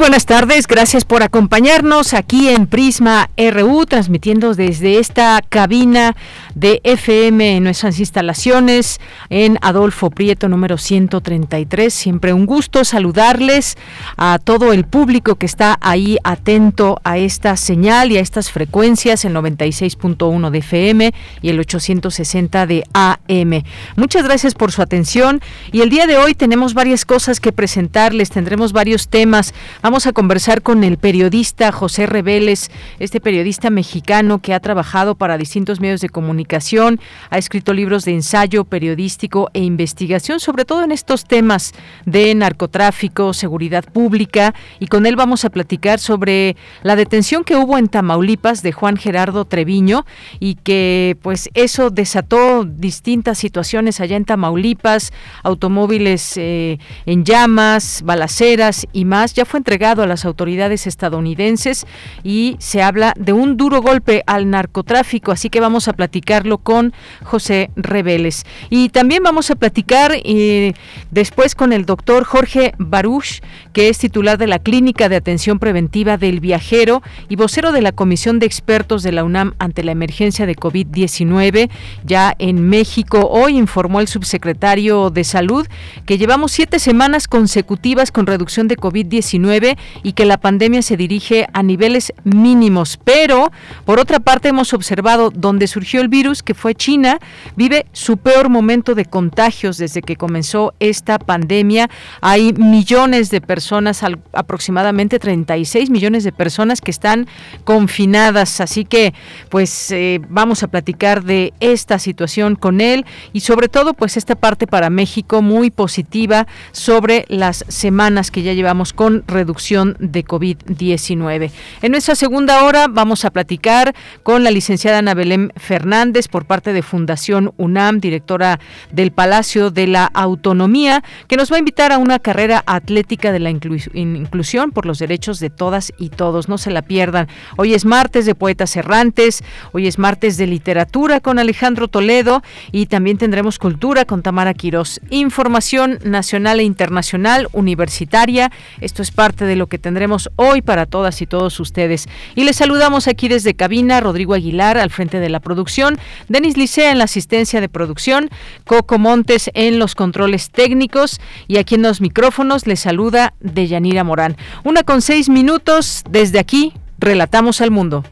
Buenas tardes, gracias por acompañarnos aquí en Prisma RU, transmitiendo desde esta cabina de FM en nuestras instalaciones en Adolfo Prieto número 133. Siempre un gusto saludarles a todo el público que está ahí atento a esta señal y a estas frecuencias, el 96.1 de FM y el 860 de AM. Muchas gracias por su atención y el día de hoy tenemos varias cosas que presentarles, tendremos varios temas a conversar con el periodista José Reveles, este periodista mexicano que ha trabajado para distintos medios de comunicación, ha escrito libros de ensayo periodístico e investigación, sobre todo en estos temas de narcotráfico, seguridad pública, y con él vamos a platicar sobre la detención que hubo en Tamaulipas de Juan Gerardo Treviño y que pues eso desató distintas situaciones allá en Tamaulipas, automóviles eh, en llamas, balaceras y más. Ya fue entregado a las autoridades estadounidenses y se habla de un duro golpe al narcotráfico, así que vamos a platicarlo con José Reveles. Y también vamos a platicar eh, después con el doctor Jorge Baruch, que es titular de la Clínica de Atención Preventiva del Viajero y vocero de la Comisión de Expertos de la UNAM ante la emergencia de COVID-19 ya en México. Hoy informó el subsecretario de Salud que llevamos siete semanas consecutivas con reducción de COVID-19 y que la pandemia se dirige a niveles mínimos. Pero, por otra parte, hemos observado donde surgió el virus, que fue China, vive su peor momento de contagios desde que comenzó esta pandemia. Hay millones de personas, aproximadamente 36 millones de personas que están confinadas. Así que, pues, eh, vamos a platicar de esta situación con él y sobre todo, pues, esta parte para México muy positiva sobre las semanas que ya llevamos con reducción de COVID-19. En nuestra segunda hora vamos a platicar con la licenciada Ana Belén Fernández por parte de Fundación UNAM, directora del Palacio de la Autonomía, que nos va a invitar a una carrera atlética de la inclusión por los derechos de todas y todos. No se la pierdan. Hoy es martes de Poetas Errantes, hoy es martes de Literatura con Alejandro Toledo y también tendremos cultura con Tamara Quirós. Información nacional e internacional universitaria. Esto es parte de lo que tendremos hoy para todas y todos ustedes. Y les saludamos aquí desde cabina, Rodrigo Aguilar al frente de la producción, Denis Licea en la asistencia de producción, Coco Montes en los controles técnicos y aquí en los micrófonos les saluda Deyanira Morán. Una con seis minutos desde aquí, relatamos al mundo.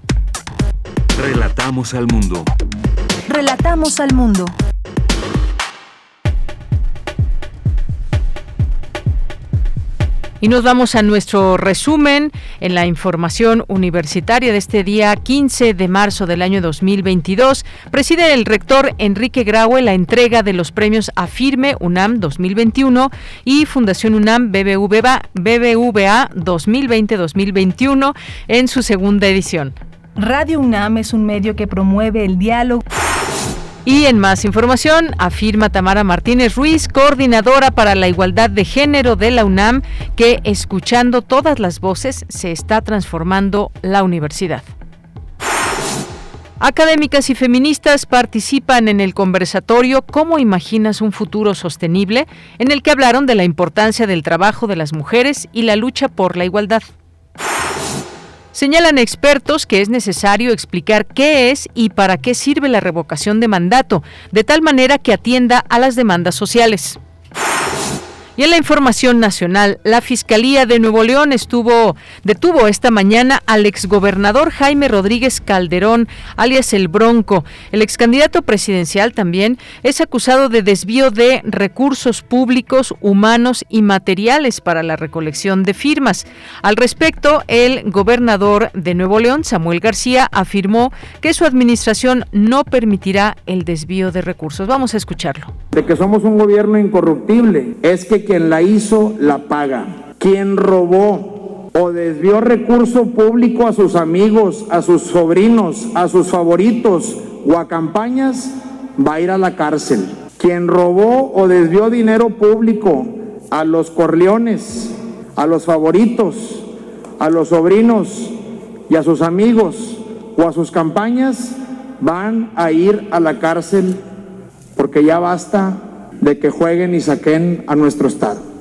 Relatamos al mundo. Relatamos al mundo. Y nos vamos a nuestro resumen en la información universitaria de este día 15 de marzo del año 2022. Preside el rector Enrique Graue la entrega de los premios Afirme UNAM 2021 y Fundación UNAM BBVA, BBVA 2020-2021 en su segunda edición. Radio UNAM es un medio que promueve el diálogo. Y en más información, afirma Tamara Martínez Ruiz, coordinadora para la igualdad de género de la UNAM, que escuchando todas las voces se está transformando la universidad. Académicas y feministas participan en el conversatorio ¿Cómo imaginas un futuro sostenible?, en el que hablaron de la importancia del trabajo de las mujeres y la lucha por la igualdad. Señalan expertos que es necesario explicar qué es y para qué sirve la revocación de mandato, de tal manera que atienda a las demandas sociales. Y en la información nacional, la Fiscalía de Nuevo León estuvo detuvo esta mañana al exgobernador Jaime Rodríguez Calderón, alias El Bronco. El excandidato presidencial también es acusado de desvío de recursos públicos, humanos y materiales para la recolección de firmas. Al respecto, el gobernador de Nuevo León, Samuel García, afirmó que su administración no permitirá el desvío de recursos. Vamos a escucharlo. De que somos un gobierno incorruptible es que quien la hizo la paga. Quien robó o desvió recurso público a sus amigos, a sus sobrinos, a sus favoritos o a campañas, va a ir a la cárcel. Quien robó o desvió dinero público a los corleones, a los favoritos, a los sobrinos y a sus amigos o a sus campañas, van a ir a la cárcel porque ya basta de que jueguen y saquen a nuestro Estado.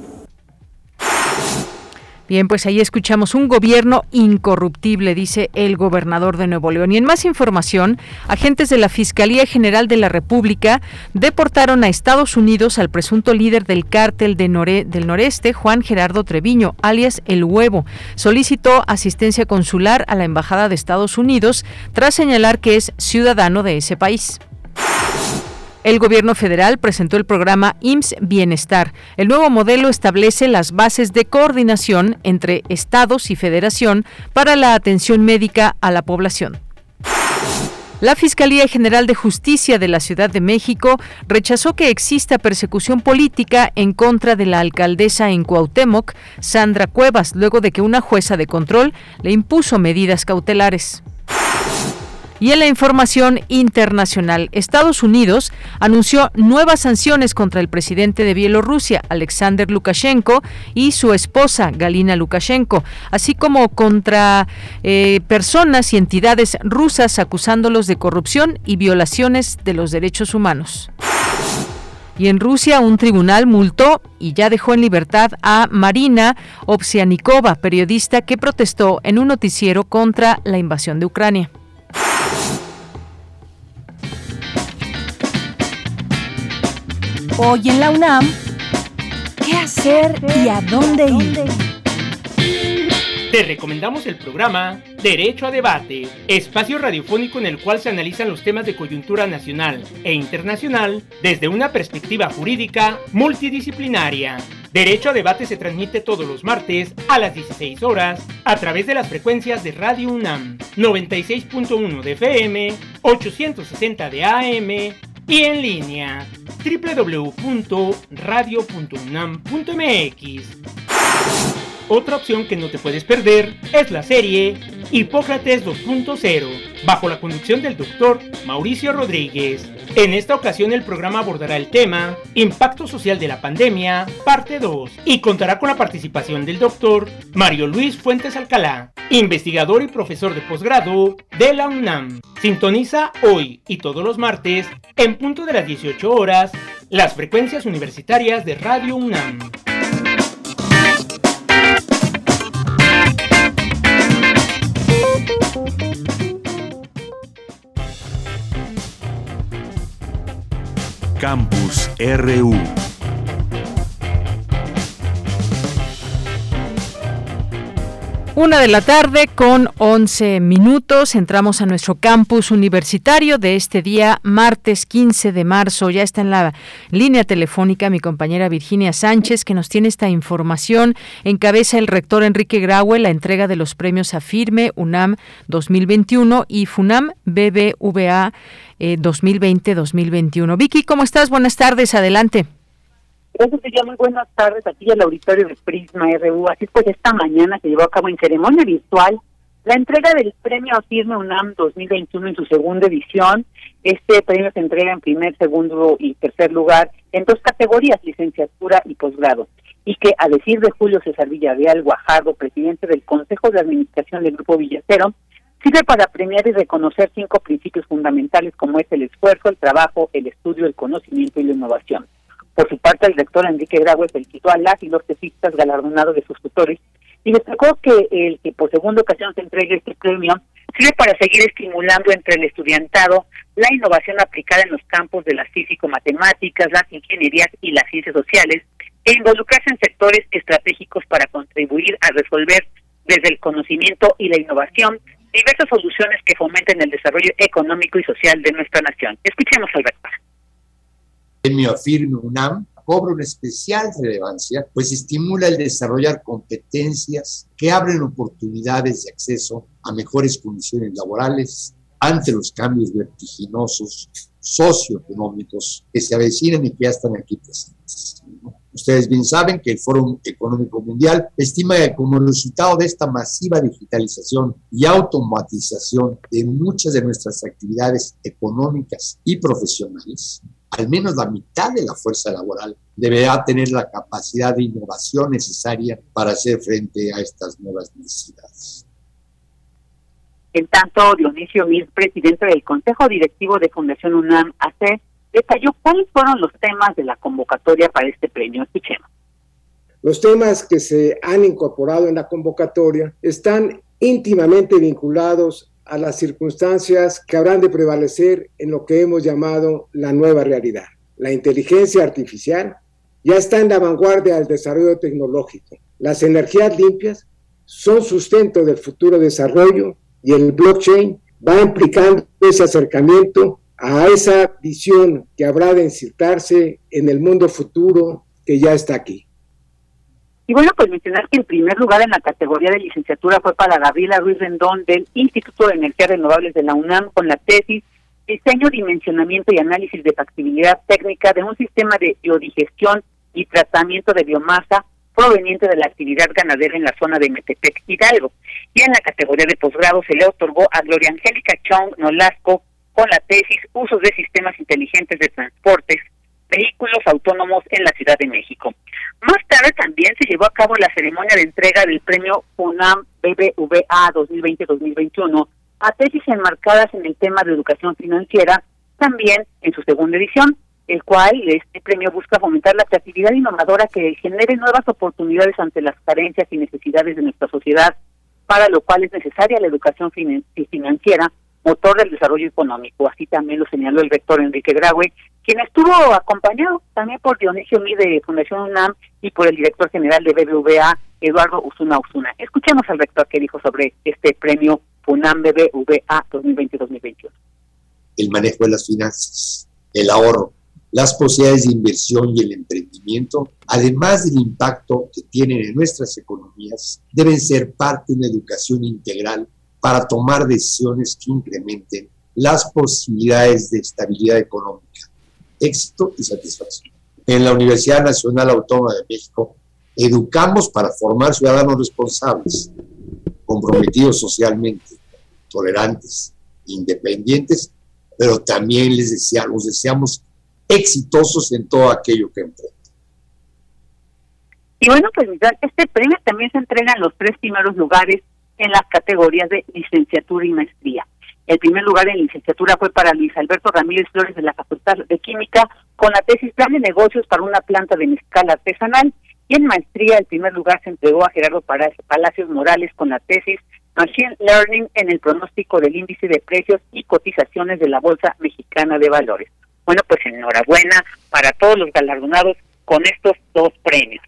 Bien, pues ahí escuchamos un gobierno incorruptible, dice el gobernador de Nuevo León. Y en más información, agentes de la Fiscalía General de la República deportaron a Estados Unidos al presunto líder del cártel de del noreste, Juan Gerardo Treviño, alias El Huevo. Solicitó asistencia consular a la Embajada de Estados Unidos tras señalar que es ciudadano de ese país. El gobierno federal presentó el programa IMSS Bienestar. El nuevo modelo establece las bases de coordinación entre estados y federación para la atención médica a la población. La Fiscalía General de Justicia de la Ciudad de México rechazó que exista persecución política en contra de la alcaldesa en Cuauhtémoc, Sandra Cuevas, luego de que una jueza de control le impuso medidas cautelares. Y en la información internacional, Estados Unidos anunció nuevas sanciones contra el presidente de Bielorrusia, Alexander Lukashenko, y su esposa, Galina Lukashenko, así como contra eh, personas y entidades rusas acusándolos de corrupción y violaciones de los derechos humanos. Y en Rusia un tribunal multó y ya dejó en libertad a Marina Ovsianikova, periodista que protestó en un noticiero contra la invasión de Ucrania. Hoy en la UNAM, ¿qué hacer y a dónde ir? Te recomendamos el programa Derecho a Debate, espacio radiofónico en el cual se analizan los temas de coyuntura nacional e internacional desde una perspectiva jurídica multidisciplinaria. Derecho a Debate se transmite todos los martes a las 16 horas a través de las frecuencias de Radio UNAM 96.1 de FM, 860 de AM y en línea www.radio.unam.mx. Otra opción que no te puedes perder es la serie Hipócrates 2.0, bajo la conducción del doctor Mauricio Rodríguez. En esta ocasión el programa abordará el tema Impacto social de la pandemia, parte 2, y contará con la participación del doctor Mario Luis Fuentes Alcalá, investigador y profesor de posgrado de la UNAM. Sintoniza hoy y todos los martes, en punto de las 18 horas, las frecuencias universitarias de Radio UNAM. Campus RU. Una de la tarde con 11 minutos. Entramos a nuestro campus universitario de este día, martes 15 de marzo. Ya está en la línea telefónica mi compañera Virginia Sánchez, que nos tiene esta información. Encabeza el rector Enrique Graue la entrega de los premios AFIRME UNAM 2021 y FUNAM BBVA 2020-2021. Eh, Vicky, ¿cómo estás? Buenas tardes. Adelante. Eso sería muy buenas tardes aquí al auditorio de Prisma RU. Así pues, esta mañana se llevó a cabo en ceremonia virtual la entrega del premio Firme UNAM 2021 en su segunda edición. Este premio se entrega en primer, segundo y tercer lugar en dos categorías, licenciatura y posgrado. Y que, a decir de Julio César Villarreal Guajardo, presidente del Consejo de Administración del Grupo Villacero, sirve para premiar y reconocer cinco principios fundamentales como es el esfuerzo, el trabajo, el estudio, el conocimiento y la innovación. Por su parte, el rector Enrique Graue felicitó a las y los tesistas galardonados de sus tutores y destacó que el que por segunda ocasión se entregue este premio sirve para seguir estimulando entre el estudiantado la innovación aplicada en los campos de las físico-matemáticas, las ingenierías y las ciencias sociales, e involucrarse en sectores estratégicos para contribuir a resolver desde el conocimiento y la innovación diversas soluciones que fomenten el desarrollo económico y social de nuestra nación. Escuchemos al rector. En mi afirme UNAM cobra una especial relevancia, pues estimula el desarrollar competencias que abren oportunidades de acceso a mejores condiciones laborales ante los cambios vertiginosos socioeconómicos que se avecinan y que ya están aquí presentes. Ustedes bien saben que el Foro Económico Mundial estima que como resultado de esta masiva digitalización y automatización de muchas de nuestras actividades económicas y profesionales, al menos la mitad de la fuerza laboral deberá tener la capacidad de innovación necesaria para hacer frente a estas nuevas necesidades. En tanto, Dionisio Mir, presidente del Consejo Directivo de Fundación UNAM AC, detalló cuáles fueron los temas de la convocatoria para este premio. Escuchemos. Los temas que se han incorporado en la convocatoria están íntimamente vinculados a las circunstancias que habrán de prevalecer en lo que hemos llamado la nueva realidad. La inteligencia artificial ya está en la vanguardia del desarrollo tecnológico. Las energías limpias son sustento del futuro desarrollo y el blockchain va implicando ese acercamiento a esa visión que habrá de insertarse en el mundo futuro que ya está aquí. Y bueno, pues mencionar que el primer lugar en la categoría de licenciatura fue para Gabriela Ruiz Rendón del Instituto de Energías Renovables de la UNAM con la tesis Diseño, Dimensionamiento y Análisis de Factibilidad Técnica de un sistema de biodigestión y tratamiento de biomasa proveniente de la actividad ganadera en la zona de Metepec, Hidalgo. Y en la categoría de posgrado se le otorgó a Gloria Angélica Chong Nolasco con la tesis Usos de Sistemas Inteligentes de Transportes, Vehículos Autónomos en la Ciudad de México. Más tarde también se llevó a cabo la ceremonia de entrega del premio UNAM BBVA 2020-2021 a tesis enmarcadas en el tema de educación financiera, también en su segunda edición, el cual este premio busca fomentar la creatividad innovadora que genere nuevas oportunidades ante las carencias y necesidades de nuestra sociedad, para lo cual es necesaria la educación financiera motor del desarrollo económico. Así también lo señaló el rector Enrique Graue, quien estuvo acompañado también por Dionisio Mí de Fundación UNAM y por el director general de BBVA, Eduardo Usuna Usuna. Escuchemos al rector que dijo sobre este premio UNAM BBVA 2020-2021. El manejo de las finanzas, el ahorro, las posibilidades de inversión y el emprendimiento, además del impacto que tienen en nuestras economías, deben ser parte de una educación integral para tomar decisiones que incrementen las posibilidades de estabilidad económica, éxito y satisfacción. En la Universidad Nacional Autónoma de México educamos para formar ciudadanos responsables, comprometidos socialmente, tolerantes, independientes, pero también les deseamos, deseamos exitosos en todo aquello que emprenden. Y bueno, pues este premio también se entrega en los tres primeros lugares en las categorías de licenciatura y maestría. El primer lugar en licenciatura fue para Luis Alberto Ramírez Flores de la Facultad de Química con la tesis Plan de Negocios para una planta de mezcal artesanal y en maestría el primer lugar se entregó a Gerardo Palacios Morales con la tesis Machine Learning en el pronóstico del índice de precios y cotizaciones de la Bolsa Mexicana de Valores. Bueno, pues enhorabuena para todos los galardonados con estos dos premios.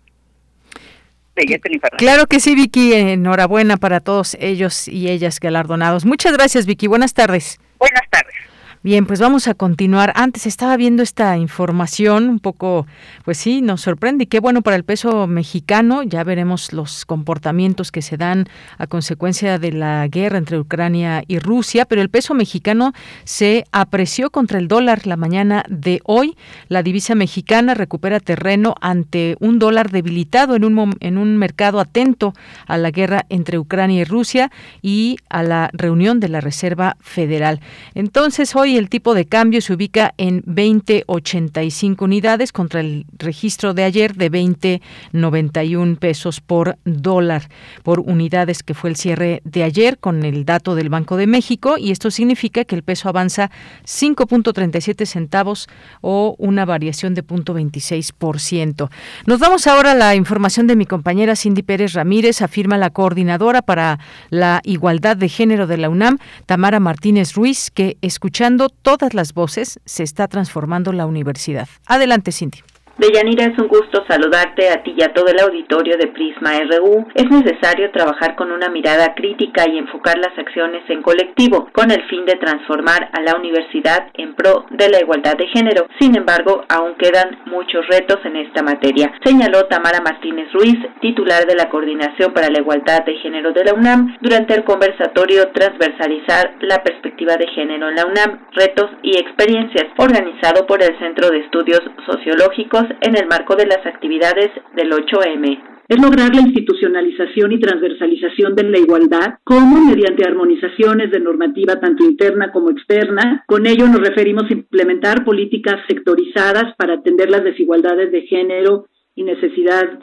Claro que sí, Vicky. Enhorabuena para todos ellos y ellas galardonados. Muchas gracias, Vicky. Buenas tardes. Buenas tardes. Bien, pues vamos a continuar. Antes estaba viendo esta información un poco, pues sí, nos sorprende. Y qué bueno para el peso mexicano. Ya veremos los comportamientos que se dan a consecuencia de la guerra entre Ucrania y Rusia. Pero el peso mexicano se apreció contra el dólar la mañana de hoy. La divisa mexicana recupera terreno ante un dólar debilitado en un, en un mercado atento a la guerra entre Ucrania y Rusia y a la reunión de la Reserva Federal. Entonces, hoy y el tipo de cambio se ubica en 20.85 unidades contra el registro de ayer de 20.91 pesos por dólar por unidades que fue el cierre de ayer con el dato del Banco de México y esto significa que el peso avanza 5.37 centavos o una variación de 0.26%. Nos damos ahora a la información de mi compañera Cindy Pérez Ramírez, afirma la coordinadora para la igualdad de género de la UNAM, Tamara Martínez Ruiz, que escuchando todas las voces se está transformando la universidad. Adelante, Cindy. Deyanira, es un gusto saludarte a ti y a todo el auditorio de Prisma RU. Es necesario trabajar con una mirada crítica y enfocar las acciones en colectivo, con el fin de transformar a la universidad en pro de la igualdad de género. Sin embargo, aún quedan muchos retos en esta materia, señaló Tamara Martínez Ruiz, titular de la Coordinación para la Igualdad de Género de la UNAM, durante el conversatorio Transversalizar la Perspectiva de Género en la UNAM, Retos y Experiencias, organizado por el Centro de Estudios Sociológicos en el marco de las actividades del 8M es lograr la institucionalización y transversalización de la igualdad, como mediante armonizaciones de normativa tanto interna como externa. Con ello nos referimos a implementar políticas sectorizadas para atender las desigualdades de género y necesidades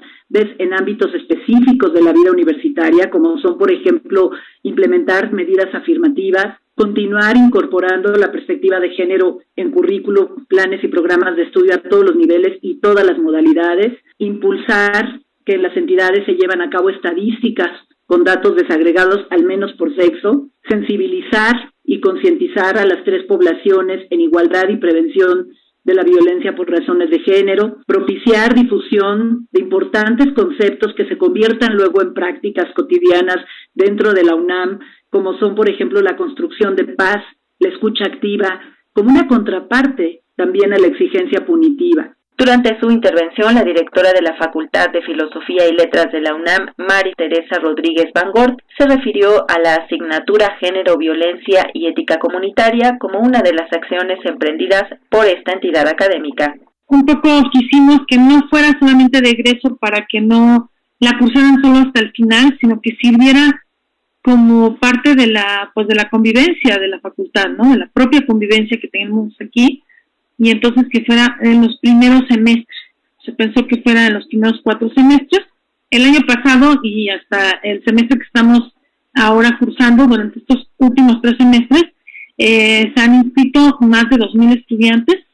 en ámbitos específicos de la vida universitaria, como son, por ejemplo, implementar medidas afirmativas, continuar incorporando la perspectiva de género en currículo, planes y programas de estudio a todos los niveles y todas las modalidades, impulsar que las entidades se llevan a cabo estadísticas con datos desagregados al menos por sexo, sensibilizar y concientizar a las tres poblaciones en igualdad y prevención de la violencia por razones de género, propiciar difusión de importantes conceptos que se conviertan luego en prácticas cotidianas dentro de la UNAM, como son, por ejemplo, la construcción de paz, la escucha activa, como una contraparte también a la exigencia punitiva. Durante su intervención, la directora de la Facultad de Filosofía y Letras de la UNAM, Mari Teresa Rodríguez Van Gort, se refirió a la asignatura Género, Violencia y Ética Comunitaria como una de las acciones emprendidas por esta entidad académica. Un poco quisimos que no fuera solamente de egreso para que no la cursaran solo hasta el final, sino que sirviera como parte de la pues de la convivencia de la facultad, ¿no? De la propia convivencia que tenemos aquí y entonces que fuera en los primeros semestres. Se pensó que fuera en los primeros cuatro semestres. El año pasado y hasta el semestre que estamos ahora cursando, durante estos últimos tres semestres, eh, se han inscrito más de 2.000 estudiantes,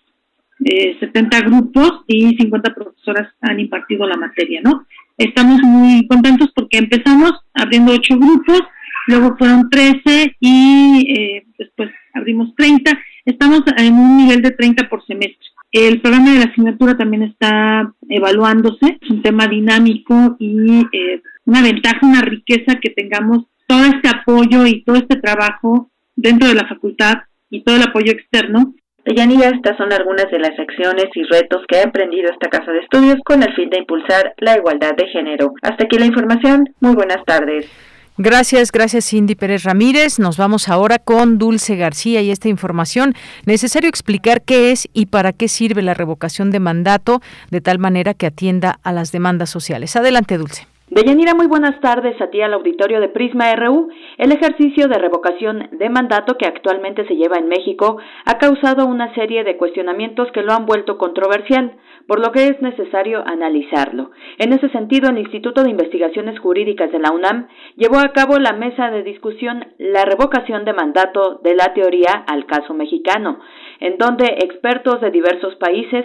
eh, 70 grupos y 50 profesoras han impartido la materia, ¿no? Estamos muy contentos porque empezamos abriendo ocho grupos, luego fueron 13 y eh, después abrimos 30. Estamos en un nivel de 30 por semestre. El programa de la asignatura también está evaluándose, es un tema dinámico y eh, una ventaja, una riqueza que tengamos todo este apoyo y todo este trabajo dentro de la facultad y todo el apoyo externo Deyanira, estas son algunas de las acciones y retos que ha emprendido esta casa de estudios con el fin de impulsar la igualdad de género. Hasta aquí la información. Muy buenas tardes. Gracias, gracias Cindy Pérez Ramírez. Nos vamos ahora con Dulce García y esta información. Necesario explicar qué es y para qué sirve la revocación de mandato de tal manera que atienda a las demandas sociales. Adelante, Dulce. Deyanira, muy buenas tardes a ti al auditorio de Prisma RU. El ejercicio de revocación de mandato que actualmente se lleva en México ha causado una serie de cuestionamientos que lo han vuelto controversial, por lo que es necesario analizarlo. En ese sentido, el Instituto de Investigaciones Jurídicas de la UNAM llevó a cabo la mesa de discusión La revocación de mandato de la teoría al caso mexicano, en donde expertos de diversos países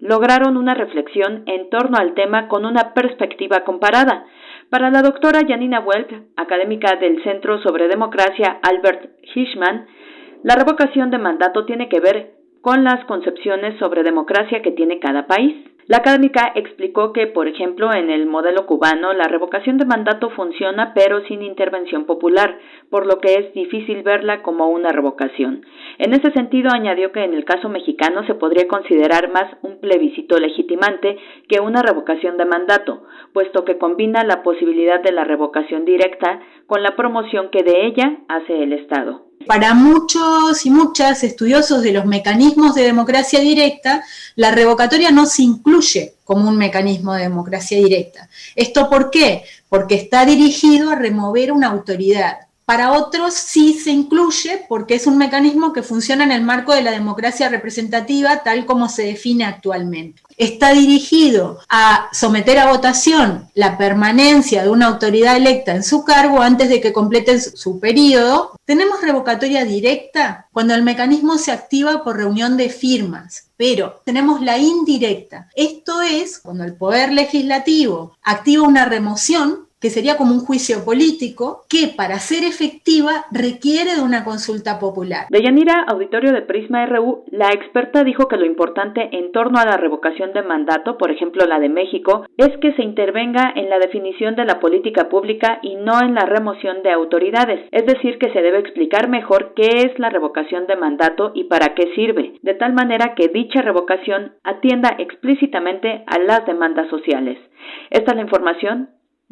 lograron una reflexión en torno al tema con una perspectiva comparada. Para la doctora Janina Welp, académica del Centro sobre Democracia Albert Hirschman, la revocación de mandato tiene que ver con las concepciones sobre democracia que tiene cada país. La académica explicó que, por ejemplo, en el modelo cubano, la revocación de mandato funciona pero sin intervención popular, por lo que es difícil verla como una revocación. En ese sentido, añadió que en el caso mexicano se podría considerar más un plebiscito legitimante que una revocación de mandato, puesto que combina la posibilidad de la revocación directa con la promoción que de ella hace el Estado. Para muchos y muchas estudiosos de los mecanismos de democracia directa, la revocatoria no se incluye como un mecanismo de democracia directa. ¿Esto por qué? Porque está dirigido a remover una autoridad. Para otros sí se incluye porque es un mecanismo que funciona en el marco de la democracia representativa tal como se define actualmente. Está dirigido a someter a votación la permanencia de una autoridad electa en su cargo antes de que complete su periodo. Tenemos revocatoria directa cuando el mecanismo se activa por reunión de firmas, pero tenemos la indirecta. Esto es cuando el poder legislativo activa una remoción que sería como un juicio político, que para ser efectiva requiere de una consulta popular. De Yanira, auditorio de Prisma RU, la experta dijo que lo importante en torno a la revocación de mandato, por ejemplo la de México, es que se intervenga en la definición de la política pública y no en la remoción de autoridades, es decir, que se debe explicar mejor qué es la revocación de mandato y para qué sirve, de tal manera que dicha revocación atienda explícitamente a las demandas sociales. Esta es la información.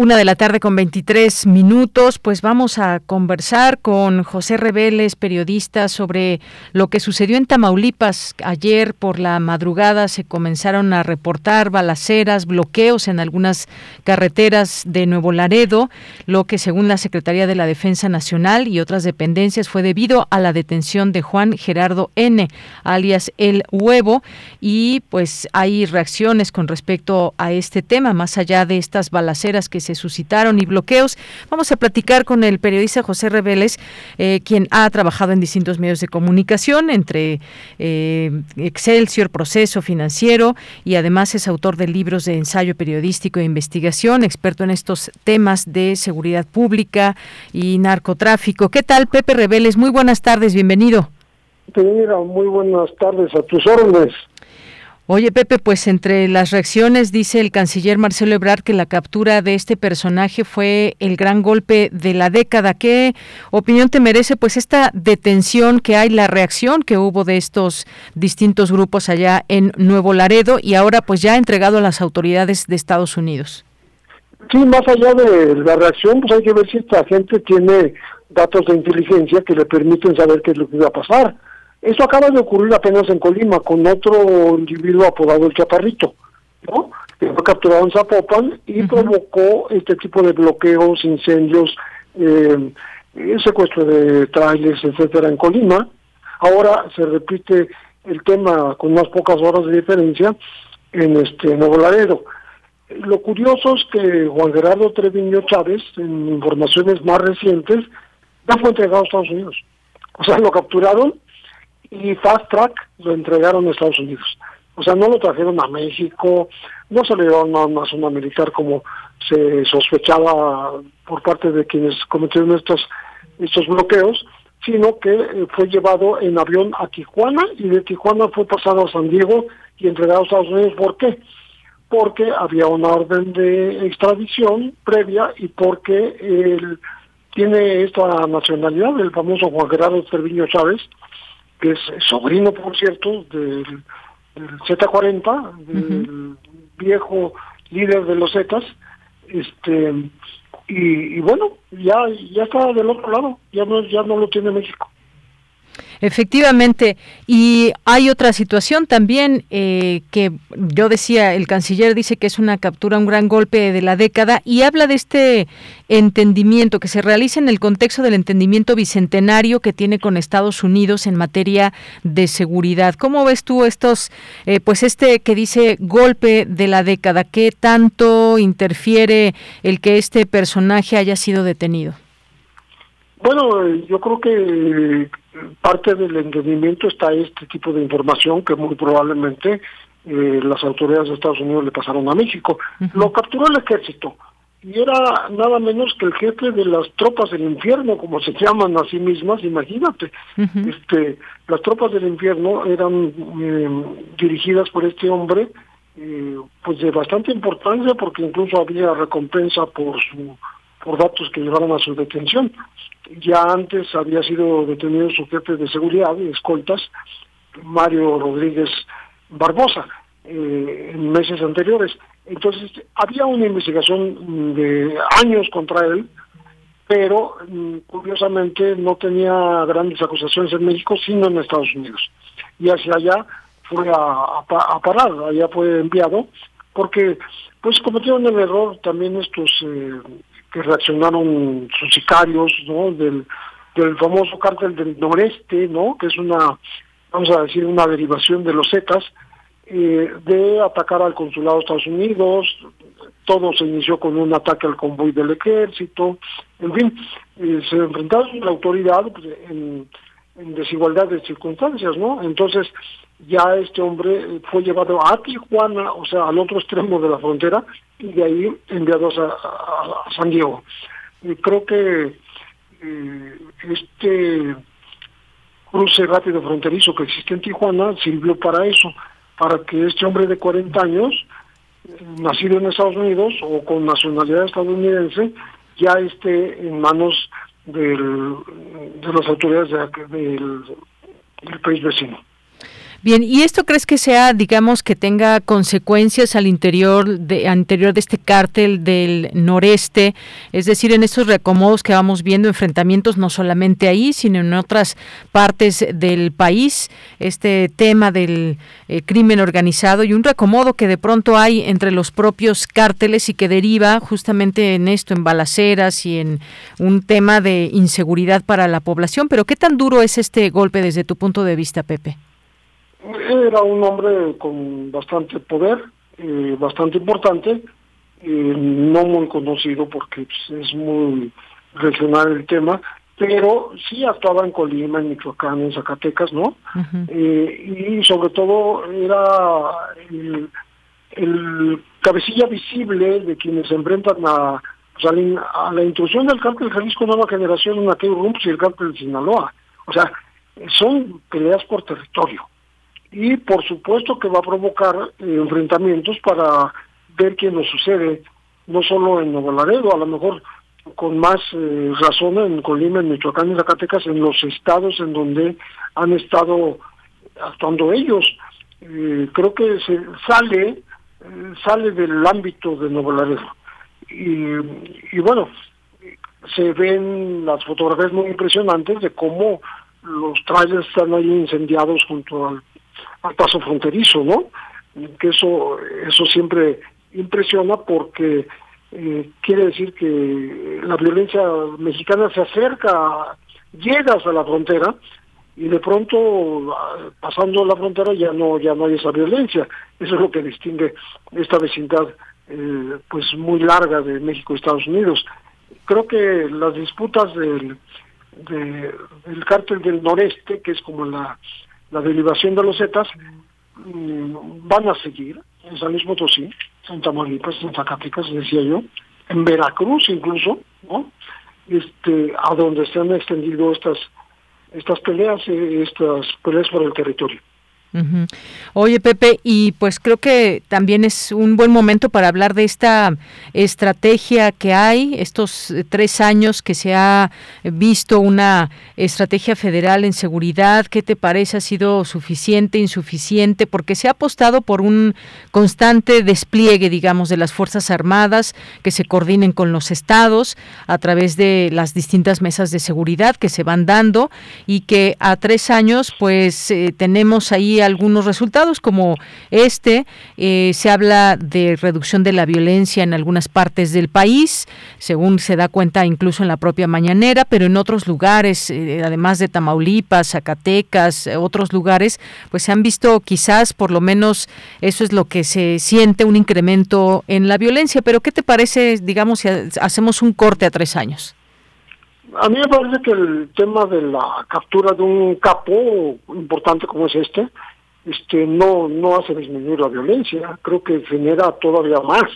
Una de la tarde con 23 minutos, pues vamos a conversar con José Reveles, periodista, sobre lo que sucedió en Tamaulipas. Ayer por la madrugada se comenzaron a reportar balaceras, bloqueos en algunas carreteras de Nuevo Laredo, lo que según la Secretaría de la Defensa Nacional y otras dependencias fue debido a la detención de Juan Gerardo N., alias El Huevo, y pues hay reacciones con respecto a este tema, más allá de estas balaceras que se suscitaron y bloqueos. Vamos a platicar con el periodista José Reveles, eh, quien ha trabajado en distintos medios de comunicación, entre eh, Excelsior, Proceso Financiero, y además es autor de libros de ensayo periodístico e investigación, experto en estos temas de seguridad pública y narcotráfico. ¿Qué tal, Pepe Reveles? Muy buenas tardes, bienvenido. muy buenas tardes a tus órdenes. Oye, Pepe, pues entre las reacciones dice el canciller Marcelo Ebrard que la captura de este personaje fue el gran golpe de la década. ¿Qué opinión te merece pues esta detención que hay, la reacción que hubo de estos distintos grupos allá en Nuevo Laredo y ahora pues ya entregado a las autoridades de Estados Unidos? Sí, más allá de la reacción, pues hay que ver si esta gente tiene datos de inteligencia que le permiten saber qué es lo que va a pasar eso acaba de ocurrir apenas en Colima con otro individuo apodado el Chaparrito, ¿no? Que fue capturado en Zapopan y provocó este tipo de bloqueos, incendios, eh, secuestro de trailers, etcétera, en Colima. Ahora se repite el tema con unas pocas horas de diferencia en este Nuevo Laredo. Lo curioso es que Juan Gerardo Treviño Chávez, en informaciones más recientes, ya fue entregado a Estados Unidos. O sea, lo capturaron y Fast Track lo entregaron a Estados Unidos. O sea, no lo trajeron a México, no se le dieron a una zona militar como se sospechaba por parte de quienes cometieron estos, estos bloqueos, sino que eh, fue llevado en avión a Tijuana y de Tijuana fue pasado a San Diego y entregado a Estados Unidos. ¿Por qué? Porque había una orden de extradición previa y porque él tiene esta nacionalidad, el famoso Juan Gerardo Cerviño Chávez, que es sobrino, por cierto, del, Z40, del viejo líder de los Zetas, este, y, y, bueno, ya, ya está del otro lado, ya no, ya no lo tiene México. Efectivamente, y hay otra situación también eh, que yo decía, el canciller dice que es una captura, un gran golpe de la década y habla de este entendimiento que se realiza en el contexto del entendimiento bicentenario que tiene con Estados Unidos en materia de seguridad. ¿Cómo ves tú estos, eh, pues este que dice golpe de la década? ¿Qué tanto interfiere el que este personaje haya sido detenido? Bueno, yo creo que parte del entendimiento está este tipo de información que muy probablemente eh, las autoridades de Estados Unidos le pasaron a México. Lo capturó el ejército y era nada menos que el jefe de las tropas del infierno, como se llaman a sí mismas, imagínate. este Las tropas del infierno eran eh, dirigidas por este hombre, eh, pues de bastante importancia porque incluso había recompensa por su por datos que llevaron a su detención. Ya antes había sido detenido su jefe de seguridad y escoltas, Mario Rodríguez Barbosa, eh, en meses anteriores. Entonces, había una investigación de años contra él, pero mm, curiosamente no tenía grandes acusaciones en México, sino en Estados Unidos. Y hacia allá fue a, a parar, allá fue enviado, porque pues cometieron el error también estos eh, que reaccionaron sus sicarios, ¿no? Del, del famoso cártel del noreste, ¿no? Que es una, vamos a decir, una derivación de los Zetas, eh, de atacar al consulado de Estados Unidos, todo se inició con un ataque al convoy del ejército, en fin, eh, se enfrentaron a la autoridad pues, en, desigualdad de circunstancias, ¿no? Entonces ya este hombre fue llevado a Tijuana, o sea, al otro extremo de la frontera, y de ahí enviados a, San Diego. Creo que eh, este cruce rápido fronterizo que existe en Tijuana sirvió para eso, para que este hombre de 40 años, nacido en Estados Unidos o con nacionalidad estadounidense, ya esté en manos del, de las autoridades del país vecino. Bien, ¿y esto crees que sea, digamos, que tenga consecuencias al interior de, interior de este cártel del noreste? Es decir, en estos reacomodos que vamos viendo, enfrentamientos no solamente ahí, sino en otras partes del país, este tema del eh, crimen organizado y un reacomodo que de pronto hay entre los propios cárteles y que deriva justamente en esto, en balaceras y en un tema de inseguridad para la población. Pero ¿qué tan duro es este golpe desde tu punto de vista, Pepe? Era un hombre con bastante poder, eh, bastante importante, eh, no muy conocido porque pues, es muy regional el tema, pero sí actuaba en Colima, en Michoacán, en Zacatecas, ¿no? Eh, y sobre todo era el, cabecilla visible de quienes se enfrentan a, pues, a, la, intrusión del cártel Jalisco Nueva Generación en aquel rumbo y el cártel de Sinaloa. O sea, son peleas por territorio y por supuesto que va a provocar eh, enfrentamientos para ver qué nos sucede, no solo en Nuevo Laredo, a lo mejor con más eh, razón en Colima, en Michoacán y Zacatecas, en los estados en donde han estado actuando ellos. Eh, creo que se sale sale del ámbito de Nuevo Laredo. Y, y bueno, se ven las fotografías muy impresionantes de cómo los trailers están ahí incendiados junto al al paso fronterizo, ¿no? Que eso, eso siempre impresiona porque eh, quiere decir que la violencia mexicana se acerca, llegas a la frontera y de pronto pasando la frontera ya no ya no hay esa violencia. Eso es lo que distingue esta vecindad eh, pues muy larga de México y Estados Unidos. Creo que las disputas del, del cártel del noreste, que es como la la derivación de los Zetas mm, van a seguir en San Luis Potosí, en Tamaulipas, en Zacatecas, decía yo, en Veracruz incluso. Este, a donde se han extendido estas estas peleas, eh, estas peleas por el territorio. Oye, Pepe, y pues creo que también es un buen momento para hablar de esta estrategia que hay, estos eh, tres años que se ha visto una estrategia federal en seguridad. ¿Qué te parece? ¿Ha sido suficiente, insuficiente? Porque se ha apostado por un constante despliegue, digamos, de las Fuerzas Armadas que se coordinen con los estados a través de las distintas mesas de seguridad que se van dando y que a tres años, pues eh, tenemos ahí algunos resultados como este. Eh, se habla de reducción de la violencia en algunas partes del país, según se da cuenta incluso en la propia mañanera, pero en otros lugares, eh, además de Tamaulipas, Zacatecas, otros lugares, pues se han visto quizás, por lo menos eso es lo que se siente, un incremento en la violencia. Pero ¿qué te parece, digamos, si hacemos un corte a tres años? A mí me parece que el tema de la captura de un capo importante como es este, este no no hace disminuir la violencia, creo que genera todavía más.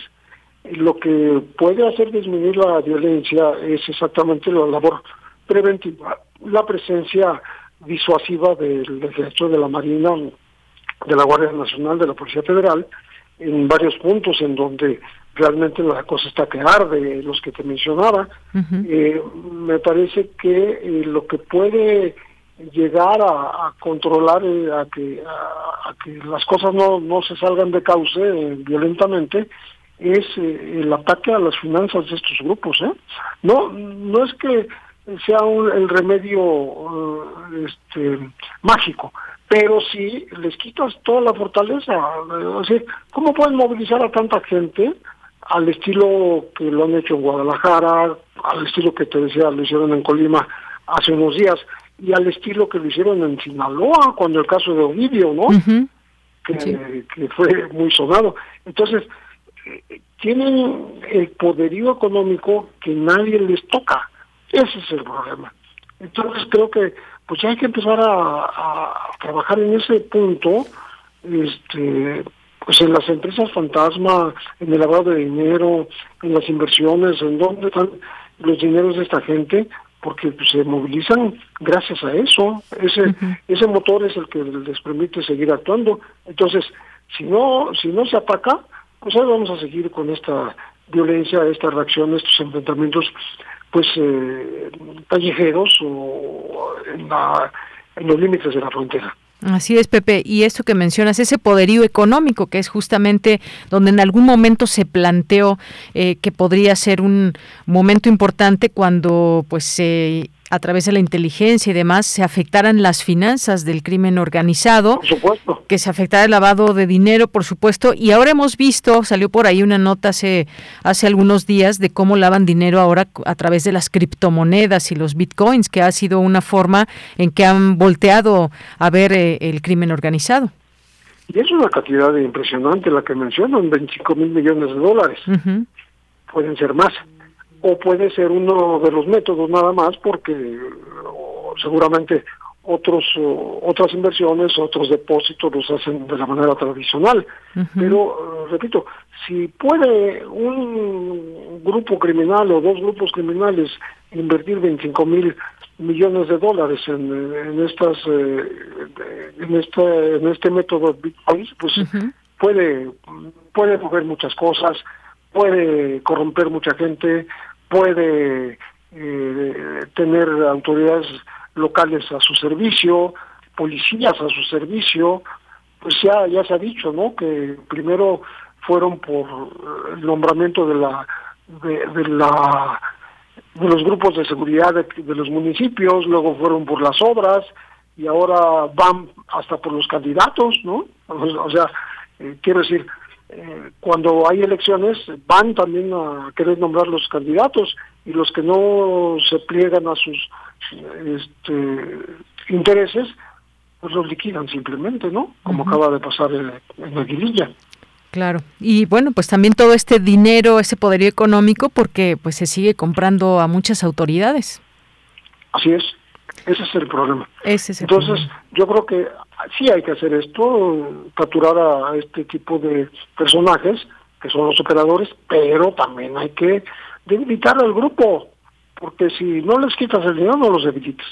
Lo que puede hacer disminuir la violencia es exactamente la labor preventiva, la presencia disuasiva del ejército de la Marina, de la Guardia Nacional, de la Policía Federal, en varios puntos en donde realmente la cosa está que arde, los que te mencionaba. Eh, me parece que eh, lo que puede llegar a, controlar, eh, a, que, a, que las cosas no, no se salgan de cauce violentamente, es el ataque a las finanzas de estos grupos. ¿eh? No, no es que sea un, el remedio este, mágico, pero si les quitas toda la fortaleza, ¿cómo pueden movilizar a tanta gente al estilo que lo han hecho en Guadalajara, al estilo que te decía, lo hicieron en Colima hace unos días, y al estilo que lo hicieron en Sinaloa, cuando el caso de Ovidio, ¿no? que, que fue muy sonado. Entonces, eh, tienen el poderío económico que nadie les toca. Ese es el problema. Entonces creo que pues hay que empezar a, trabajar en ese punto, este, pues en las empresas fantasma, en el lavado de dinero, en las inversiones, en dónde están los dineros de esta gente, porque pues, se movilizan gracias a eso. Ese ese motor es el que les permite seguir actuando. Entonces, si no si no se ataca, pues ahí vamos a seguir con esta violencia, esta reacción, estos enfrentamientos pues eh, callejeros o en, en los límites de la frontera. Así es, Pepe. Y esto que mencionas, ese poderío económico, que es justamente donde en algún momento se planteó eh, que podría ser un momento importante cuando pues se a través de la inteligencia y demás se afectaran las finanzas del crimen organizado, que se afectara el lavado de dinero, por supuesto, y ahora hemos visto, salió por ahí una nota hace hace algunos días de cómo lavan dinero ahora a través de las criptomonedas y los bitcoins, que ha sido una forma en que han volteado a ver eh, el crimen organizado. Y es una cantidad impresionante la que mencionan, 25 mil millones de dólares. Pueden ser más o puede ser uno de los métodos nada más porque seguramente otros otras inversiones, otros depósitos los hacen de la manera tradicional. Pero, eh, repito, si puede un grupo criminal o dos grupos criminales invertir 25 mil millones de dólares en, estas eh, en este en este método Bitcoin, pues puede puede mover muchas cosas, puede corromper mucha gente, puede eh, tener autoridades locales a su servicio, policías a su servicio, pues ya ya se ha dicho, ¿no? Que primero fueron por el nombramiento de la de, la de los grupos de seguridad de, los municipios, luego fueron por las obras y ahora van hasta por los candidatos, ¿no? O sea, eh, quiero decir, eh, cuando hay elecciones van también a querer nombrar los candidatos y los que no se pliegan a sus este, intereses, pues los liquidan simplemente, ¿no? Como acaba de pasar en, en Aguililla. Claro. Y bueno, pues también todo este dinero, ese poderío económico, porque pues se sigue comprando a muchas autoridades. Así es. Ese es el problema. Entonces, yo creo que sí hay que hacer esto, capturar a este tipo de personajes, que son los operadores, pero también hay que debilitar al grupo, porque si no les quitas el dinero, no los debilitas.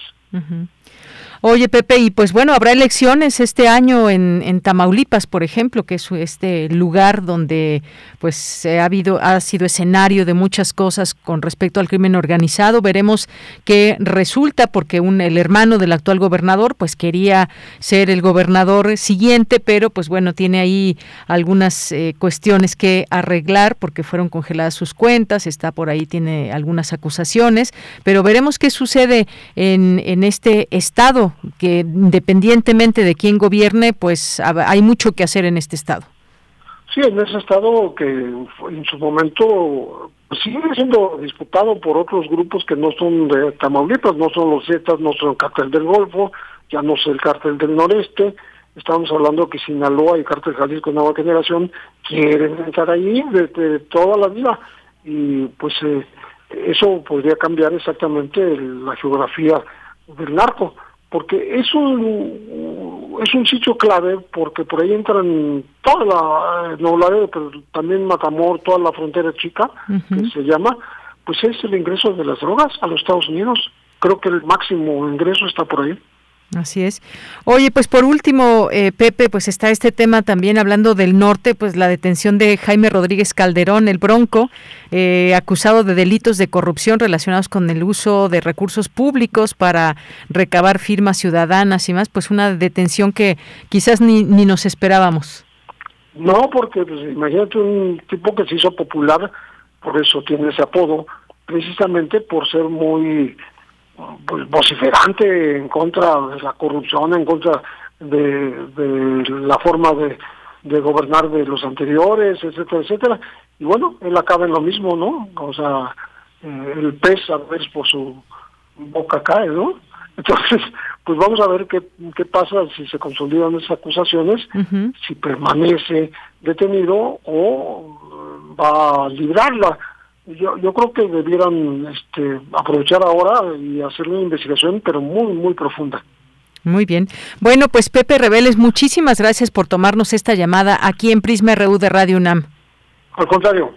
Oye, Pepe, y pues bueno, habrá elecciones este año en, Tamaulipas, por ejemplo, que es este lugar donde pues ha habido ha sido escenario de muchas cosas con respecto al crimen organizado. Veremos qué resulta porque un el hermano del actual gobernador pues quería ser el gobernador siguiente, pero pues bueno, tiene ahí algunas eh, cuestiones que arreglar porque fueron congeladas sus cuentas, está por ahí tiene algunas acusaciones, pero veremos qué sucede en en este estado que independientemente de quién gobierne, pues hay mucho que hacer en este estado. Sí, en ese estado que en su momento pues, sigue siendo disputado por otros grupos que no son de Tamaulipas, no son los Zetas, no son el cártel del Golfo, ya no es el cártel del Noreste, estamos hablando que Sinaloa y cártel Jalisco Nueva Generación quieren entrar ahí desde toda la vida. Y pues eh, eso podría cambiar exactamente la geografía del narco porque es un es un sitio clave porque por ahí entran toda la eh, pero también Matamor, toda la frontera chica que se llama, pues es el ingreso de las drogas a los Estados Unidos. Creo que el máximo ingreso está por ahí. Así es. Oye, pues por último, eh, Pepe, pues está este tema también hablando del norte, pues la detención de Jaime Rodríguez Calderón, el Bronco, eh, acusado de delitos de corrupción relacionados con el uso de recursos públicos para recabar firmas ciudadanas y más, pues una detención que quizás ni, ni nos esperábamos. No, porque pues, imagínate un tipo que se hizo popular, por eso tiene ese apodo, precisamente por ser muy pues, vociferante en contra de la corrupción, en contra de, la forma de, de gobernar de los anteriores, etcétera, etcétera. Y bueno, él acaba en lo mismo, ¿no? O sea, eh, el pez a veces por su boca cae, ¿no? Entonces, pues vamos a ver qué, qué pasa si se consolidan esas acusaciones, si permanece detenido o va a librarla. Yo, yo creo que debieran este, aprovechar ahora y hacer una investigación, pero muy, muy profunda. Muy bien. Bueno, pues Pepe Reveles, muchísimas gracias por tomarnos esta llamada aquí en Prisma RU de Radio UNAM. Al contrario,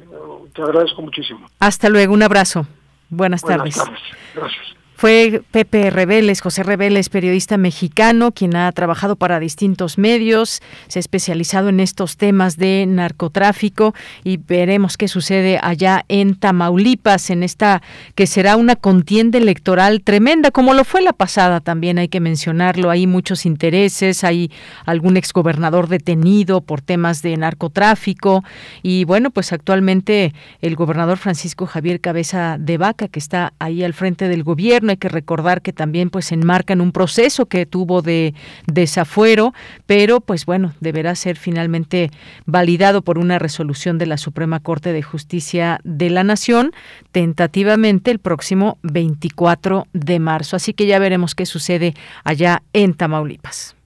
te agradezco muchísimo. Hasta luego, un abrazo. Buenas, Buenas tardes. Gracias. Fue Pepe Reveles, José Reveles, periodista mexicano, quien ha trabajado para distintos medios, se ha especializado en estos temas de narcotráfico y veremos qué sucede allá en Tamaulipas, en esta que será una contienda electoral tremenda, como lo fue la pasada también, hay que mencionarlo, hay muchos intereses, hay algún exgobernador detenido por temas de narcotráfico y bueno, pues actualmente el gobernador Francisco Javier Cabeza de Vaca, que está ahí al frente del gobierno, hay que recordar que también pues enmarcan un proceso que tuvo de desafuero, pero pues bueno, deberá ser finalmente validado por una resolución de la Suprema Corte de Justicia de la Nación, tentativamente el próximo 24 de marzo. Así que ya veremos qué sucede allá en Tamaulipas.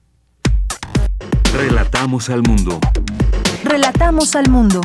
Relatamos al mundo. Relatamos al mundo.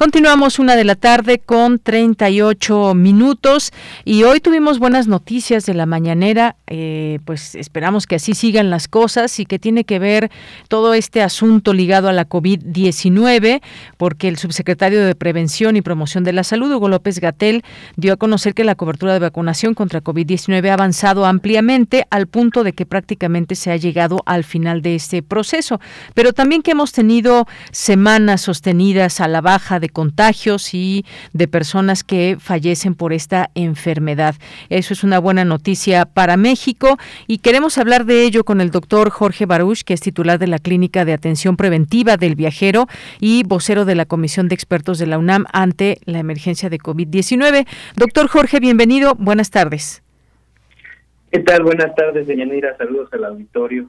Continuamos una de la tarde con 38 minutos y hoy tuvimos buenas noticias de la mañanera, eh, pues esperamos que así sigan las cosas y que tiene que ver todo este asunto ligado a la COVID-19, porque el subsecretario de Prevención y Promoción de la Salud, Hugo López Gatel, dio a conocer que la cobertura de vacunación contra COVID-19 ha avanzado ampliamente al punto de que prácticamente se ha llegado al final de este proceso, pero también que hemos tenido semanas sostenidas a la baja de contagios y de personas que fallecen por esta enfermedad. Eso es una buena noticia para México y queremos hablar de ello con el doctor Jorge Baruch, que es titular de la Clínica de Atención Preventiva del Viajero y vocero de la Comisión de Expertos de la UNAM ante la emergencia de COVID-19. Doctor Jorge, bienvenido. Buenas tardes. ¿Qué tal? Buenas tardes, Deyanira. Saludos al auditorio.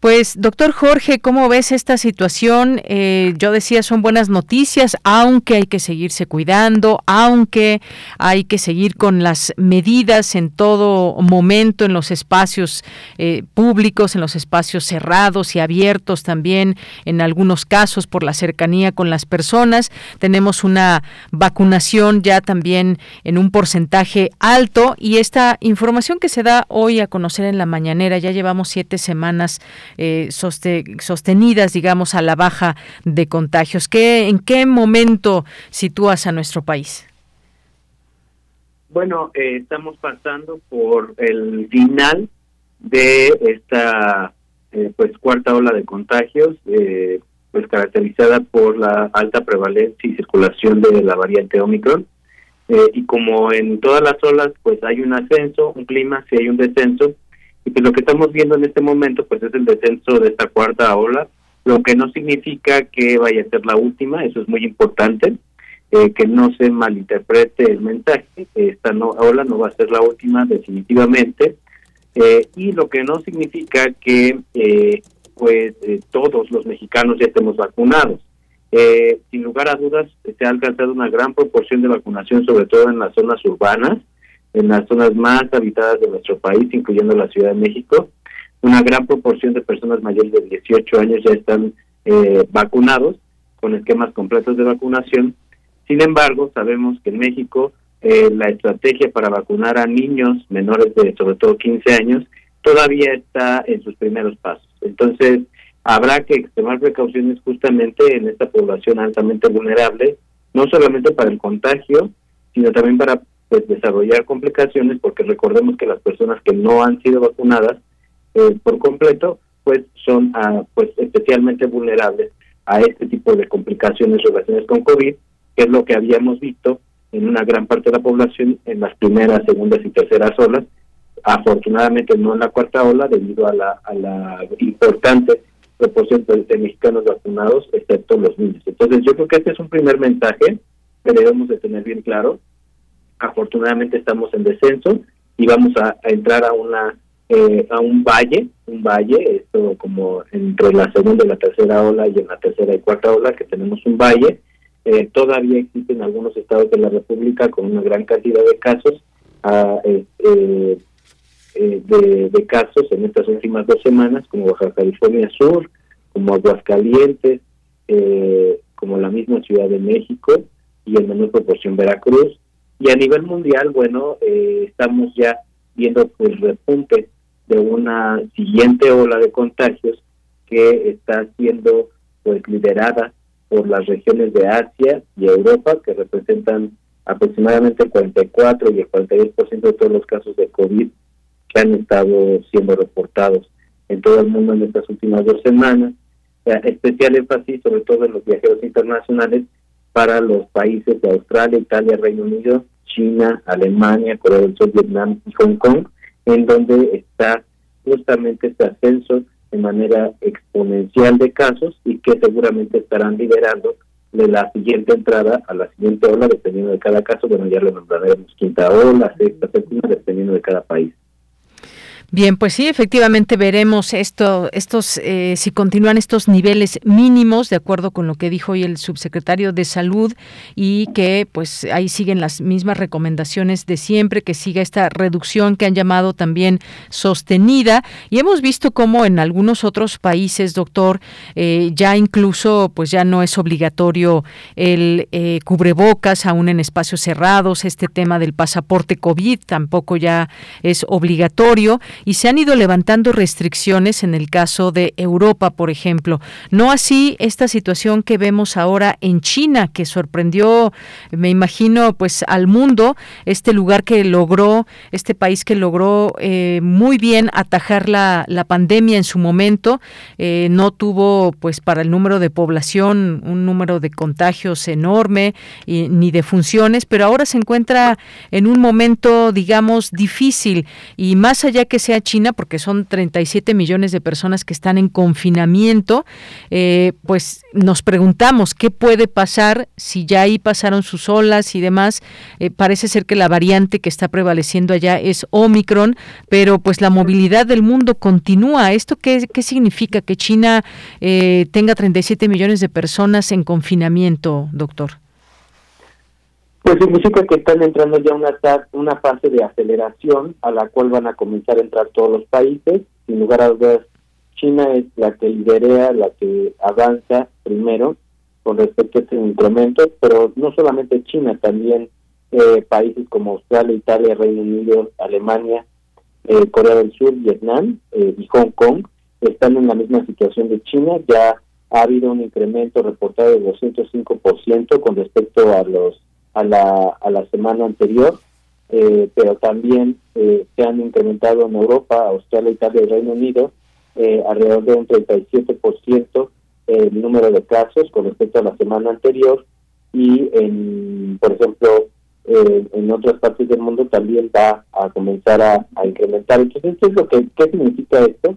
Pues, doctor Jorge, ¿cómo ves esta situación? Eh, yo decía, son buenas noticias, aunque hay que seguirse cuidando, aunque hay que seguir con las medidas en todo momento en los espacios eh, públicos, en los espacios cerrados y abiertos también, en algunos casos por la cercanía con las personas. Tenemos una vacunación ya también en un porcentaje alto y esta información que se da hoy a conocer en la mañanera, ya llevamos siete semanas eh, sostenidas, digamos, a la baja de contagios. ¿Qué, ¿En qué momento sitúas a nuestro país? Bueno, eh, estamos pasando por el final de esta eh, pues cuarta ola de contagios, pues caracterizada por la alta prevalencia y circulación de la variante Omicron. y como en todas las olas, pues hay un ascenso, un clima, si hay un descenso, y pues lo que estamos viendo en este momento pues es el descenso de esta cuarta ola, lo que no significa que vaya a ser la última, eso es muy importante, eh, que no se malinterprete el mensaje, esta no, ola no va a ser la última definitivamente, eh, y lo que no significa que eh, pues todos los mexicanos ya estemos vacunados. sin lugar a dudas, se ha alcanzado una gran proporción de vacunación, sobre todo en las zonas urbanas, en las zonas más habitadas de nuestro país, incluyendo la Ciudad de México. Una gran proporción de personas mayores de 18 años ya están eh, vacunados con esquemas completos de vacunación. Sin embargo, sabemos que en México eh, la estrategia para vacunar a niños menores de sobre todo 15 años todavía está en sus primeros pasos. Entonces, habrá que extremar precauciones justamente en esta población altamente vulnerable, no solamente para el contagio, sino también para pues desarrollar complicaciones porque recordemos que las personas que no han sido vacunadas eh, por completo pues son ah, pues especialmente vulnerables a este tipo de complicaciones relacionadas con COVID, que es lo que habíamos visto en una gran parte de la población en las primeras, segundas y terceras olas, afortunadamente no en la cuarta ola debido a la, a la importante proporción de mexicanos vacunados, excepto los niños. Entonces yo creo que este es un primer mensaje que debemos de tener bien claro, afortunadamente estamos en descenso y vamos a, entrar a una eh, a un valle, un valle, esto como entre la segunda y la tercera ola y en la tercera y cuarta ola que tenemos un valle. Eh, todavía existen algunos estados de la República con una gran cantidad de casos a, eh, eh, de, de, casos en estas últimas dos semanas, como Baja California Sur, como Aguascalientes, como la misma Ciudad de México y en menor proporción Veracruz. Y a nivel mundial, bueno, estamos ya viendo el repunte de una siguiente ola de contagios que está siendo pues liderada por las regiones de Asia y Europa, que representan aproximadamente el 44 y el 42% de todos los casos de COVID que han estado siendo reportados en todo el mundo en estas últimas dos semanas. especial énfasis sobre todo en los viajeros internacionales para los países de Australia, Italia, Reino Unido, China, Alemania, Corea del Sur, Vietnam y Hong Kong, en donde está justamente este ascenso de manera exponencial de casos y que seguramente estarán liderando de la siguiente entrada a la siguiente ola, dependiendo de cada caso. Bueno, ya lo nombraremos quinta ola, sexta, séptima, dependiendo de cada país. Bien, pues sí, efectivamente veremos esto, estos, eh, si continúan estos niveles mínimos, de acuerdo con lo que dijo hoy el subsecretario de Salud, y que pues ahí siguen las mismas recomendaciones de siempre, que siga esta reducción que han llamado también sostenida. Y hemos visto cómo en algunos otros países, doctor, eh, ya incluso pues ya no es obligatorio el eh, cubrebocas, aún en espacios cerrados, este tema del pasaporte COVID tampoco ya es obligatorio y se han ido levantando restricciones en el caso de Europa, por ejemplo. No así esta situación que vemos ahora en China, que sorprendió, me imagino, pues al mundo, este lugar que logró, este país que logró eh, muy bien atajar la, la, pandemia en su momento, eh, no tuvo, pues para el número de población, un número de contagios enorme y, ni de funciones, pero ahora se encuentra en un momento, digamos, difícil y más allá que sea China, porque son 37 millones de personas que están en confinamiento, eh, pues nos preguntamos qué puede pasar si ya ahí pasaron sus olas y demás. Eh, parece ser que la variante que está prevaleciendo allá es Omicron, pero pues la movilidad del mundo continúa. ¿Esto qué, qué significa que China eh, tenga 37 millones de personas en confinamiento, doctor? Pues significa que están entrando ya una, una fase de aceleración a la cual van a comenzar a entrar todos los países. Sin lugar a dudas, China es la que lidera, la que avanza primero con respecto a este incremento, pero no solamente China, también eh, países como Australia, Italia, Reino Unido, Alemania, eh, Corea del Sur, Vietnam eh, y Hong Kong están en la misma situación de China. Ya ha habido un incremento reportado de 205% con respecto a los a la, a la semana anterior, eh, pero también eh, se han incrementado en Europa, Australia, Italia y Reino Unido eh, alrededor de un 37% el número de casos con respecto a la semana anterior y, en, por ejemplo, en otras partes del mundo también va a comenzar a, incrementar. Entonces, ¿qué es lo que qué significa esto?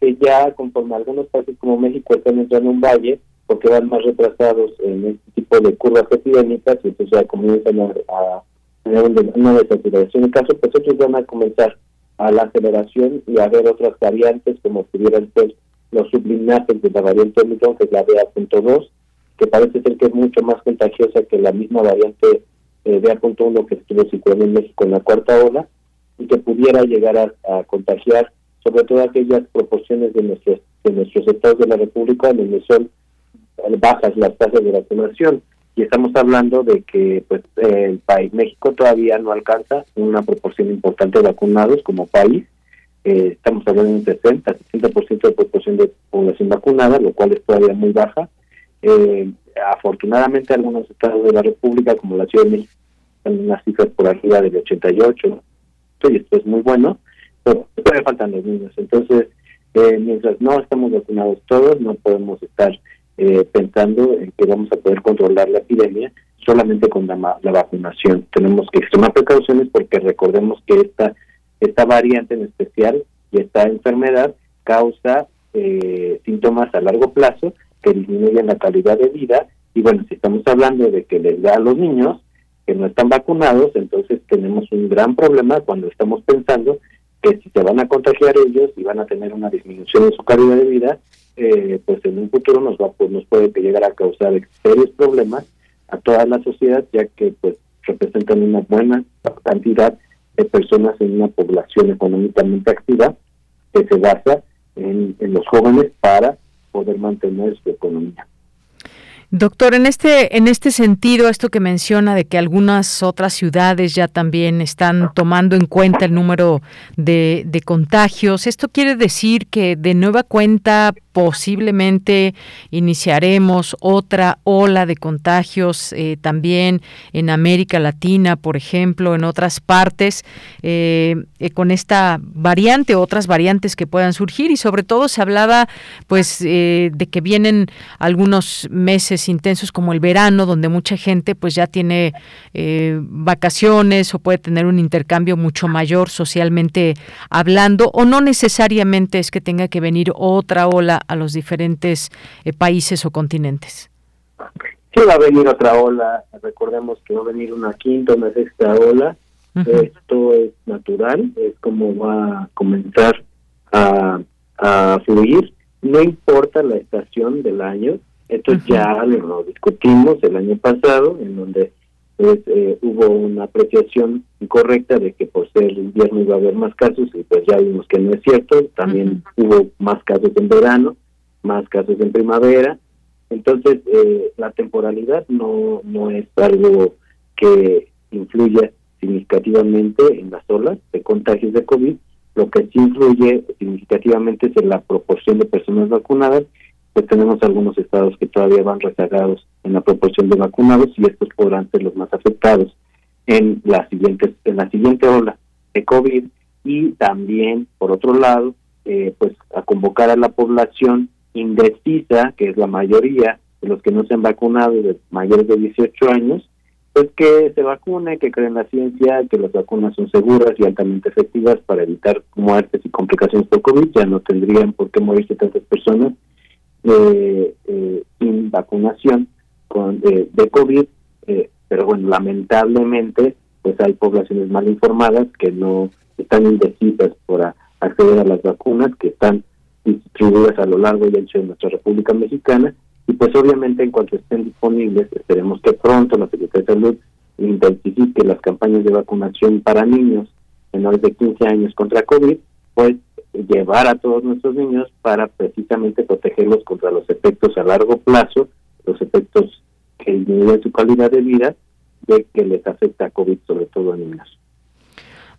Que ya conforme algunos países como México están entrando en un valle, porque van más retrasados en este tipo de curvas epidémicas y entonces ya comienzan a, tener una desaceleración de casos, pues otros van a comenzar a la aceleración y a ver otras variantes como pudieran ser los sublinates de la variante Omicron, que es la BA.2, que parece ser que es mucho más contagiosa que la misma variante eh, BA.1 que estuvo situada en México en la cuarta ola y que pudiera llegar a, contagiar sobre todo aquellas proporciones de nuestros de nuestros estados de la República donde son bajas las tasas de vacunación. Y estamos hablando de que pues el país México todavía no alcanza una proporción importante de vacunados como país. Eh, estamos hablando de un 60 60% de proporción de población vacunada lo cual es todavía muy baja. Eh, afortunadamente algunos estados de la República como la Ciudad de México están unas cifras por arriba del 88 y esto es muy bueno pero todavía faltan los niños. Entonces eh, mientras no estamos vacunados todos no podemos estar eh, pensando en que vamos a poder controlar la epidemia solamente con la, la, vacunación. Tenemos que extremar precauciones porque recordemos que esta, esta variante en especial y esta enfermedad causa eh, síntomas a largo plazo que disminuyen la calidad de vida y bueno, si estamos hablando de que les da a los niños que no están vacunados, entonces tenemos un gran problema cuando estamos pensando que si se van a contagiar ellos y van a tener una disminución en su calidad de vida, eh, pues en un futuro nos va pues, nos puede llegar a causar serios problemas a toda la sociedad ya que pues representan una buena cantidad de personas en una población económicamente activa que se basa en los jóvenes para poder mantener su economía. Doctor, en este, en este sentido, esto que menciona de que algunas otras ciudades ya también están tomando en cuenta el número de, contagios, ¿esto quiere decir que de nueva cuenta posiblemente iniciaremos otra ola de contagios eh, también en América Latina, por ejemplo, en otras partes, eh, eh, con esta variante, otras variantes que puedan surgir y sobre todo se hablaba pues de que vienen algunos meses intensos como el verano, donde mucha gente pues ya tiene vacaciones o puede tener un intercambio mucho mayor socialmente hablando o no necesariamente es que tenga que venir otra ola a los diferentes eh, países o continentes? Sí, va a venir otra ola. Recordemos que va a venir una quinta, una sexta ola. Esto es natural, es como va a comenzar a, fluir. No importa la estación del año. Esto ya lo discutimos el año pasado, en donde pues, eh, hubo una apreciación incorrecta de que por ser invierno iba a haber más casos y pues ya vimos que no es cierto. También hubo más casos en verano más casos en primavera. Entonces, eh, la temporalidad no, no es algo que influya significativamente en las olas de contagios de COVID. Lo que sí influye significativamente es en la proporción de personas vacunadas, pues tenemos algunos estados que todavía van rezagados en la proporción de vacunados y estos podrán ser los más afectados en la siguiente, en la siguiente ola de COVID y también, por otro lado, eh, pues a convocar a la población indecisa, que es la mayoría de los que no se han vacunado de mayores de 18 años, pues que se vacune, que creen la ciencia, que las vacunas son seguras y altamente efectivas para evitar muertes y complicaciones por COVID. Ya no tendrían por qué morirse tantas personas sin vacunación con, de COVID. Eh, pero bueno, lamentablemente, pues hay poblaciones mal informadas que no están indecisas por acceder a las vacunas, que están distribuidas a lo largo y ancho de nuestra República Mexicana y pues obviamente en cuanto estén disponibles esperemos que pronto la Secretaría de Salud intensifique las campañas de vacunación para niños menores de 15 años contra COVID, pues llevar a todos nuestros niños para precisamente protegerlos contra los efectos a largo plazo, los efectos que disminuyen su calidad de vida, de que les afecta COVID, sobre todo a niños.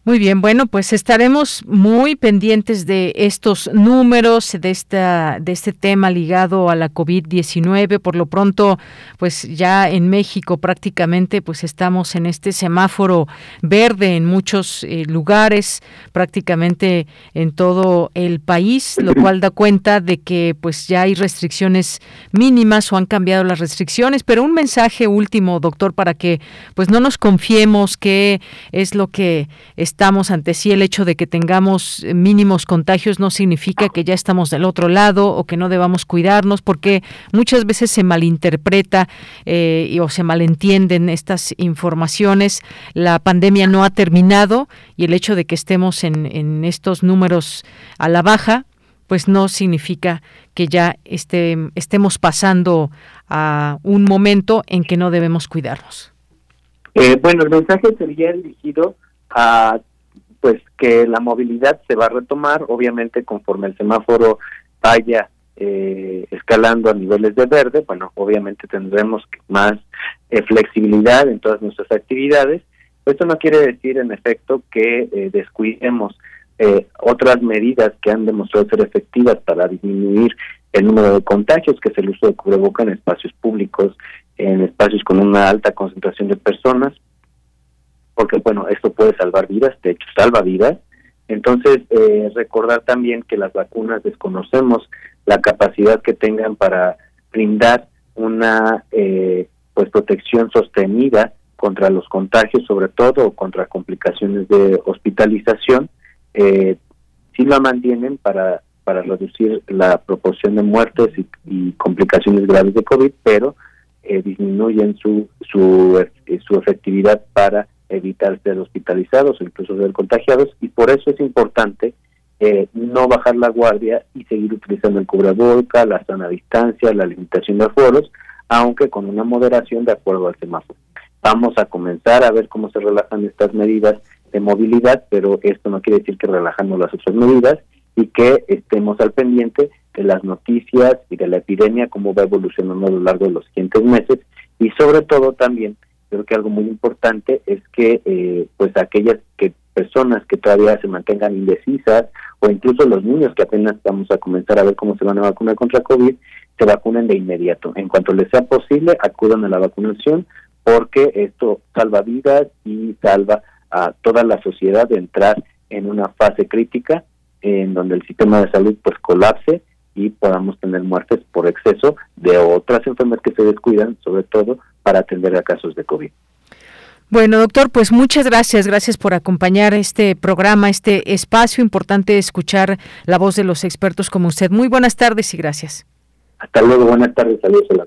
Muy bien, bueno, pues estaremos muy pendientes de estos números, de esta, de este tema ligado a la COVID-19. Por lo pronto, pues ya en México prácticamente, pues estamos en este semáforo verde en muchos eh, lugares, prácticamente en todo el país, lo cual da cuenta de que, pues ya hay restricciones mínimas o han cambiado las restricciones. Pero un mensaje último, doctor, para que, pues no nos confiemos que es lo que está estamos ante sí, el hecho de que tengamos mínimos contagios no significa que ya estamos del otro lado o que no debamos cuidarnos, porque muchas veces se malinterpreta eh, o se malentienden estas informaciones. La pandemia no ha terminado y el hecho de que estemos en, en estos números a la baja, pues no significa que ya esté, estemos pasando a un momento en que no debemos cuidarnos. Eh, bueno, el mensaje sería dirigido a pues que la movilidad se va a retomar, obviamente conforme el semáforo vaya eh, escalando a niveles de verde, bueno, obviamente tendremos más eh, flexibilidad en todas nuestras actividades. Esto no quiere decir, en efecto, que eh, descuidemos otras medidas que han demostrado ser efectivas para disminuir el número de contagios, que es el uso de cubreboca en espacios públicos, en espacios con una alta concentración de personas, porque bueno, esto puede salvar vidas, de hecho salva vidas. Entonces, eh, recordar también que las vacunas desconocemos la capacidad que tengan para brindar una eh, pues protección sostenida contra los contagios, sobre todo contra complicaciones de hospitalización, eh, sí la mantienen para para reducir la proporción de muertes y, complicaciones graves de COVID, pero eh, disminuyen su su, su efectividad para evitar ser hospitalizados o incluso ser contagiados y por eso es importante eh, no bajar la guardia y seguir utilizando el cubreboca, la sana distancia, la limitación de aforos, aunque con una moderación de acuerdo al semáforo. Vamos a comenzar a ver cómo se relajan estas medidas de movilidad, pero esto no quiere decir que relajamos las otras medidas y que estemos al pendiente de las noticias y de la epidemia, cómo va evolucionando a lo largo de los siguientes meses y sobre todo también creo que algo muy importante es que eh, pues aquellas que personas que todavía se mantengan indecisas o incluso los niños que apenas vamos a comenzar a ver cómo se van a vacunar contra COVID, se vacunen de inmediato. En cuanto les sea posible, acudan a la vacunación porque esto salva vidas y salva a toda la sociedad de entrar en una fase crítica en donde el sistema de salud pues colapse y podamos tener muertes por exceso de otras enfermedades que se descuidan, sobre todo para atender a casos de COVID. Bueno, doctor, pues muchas gracias, gracias por acompañar este programa, este espacio importante escuchar la voz de los expertos como usted. Muy buenas tardes y gracias. Hasta luego, buenas tardes, saludos a la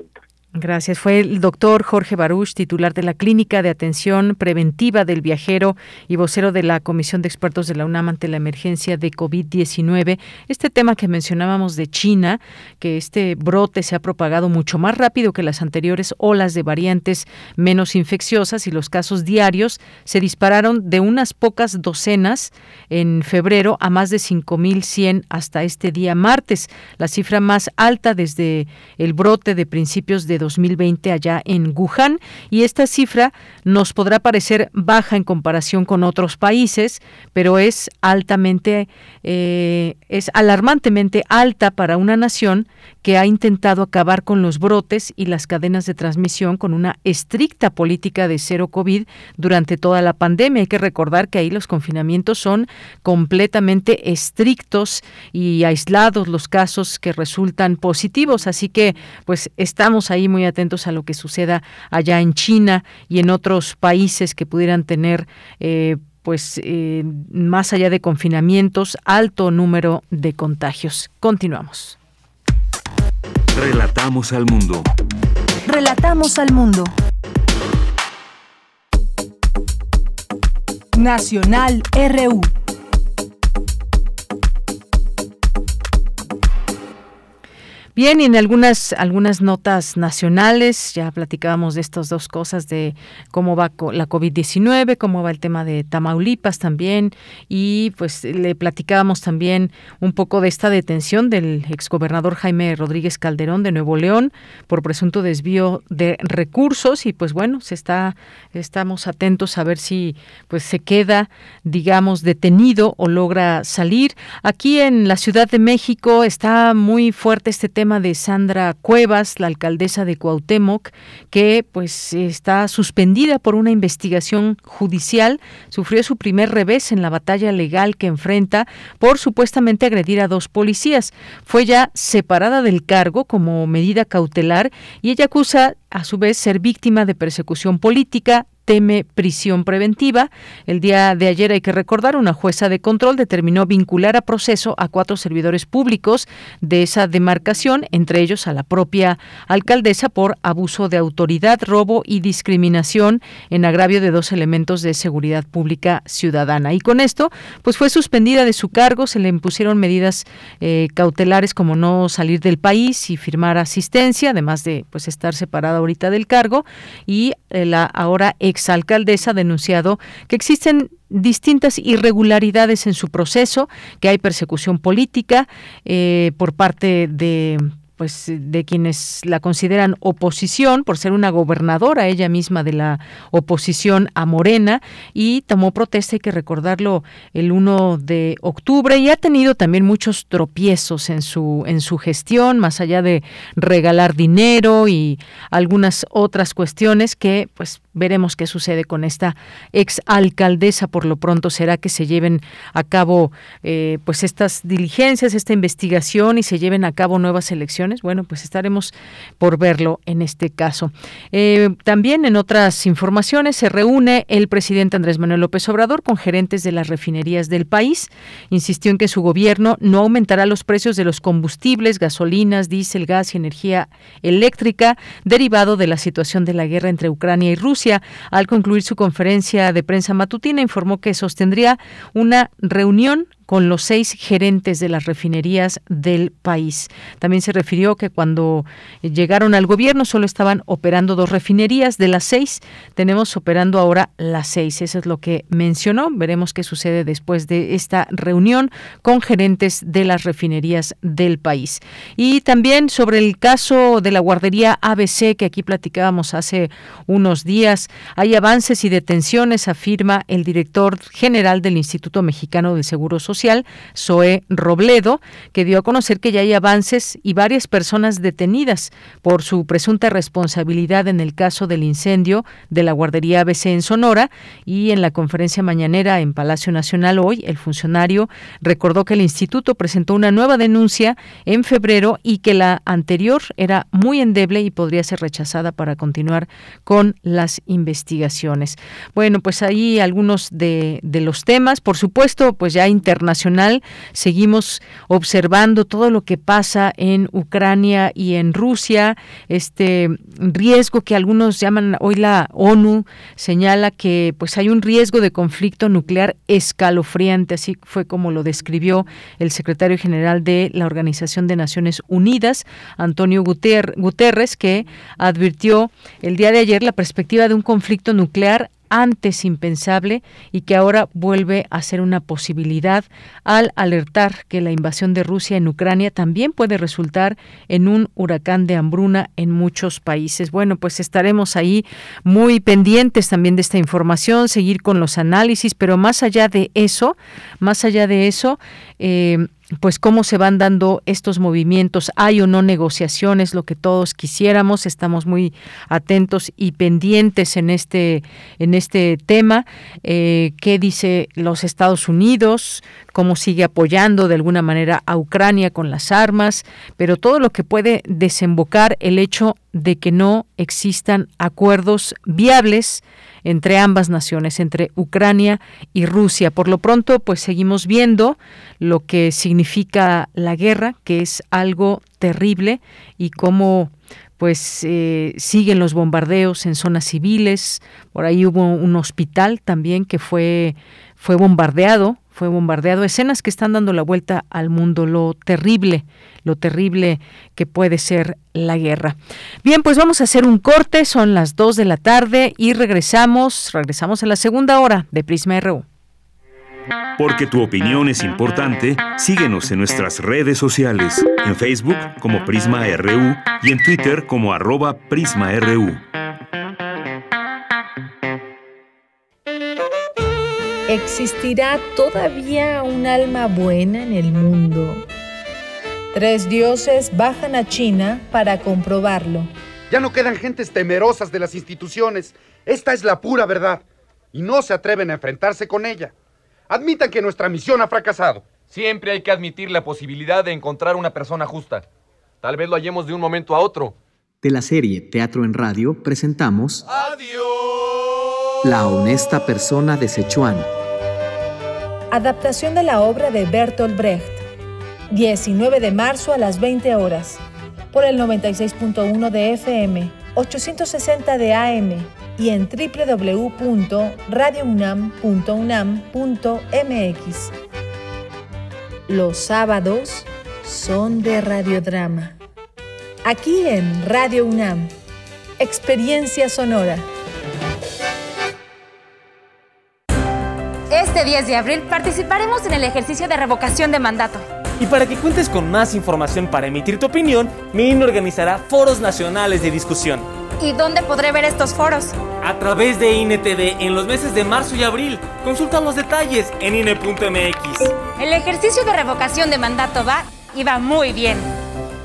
Gracias. Fue el doctor Jorge Baruch, titular de la Clínica de Atención Preventiva del Viajero y vocero de la Comisión de Expertos de la UNAM ante la emergencia de COVID-19. Este tema que mencionábamos de China, que este brote se ha propagado mucho más rápido que las anteriores olas de variantes menos infecciosas y los casos diarios se dispararon de unas pocas docenas en febrero a más de 5.100 hasta este día martes, la cifra más alta desde el brote de principios de 2020 allá en Wuhan y esta cifra nos podrá parecer baja en comparación con otros países, pero es altamente, eh, es alarmantemente alta para una nación que ha intentado acabar con los brotes y las cadenas de transmisión con una estricta política de cero COVID durante toda la pandemia. Hay que recordar que ahí los confinamientos son completamente estrictos y aislados los casos que resultan positivos, así que pues estamos ahí muy atentos a lo que suceda allá en China y en otros países que pudieran tener eh, pues eh, más allá de confinamientos, alto número de contagios. Continuamos. Relatamos al mundo. Relatamos al mundo. Nacional RU. Bien, y en algunas, algunas notas nacionales, ya platicábamos de estas dos cosas, de cómo va la COVID-19, cómo va el tema de Tamaulipas también, y pues le platicábamos también un poco de esta detención del exgobernador Jaime Rodríguez Calderón de Nuevo León por presunto desvío de recursos, y pues bueno, se está, estamos atentos a ver si pues se queda, digamos, detenido o logra salir. Aquí en la Ciudad de México está muy fuerte este tema tema de Sandra Cuevas, la alcaldesa de Cuauhtémoc, que pues está suspendida por una investigación judicial, sufrió su primer revés en la batalla legal que enfrenta por supuestamente agredir a dos policías. Fue ya separada del cargo como medida cautelar y ella acusa a su vez ser víctima de persecución política, teme prisión preventiva. El día de ayer hay que recordar, una jueza de control determinó vincular a proceso a cuatro servidores públicos de esa demarcación, entre ellos a la propia alcaldesa por abuso de autoridad, robo y discriminación en agravio de dos elementos de seguridad pública ciudadana. Y con esto, pues fue suspendida de su cargo, se le impusieron medidas eh, cautelares como no salir del país y firmar asistencia, además de pues estar separada ahorita del cargo y eh, la ahora exalcaldesa ha denunciado que existen distintas irregularidades en su proceso, que hay persecución política eh, por parte de pues de quienes la consideran oposición por ser una gobernadora ella misma de la oposición a Morena y tomó protesta hay que recordarlo el 1 de octubre y ha tenido también muchos tropiezos en su en su gestión más allá de regalar dinero y algunas otras cuestiones que pues veremos qué sucede con esta ex alcaldesa por lo pronto será que se lleven a cabo eh, pues estas diligencias esta investigación y se lleven a cabo nuevas elecciones bueno, pues estaremos por verlo en este caso. Eh, también en otras informaciones se reúne el presidente Andrés Manuel López Obrador con gerentes de las refinerías del país. Insistió en que su gobierno no aumentará los precios de los combustibles, gasolinas, diésel, gas y energía eléctrica derivado de la situación de la guerra entre Ucrania y Rusia. Al concluir su conferencia de prensa matutina, informó que sostendría una reunión con los seis gerentes de las refinerías del país. También se refirió que cuando llegaron al gobierno solo estaban operando dos refinerías, de las seis tenemos operando ahora las seis. Eso es lo que mencionó. Veremos qué sucede después de esta reunión con gerentes de las refinerías del país. Y también sobre el caso de la guardería ABC que aquí platicábamos hace unos días, hay avances y detenciones, afirma el director general del Instituto Mexicano del Seguro Social Social, Robledo, que dio a conocer que ya hay avances y varias personas detenidas por su presunta responsabilidad en el caso del incendio de la guardería ABC en Sonora y en la conferencia mañanera en Palacio Nacional hoy, el funcionario recordó que el instituto presentó una nueva denuncia en febrero y que la anterior era muy endeble y podría ser rechazada para continuar con las investigaciones. Bueno, pues ahí algunos de, los temas, por supuesto, pues ya internacionalmente internacional. Seguimos observando todo lo que pasa en Ucrania y en Rusia, este riesgo que algunos llaman hoy la ONU señala que pues hay un riesgo de conflicto nuclear escalofriante, así fue como lo describió el secretario general de la Organización de Naciones Unidas, Antonio Guterres, que advirtió el día de ayer la perspectiva de un conflicto nuclear antes impensable y que ahora vuelve a ser una posibilidad al alertar que la invasión de Rusia en Ucrania también puede resultar en un huracán de hambruna en muchos países. Bueno, pues estaremos ahí muy pendientes también de esta información, seguir con los análisis, pero más allá de eso, más allá de eso, eh, pues cómo se van dando estos movimientos, hay o no negociaciones, lo que todos quisiéramos, estamos muy atentos y pendientes en este, en este tema, eh, qué dice los Estados Unidos, cómo sigue apoyando de alguna manera a Ucrania con las armas, pero todo lo que puede desembocar el hecho de que no existan acuerdos viables entre ambas naciones, entre Ucrania y Rusia. Por lo pronto, pues seguimos viendo lo que significa la guerra, que es algo terrible y cómo pues eh, siguen los bombardeos en zonas civiles. Por ahí hubo un hospital también que fue fue bombardeado, fue bombardeado. Escenas que están dando la vuelta al mundo, lo terrible, lo terrible que puede ser la guerra. Bien, pues vamos a hacer un corte, son las 2 de la tarde y regresamos, regresamos a la segunda hora de Prisma RU. Porque tu opinión es importante, síguenos en nuestras redes sociales, en Facebook como Prisma RU y en Twitter como arroba PrismaRU. ¿Existirá todavía un alma buena en el mundo? Tres dioses bajan a China para comprobarlo. Ya no quedan gentes temerosas de las instituciones. Esta es la pura verdad. Y no se atreven a enfrentarse con ella. Admitan que nuestra misión ha fracasado. Siempre hay que admitir la posibilidad de encontrar una persona justa. Tal vez lo hallemos de un momento a otro. De la serie Teatro en Radio presentamos... La honesta persona de Sichuan. Adaptación de la obra de Bertolt Brecht. 19 de marzo a las 20 horas. Por el 96.1 de FM, 860 de AM y en www.radiounam.unam.mx. Los sábados son de radiodrama. Aquí en Radio UNAM. Experiencia sonora. Este 10 de abril participaremos en el ejercicio de revocación de mandato. Y para que cuentes con más información para emitir tu opinión, mi INE organizará foros nacionales de discusión. ¿Y dónde podré ver estos foros? A través de INETV en los meses de marzo y abril. Consulta los detalles en INE.mx. El ejercicio de revocación de mandato va y va muy bien.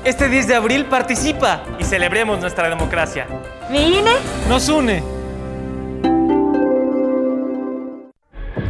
Este 10 de abril participa y celebremos nuestra democracia. ¿Mi INE? Nos une.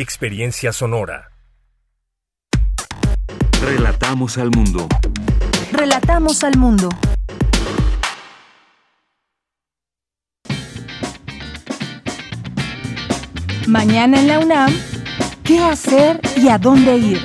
Experiencia sonora. Relatamos al mundo. Relatamos al mundo. Mañana en la UNAM, ¿qué hacer y a dónde ir?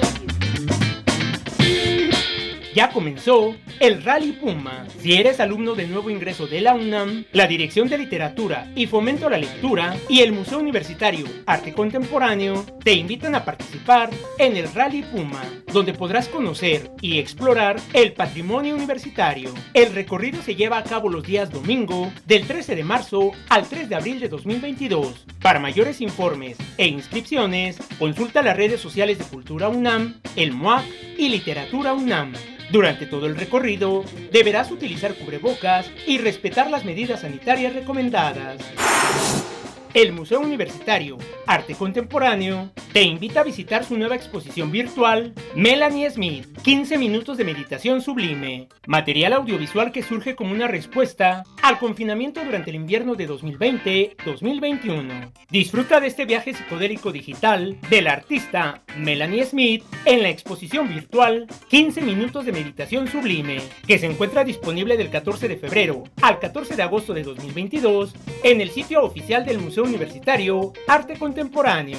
Ya comenzó el Rally Puma. Si eres alumno de nuevo ingreso de la UNAM, la Dirección de Literatura y Fomento a la Lectura y el Museo Universitario Arte Contemporáneo te invitan a participar en el Rally Puma, donde podrás conocer y explorar el patrimonio universitario. El recorrido se lleva a cabo los días domingo del 13 de marzo al 3 de abril de 2022. Para mayores informes e inscripciones, consulta las redes sociales de Cultura UNAM, el MOAC y Literatura UNAM. Durante todo el recorrido, deberás utilizar cubrebocas y respetar las medidas sanitarias recomendadas. El Museo Universitario Arte Contemporáneo te invita a visitar su nueva exposición virtual Melanie Smith, 15 minutos de meditación sublime, material audiovisual que surge como una respuesta al confinamiento durante el invierno de 2020-2021. Disfruta de este viaje psicodélico digital del artista Melanie Smith en la exposición virtual 15 minutos de meditación sublime, que se encuentra disponible del 14 de febrero al 14 de agosto de 2022 en el sitio oficial del Museo Universitario Arte Contemporáneo.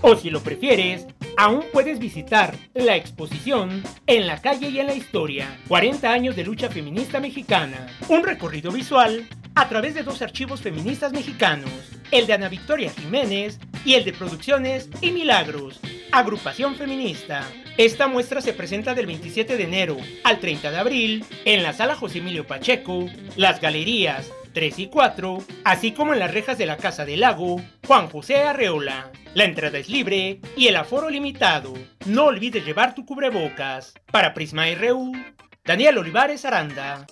O si lo prefieres, aún puedes visitar la exposición En la calle y en la historia, 40 años de lucha feminista mexicana, un recorrido visual a través de dos archivos feministas mexicanos, el de Ana Victoria Jiménez y el de Producciones y Milagros, agrupación feminista. Esta muestra se presenta del 27 de enero al 30 de abril en la sala José Emilio Pacheco, las galerías 3 y 4, así como en las rejas de la Casa del Lago, Juan José Arreola. La entrada es libre y el aforo limitado. No olvides llevar tu cubrebocas. Para Prisma RU, Daniel Olivares Aranda.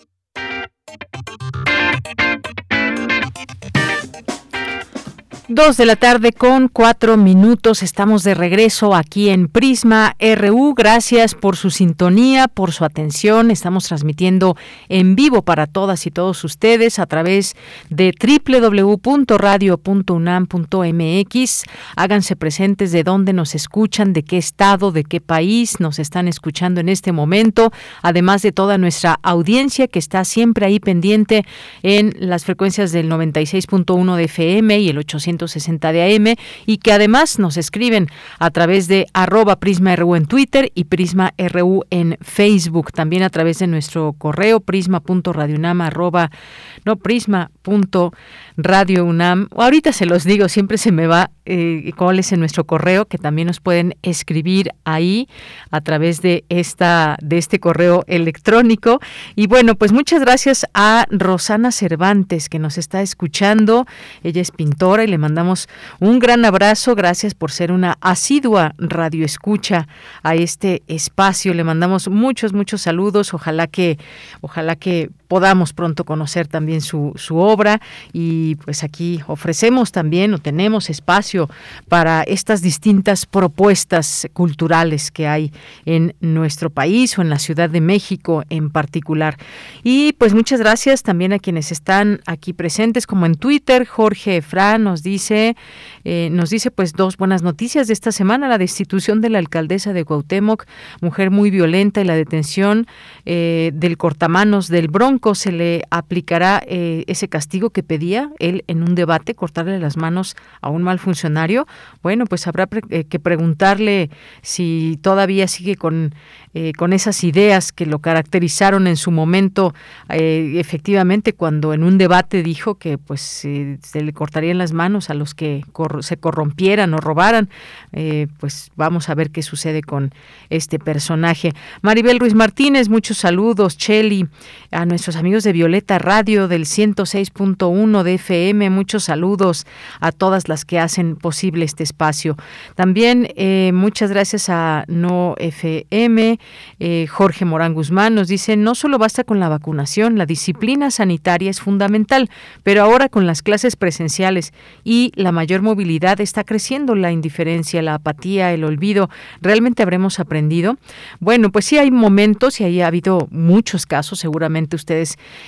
Dos de la tarde con cuatro minutos. Estamos de regreso aquí en Prisma RU. Gracias por su sintonía, por su atención. Estamos transmitiendo en vivo para todas y todos ustedes a través de www.radio.unam.mx. Háganse presentes de dónde nos escuchan, de qué estado, de qué país nos están escuchando en este momento. Además de toda nuestra audiencia que está siempre ahí pendiente en las frecuencias del 96.1 de FM y el 800 60 de AM y que además nos escriben a través de arroba Prisma RU en Twitter y Prisma RU en Facebook, también a través de nuestro correo prisma.radionama arroba no prisma.radiounam. Ahorita se los digo, siempre se me va eh, cuál es en nuestro correo, que también nos pueden escribir ahí a través de esta de este correo electrónico. Y bueno, pues muchas gracias a Rosana Cervantes que nos está escuchando. Ella es pintora y le mandamos un gran abrazo. Gracias por ser una asidua radioescucha a este espacio. Le mandamos muchos muchos saludos. Ojalá que ojalá que podamos pronto conocer también su, su obra y pues aquí ofrecemos también o tenemos espacio para estas distintas propuestas culturales que hay en nuestro país o en la Ciudad de México en particular. Y pues muchas gracias también a quienes están aquí presentes como en Twitter. Jorge Efra nos dice, eh, nos dice pues dos buenas noticias de esta semana, la destitución de la alcaldesa de Cuauhtémoc, mujer muy violenta y la detención eh, del cortamanos del Bronco se le aplicará eh, ese castigo que pedía él en un debate, cortarle las manos a un mal funcionario. Bueno, pues habrá eh, que preguntarle si todavía sigue con eh, con esas ideas que lo caracterizaron en su momento, efectivamente, cuando en un debate dijo que pues se le cortarían las manos a los que se corrompieran o robaran, pues vamos a ver qué sucede con este personaje. Maribel Ruiz Martínez, muchos saludos, Cheli, a nuestro amigos de Violeta Radio del 106.1 de FM. Muchos saludos a todas las que hacen posible este espacio. También eh, muchas gracias a No FM. Eh, Jorge Morán Guzmán nos dice, no solo basta con la vacunación, la disciplina sanitaria es fundamental, pero ahora con las clases presenciales y la mayor movilidad está creciendo la indiferencia, la apatía, el olvido. ¿Realmente habremos aprendido? Bueno, pues sí hay momentos y ahí ha habido muchos casos, seguramente ustedes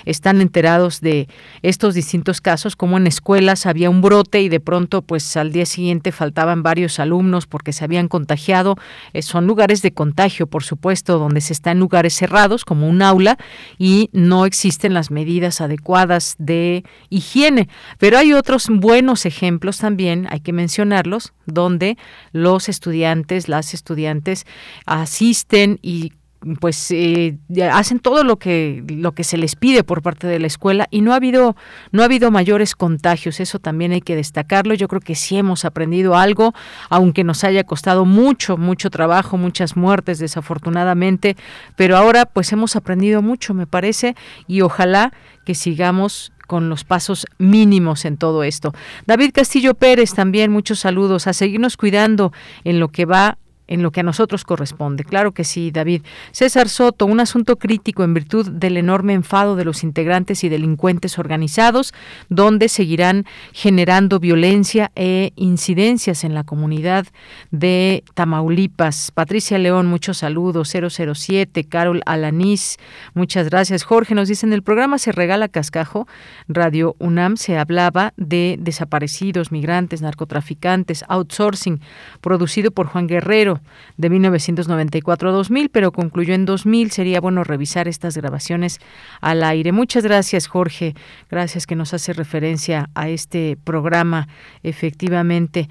están enterados de estos distintos casos, como en escuelas había un brote y de pronto pues al día siguiente faltaban varios alumnos porque se habían contagiado. Eh, son lugares de contagio, por supuesto, donde se está en lugares cerrados como un aula y no existen las medidas adecuadas de higiene. Pero hay otros buenos ejemplos también, hay que mencionarlos, donde los estudiantes, las estudiantes asisten y pues eh, hacen todo lo que lo que se les pide por parte de la escuela y no ha habido no ha habido mayores contagios eso también hay que destacarlo yo creo que sí hemos aprendido algo aunque nos haya costado mucho mucho trabajo muchas muertes desafortunadamente pero ahora pues hemos aprendido mucho me parece y ojalá que sigamos con los pasos mínimos en todo esto. David Castillo Pérez también muchos saludos a seguirnos cuidando en lo que va en lo que a nosotros corresponde. Claro que sí, David. César Soto, un asunto crítico en virtud del enorme enfado de los integrantes y delincuentes organizados, donde seguirán generando violencia e incidencias en la comunidad de Tamaulipas. Patricia León, muchos saludos. 007, Carol Alanís, muchas gracias. Jorge, nos dice en el programa Se Regala Cascajo, Radio UNAM, se hablaba de desaparecidos, migrantes, narcotraficantes, outsourcing, producido por Juan Guerrero de 1994 a 2000, pero concluyó en 2000. Sería bueno revisar estas grabaciones al aire. Muchas gracias, Jorge. Gracias que nos hace referencia a este programa. Efectivamente,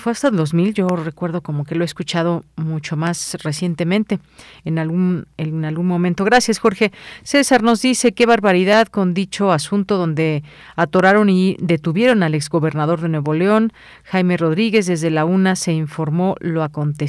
fue hasta el 2000. Yo recuerdo como que lo he escuchado mucho más recientemente, en algún, en algún momento. Gracias, Jorge. César nos dice qué barbaridad con dicho asunto donde atoraron y detuvieron al exgobernador de Nuevo León, Jaime Rodríguez. Desde la UNA se informó lo acontecido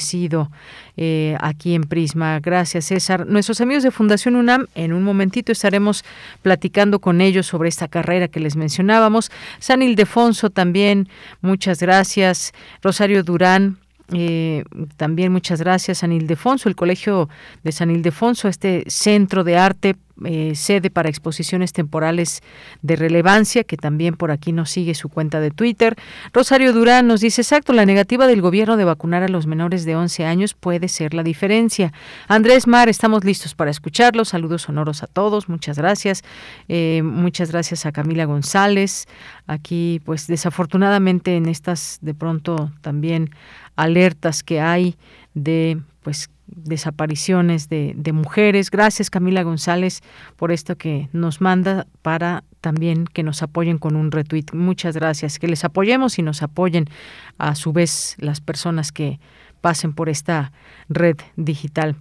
eh, aquí en Prisma. Gracias, César. Nuestros amigos de Fundación UNAM, en un momentito estaremos platicando con ellos sobre esta carrera que les mencionábamos. San Ildefonso también, muchas gracias. Rosario Durán, eh, también muchas gracias San Ildefonso, el Colegio de San Ildefonso, este centro de arte eh, sede para exposiciones temporales de relevancia, que también por aquí nos sigue su cuenta de Twitter. Rosario Durán nos dice, exacto, la negativa del gobierno de vacunar a los menores de 11 años puede ser la diferencia. Andrés Mar, estamos listos para escucharlos. Saludos sonoros a todos, muchas gracias. Eh, muchas gracias a Camila González. Aquí, pues desafortunadamente en estas de pronto también alertas que hay de pues desapariciones de, de, mujeres. Gracias Camila González por esto que nos manda para también que nos apoyen con un retweet. Muchas gracias. Que les apoyemos y nos apoyen a su vez las personas que pasen por esta red digital.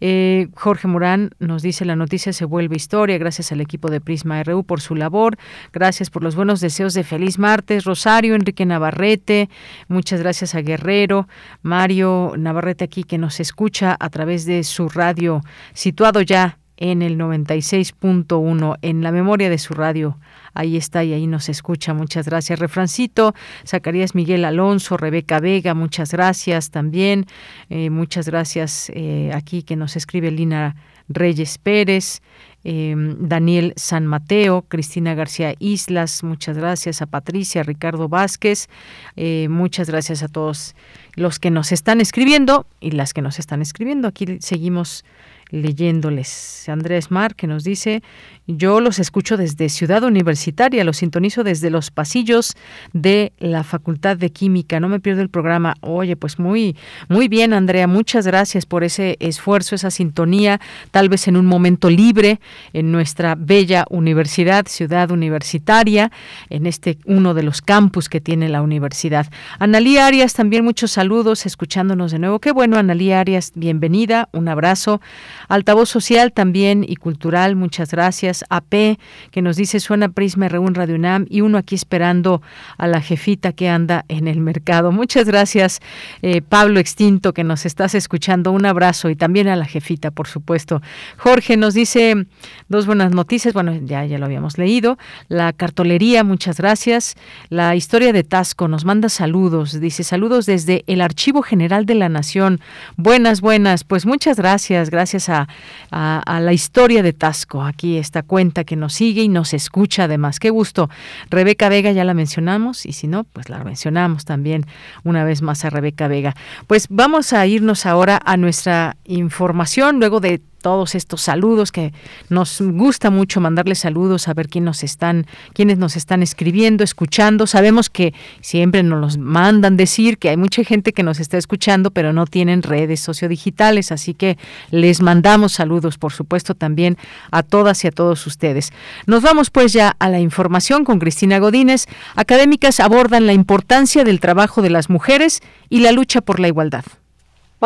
Eh, Jorge Morán nos dice la noticia se vuelve historia. Gracias al equipo de Prisma RU por su labor. Gracias por los buenos deseos de feliz martes. Rosario, Enrique Navarrete. Muchas gracias a Guerrero. Mario Navarrete aquí que nos escucha a través de su radio situado ya en el 96.1 en la memoria de su radio ahí está y ahí nos escucha. Muchas gracias, Refrancito. Zacarías Miguel Alonso, Rebeca Vega, muchas gracias también. Eh, muchas gracias eh, aquí que nos escribe Lina Reyes Pérez. Em, Daniel San Mateo, Cristina García Islas, muchas gracias a Patricia, Ricardo Vázquez, eh, muchas gracias a todos los que nos están escribiendo y las que nos están escribiendo. Aquí seguimos leyéndoles. Andrés Mar, que nos dice, yo los escucho desde Ciudad Universitaria, los sintonizo desde los pasillos de la Facultad de Química. No me pierdo el programa. Oye, pues muy, muy bien, Andrea. Muchas gracias por ese esfuerzo, esa sintonía, tal vez en un momento libre en nuestra bella universidad, Ciudad Universitaria, en este uno de los campus que tiene la universidad. Analí Arias, también muchos saludos, escuchándonos de nuevo. Qué bueno, Analí Arias, bienvenida, un abrazo. Altavoz social también y cultural, muchas gracias gracias a P, que nos dice suena Prisma RU en Radio UNAM y uno aquí esperando a la jefita que anda en el mercado. Muchas gracias, eh, Pablo Extinto, que nos estás escuchando. Un abrazo y también a la jefita, por supuesto. Jorge nos dice dos buenas noticias. Bueno, ya, ya lo habíamos leído. La cartolería, muchas gracias. La historia de Tasco nos manda saludos. Dice saludos desde el Archivo General de la Nación. Buenas, buenas. Pues muchas gracias. Gracias a, a, la historia de Tasco. Aquí esta cuenta que nos sigue y nos escucha además. Qué gusto. Rebeca Vega ya la mencionamos y si no, pues la mencionamos también una vez más a Rebeca Vega. Pues vamos a irnos ahora a nuestra información luego de todos estos saludos que nos gusta mucho mandarles saludos a ver quién nos están quiénes nos están escribiendo, escuchando. Sabemos que siempre nos los mandan decir que hay mucha gente que nos está escuchando, pero no tienen redes sociodigitales, así que les mandamos saludos, por supuesto, también a todas y a todos ustedes. Nos vamos pues ya a la información con Cristina Godínez. Académicas abordan la importancia del trabajo de las mujeres y la lucha por la igualdad.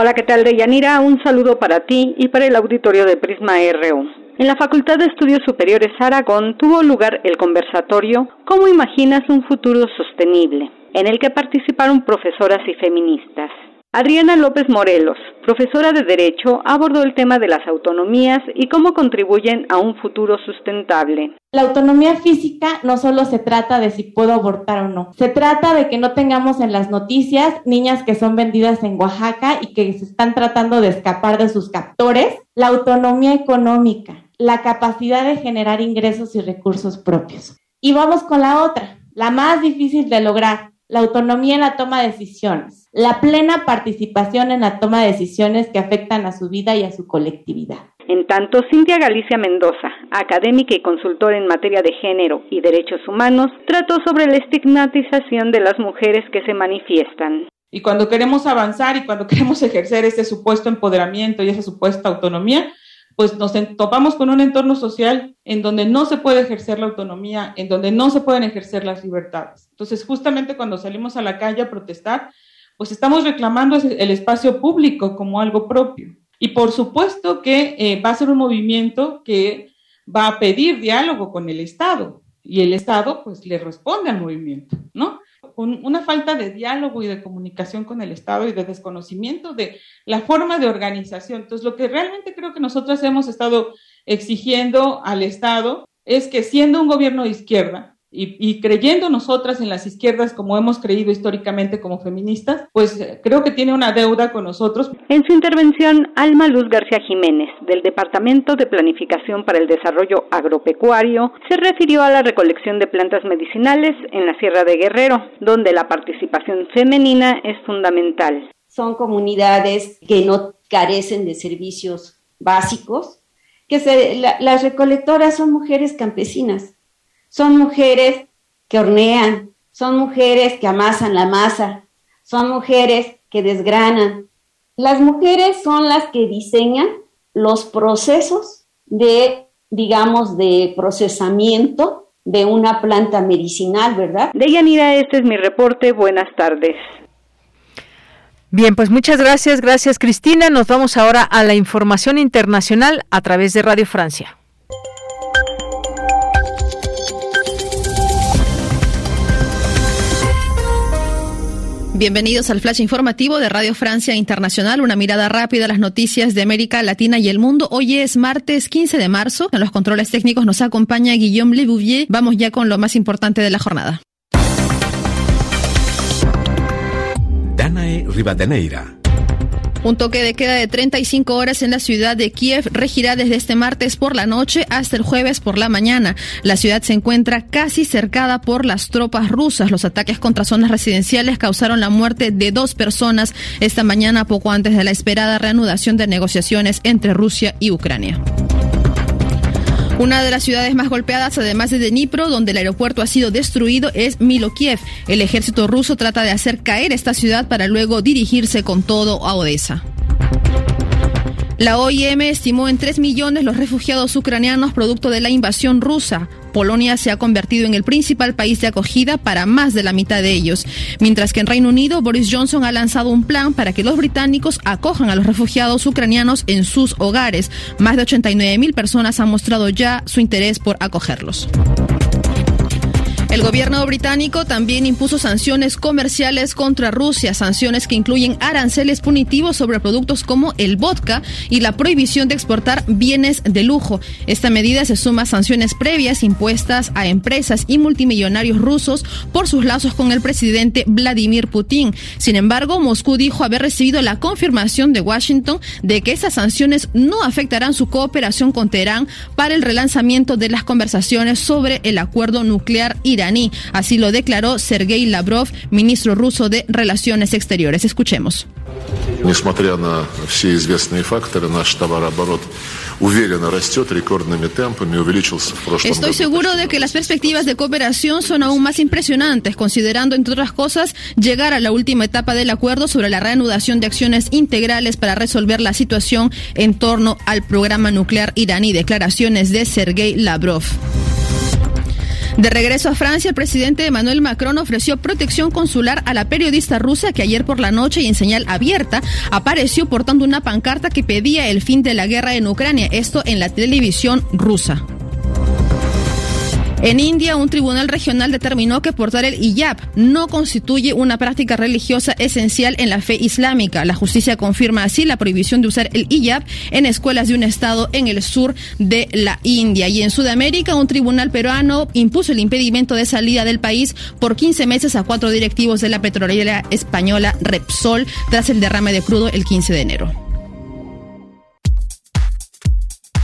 Hola, ¿qué tal, Deyanira? Un saludo para ti y para el auditorio de Prisma RU. En la Facultad de Estudios Superiores Aragón tuvo lugar el conversatorio ¿Cómo imaginas un futuro sostenible?, en el que participaron profesoras y feministas. Adriana López Morelos, profesora de Derecho, abordó el tema de las autonomías y cómo contribuyen a un futuro sustentable. La autonomía física no solo se trata de si puedo abortar o no, se trata de que no tengamos en las noticias niñas que son vendidas en Oaxaca y que se están tratando de escapar de sus captores. La autonomía económica, la capacidad de generar ingresos y recursos propios. Y vamos con la otra, la más difícil de lograr, la autonomía en la toma de decisiones, la plena participación en la toma de decisiones que afectan a su vida y a su colectividad. En tanto, Cintia Galicia Mendoza, académica y consultora en materia de género y derechos humanos, trató sobre la estigmatización de las mujeres que se manifiestan. Y cuando queremos avanzar y cuando queremos ejercer ese supuesto empoderamiento y esa supuesta autonomía, pues nos topamos con un entorno social en donde no se puede ejercer la autonomía, en donde no se pueden ejercer las libertades. Entonces, justamente cuando salimos a la calle a protestar, pues estamos reclamando el espacio público como algo propio. Y por supuesto que eh, va a ser un movimiento que va a pedir diálogo con el Estado y el Estado pues le responde al movimiento, ¿no? Con una falta de diálogo y de comunicación con el Estado y de desconocimiento de la forma de organización. Entonces, lo que realmente creo que nosotros hemos estado exigiendo al Estado es que siendo un gobierno de izquierda, y, creyendo nosotras en las izquierdas como hemos creído históricamente como feministas, pues eh, creo que tiene una deuda con nosotros. En su intervención, Alma Luz García Jiménez, del Departamento de Planificación para el Desarrollo Agropecuario, se refirió a la recolección de plantas medicinales en la Sierra de Guerrero, donde la participación femenina es fundamental. Son comunidades que no carecen de servicios básicos, que las recolectoras son mujeres campesinas son mujeres que hornean, son mujeres que amasan la masa, son mujeres que desgranan. Las mujeres son las que diseñan los procesos de, digamos, de procesamiento de una planta medicinal, ¿verdad? Deyanira, este es mi reporte. Buenas tardes. Bien, pues muchas gracias, gracias Cristina. Nos vamos ahora a la información internacional a través de Radio Francia. Bienvenidos al flash informativo de Radio Francia Internacional, una mirada rápida a las noticias de América Latina y el mundo. Hoy es martes 15 de marzo. En los controles técnicos nos acompaña Guillaume Lebouvier. Vamos ya con lo más importante de la jornada. Danae Rivadeneira un toque de queda de 35 horas en la ciudad de Kiev regirá desde este martes por la noche hasta el jueves por la mañana. La ciudad se encuentra casi cercada por las tropas rusas. Los ataques contra zonas residenciales causaron la muerte de dos personas esta mañana poco antes de la esperada reanudación de negociaciones entre Rusia y Ucrania. Una de las ciudades más golpeadas, además de Dnipro, donde el aeropuerto ha sido destruido, es Milokiev. El ejército ruso trata de hacer caer esta ciudad para luego dirigirse con todo a Odessa. La OIM estimó en 3 millones los refugiados ucranianos producto de la invasión rusa. Polonia se ha convertido en el principal país de acogida para más de la mitad de ellos, mientras que en Reino Unido Boris Johnson ha lanzado un plan para que los británicos acojan a los refugiados ucranianos en sus hogares. Más de 89 mil personas han mostrado ya su interés por acogerlos. El gobierno británico también impuso sanciones comerciales contra Rusia, sanciones que incluyen aranceles punitivos sobre productos como el vodka y la prohibición de exportar bienes de lujo. Esta medida se suma a sanciones previas impuestas a empresas y multimillonarios rusos por sus lazos con el presidente Vladimir Putin. Sin embargo, Moscú dijo haber recibido la confirmación de Washington de que esas sanciones no afectarán su cooperación con Teherán para el relanzamiento de las conversaciones sobre el acuerdo nuclear iraní. Así lo declaró Sergei Lavrov, ministro ruso de Relaciones Exteriores. Escuchemos. Estoy seguro de que las perspectivas de cooperación son aún más impresionantes, considerando, entre otras cosas, llegar a la última etapa del acuerdo sobre la reanudación de acciones integrales para resolver la situación en torno al programa nuclear iraní. Declaraciones de Sergei Lavrov. De regreso a Francia, el presidente Emmanuel Macron ofreció protección consular a la periodista rusa que ayer por la noche y en señal abierta apareció portando una pancarta que pedía el fin de la guerra en Ucrania, esto en la televisión rusa. En India, un tribunal regional determinó que portar el hijab no constituye una práctica religiosa esencial en la fe islámica. La justicia confirma así la prohibición de usar el hijab en escuelas de un estado en el sur de la India. Y en Sudamérica, un tribunal peruano impuso el impedimento de salida del país por 15 meses a cuatro directivos de la petrolera española Repsol tras el derrame de crudo el 15 de enero.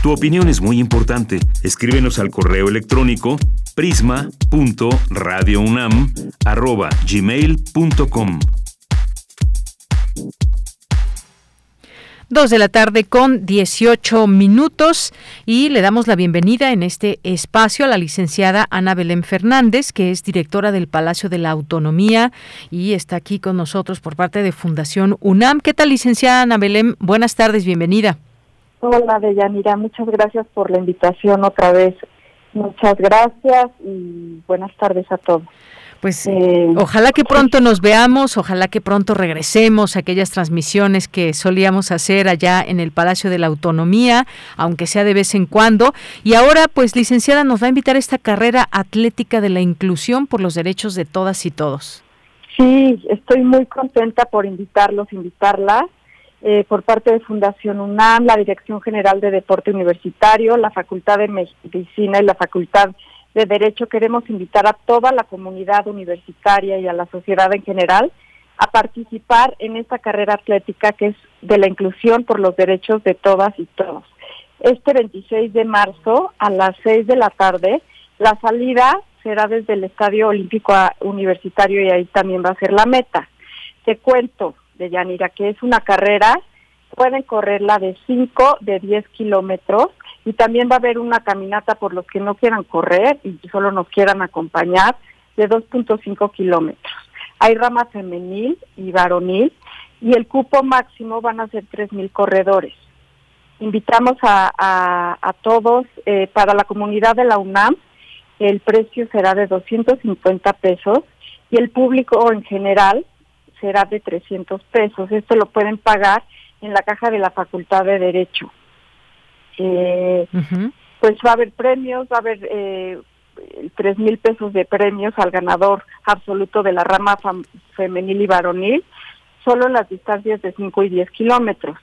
Tu opinión es muy importante. Escríbenos al correo electrónico prisma.radiounam@gmail.com. Dos de la tarde con 18 minutos y le damos la bienvenida en este espacio a la licenciada Ana Belén Fernández, que es directora del Palacio de la Autonomía y está aquí con nosotros por parte de Fundación UNAM. ¿Qué tal, licenciada Ana Belén? Buenas tardes, bienvenida. Hola, Deyanira, muchas gracias por la invitación otra vez. Muchas gracias y buenas tardes a todos. Pues eh, ojalá que pronto nos veamos, ojalá que pronto regresemos a aquellas transmisiones que solíamos hacer allá en el Palacio de la Autonomía, aunque sea de vez en cuando. Y ahora, pues, licenciada, nos va a invitar a esta carrera atlética de la inclusión por los derechos de todas y todos. Sí, estoy muy contenta por invitarlos, invitarla. Eh, por parte de Fundación UNAM, la Dirección General de Deporte Universitario, la Facultad de Medicina y la Facultad de Derecho, queremos invitar a toda la comunidad universitaria y a la sociedad en general a participar en esta carrera atlética que es de la inclusión por los derechos de todas y todos. Este 26 de marzo a las 6 de la tarde, la salida será desde el Estadio Olímpico Universitario y ahí también va a ser la meta. Te cuento, de Yanira, que es una carrera, pueden correrla de 5, de 10 kilómetros y también va a haber una caminata por los que no quieran correr y solo nos quieran acompañar de 2.5 kilómetros. Hay rama femenil y varonil y el cupo máximo van a ser 3.000 corredores. Invitamos a, a, todos, eh, para la comunidad de la UNAM, el precio será de 250 pesos y el público en general será de 300 pesos. Esto lo pueden pagar en la caja de la Facultad de Derecho. Eh, Pues va a haber premios, va a haber eh, tres mil pesos de premios al ganador absoluto de la rama femenil y varonil, solo en las distancias de 5 y 10 kilómetros.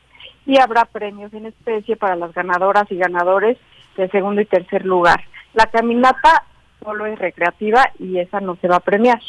Y habrá premios en especie para las ganadoras y ganadores de segundo y tercer lugar. La caminata solo es recreativa y esa no se va a premiar.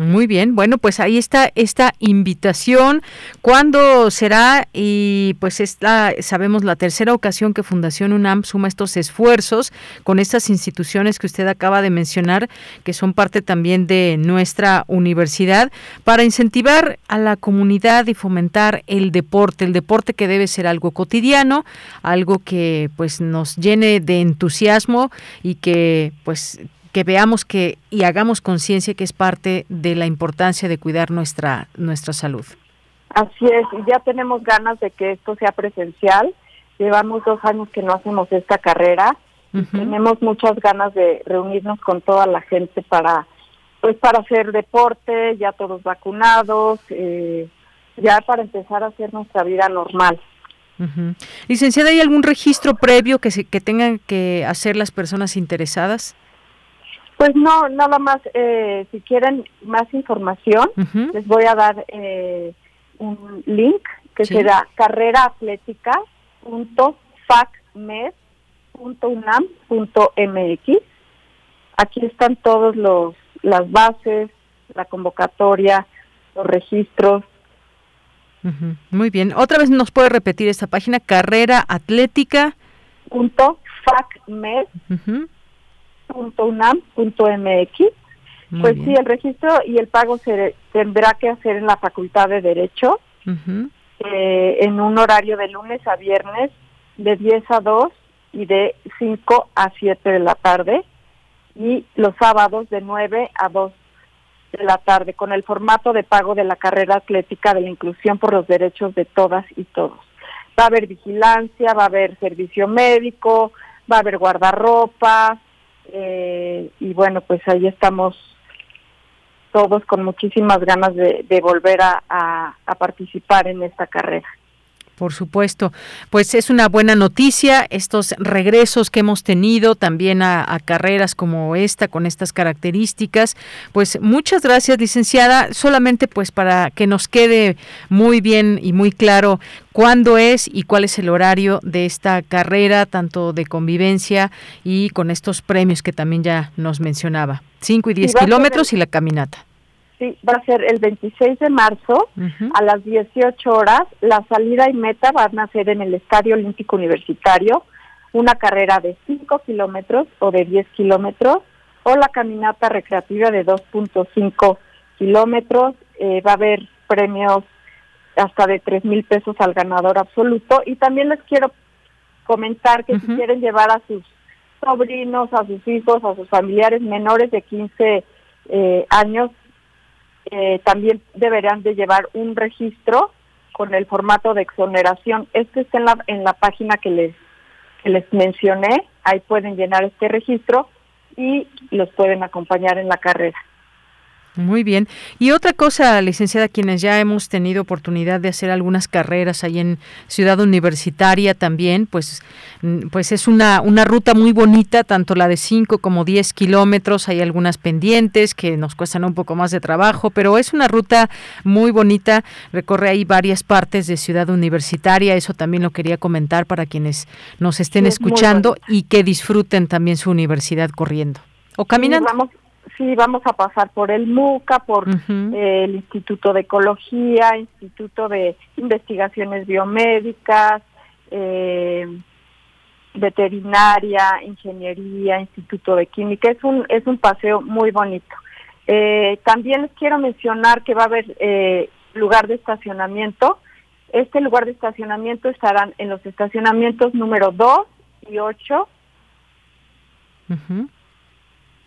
Muy bien, bueno, pues ahí está esta invitación. ¿Cuándo será? Y pues esta, sabemos la tercera ocasión que Fundación UNAM suma estos esfuerzos con estas instituciones que usted acaba de mencionar, que son parte también de nuestra universidad, para incentivar a la comunidad y fomentar el deporte, el deporte que debe ser algo cotidiano, algo que pues nos llene de entusiasmo y que pues que veamos que y hagamos conciencia que es parte de la importancia de cuidar nuestra nuestra salud. Así es, y ya tenemos ganas de que esto sea presencial. Llevamos dos años que no hacemos esta carrera. Tenemos muchas ganas de reunirnos con toda la gente para, pues, para hacer deporte, ya todos vacunados, eh, ya para empezar a hacer nuestra vida normal. Licenciada, ¿hay algún registro previo que, se, que tengan que hacer las personas interesadas? Pues no, nada más, eh, si quieren más información, les voy a dar eh, un link que será carreraatlética.facmed.unam.mx. Aquí están todos los las bases, la convocatoria, los registros. Muy bien. Otra vez nos puede repetir esta página, carrera atlética. pues sí, el registro y el pago se tendrá que hacer en la Facultad de Derecho eh, en un horario de lunes a viernes de 10 a 2 y de 5 a 7 de la tarde y los sábados de 9 a 2 de la tarde con el formato de pago de la carrera atlética de la inclusión por los derechos de todas y todos. Va a haber vigilancia, va a haber servicio médico, va a haber guardarropa eh, y bueno, pues ahí estamos todos con muchísimas ganas de, volver a, participar en esta carrera. Por supuesto, pues es una buena noticia estos regresos que hemos tenido también a, carreras como esta con estas características. Pues muchas gracias, licenciada. Solamente pues para que nos quede muy bien y muy claro cuándo es y cuál es el horario de esta carrera, tanto de convivencia y con estos premios que también ya nos mencionaba. 5 y 10 kilómetros y la caminata. Sí, va a ser el 26 de marzo a las 18 horas. La salida y meta van a ser en el Estadio Olímpico Universitario, una carrera de 5 kilómetros o de 10 kilómetros, o la caminata recreativa de 2.5 kilómetros. Eh, va a haber premios hasta de 3 mil pesos al ganador absoluto. Y también les quiero comentar que si quieren llevar a sus sobrinos, a sus hijos, a sus familiares menores de 15 eh, años, eh, también deberán de llevar un registro con el formato de exoneración. Este está en la, en la página que les, que les mencioné, ahí pueden llenar este registro y los pueden acompañar en la carrera. Muy bien. Y otra cosa, licenciada, quienes ya hemos tenido oportunidad de hacer algunas carreras ahí en Ciudad Universitaria también, pues, mm, pues es una, una ruta muy bonita, tanto la de 5 como 10 kilómetros. Hay algunas pendientes que nos cuestan un poco más de trabajo, pero es una ruta muy bonita. Recorre ahí varias partes de Ciudad Universitaria. Eso también lo quería comentar para quienes nos estén escuchando y que disfruten también su universidad corriendo o caminando sí, vamos a pasar por el MUCA, por eh, el Instituto de Ecología, Instituto de Investigaciones Biomédicas, eh, Veterinaria, Ingeniería, Instituto de Química. Es un, es un paseo muy bonito. Eh, también les quiero mencionar que va a haber lugar de estacionamiento. Este lugar de estacionamiento estarán en los estacionamientos número 2 y 8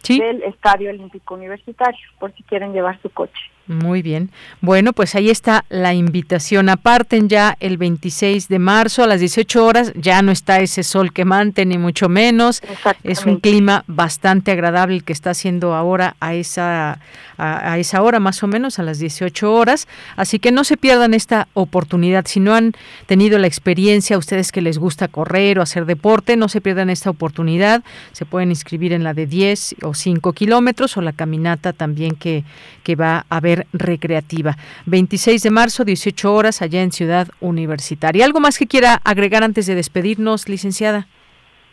del Estadio Olímpico Universitario, por si quieren llevar su coche. Muy bien. Bueno, pues ahí está la invitación. Aparten ya el 26 de marzo a las 18 horas. Ya no está ese sol quemante, ni mucho menos. Es un clima bastante agradable el que está haciendo ahora a esa, a, esa hora, más o menos, a las 18 horas. Así que no se pierdan esta oportunidad. Si no han tenido la experiencia, ustedes que les gusta correr o hacer deporte, no se pierdan esta oportunidad. Se pueden inscribir en la de 10 o 5 kilómetros o la caminata también que, que va a haber recreativa. 26 de marzo, 18 horas, allá en Ciudad Universitaria. ¿Algo más que quiera agregar antes de despedirnos, licenciada?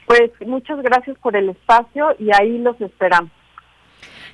Pues muchas gracias por el espacio y ahí los esperamos.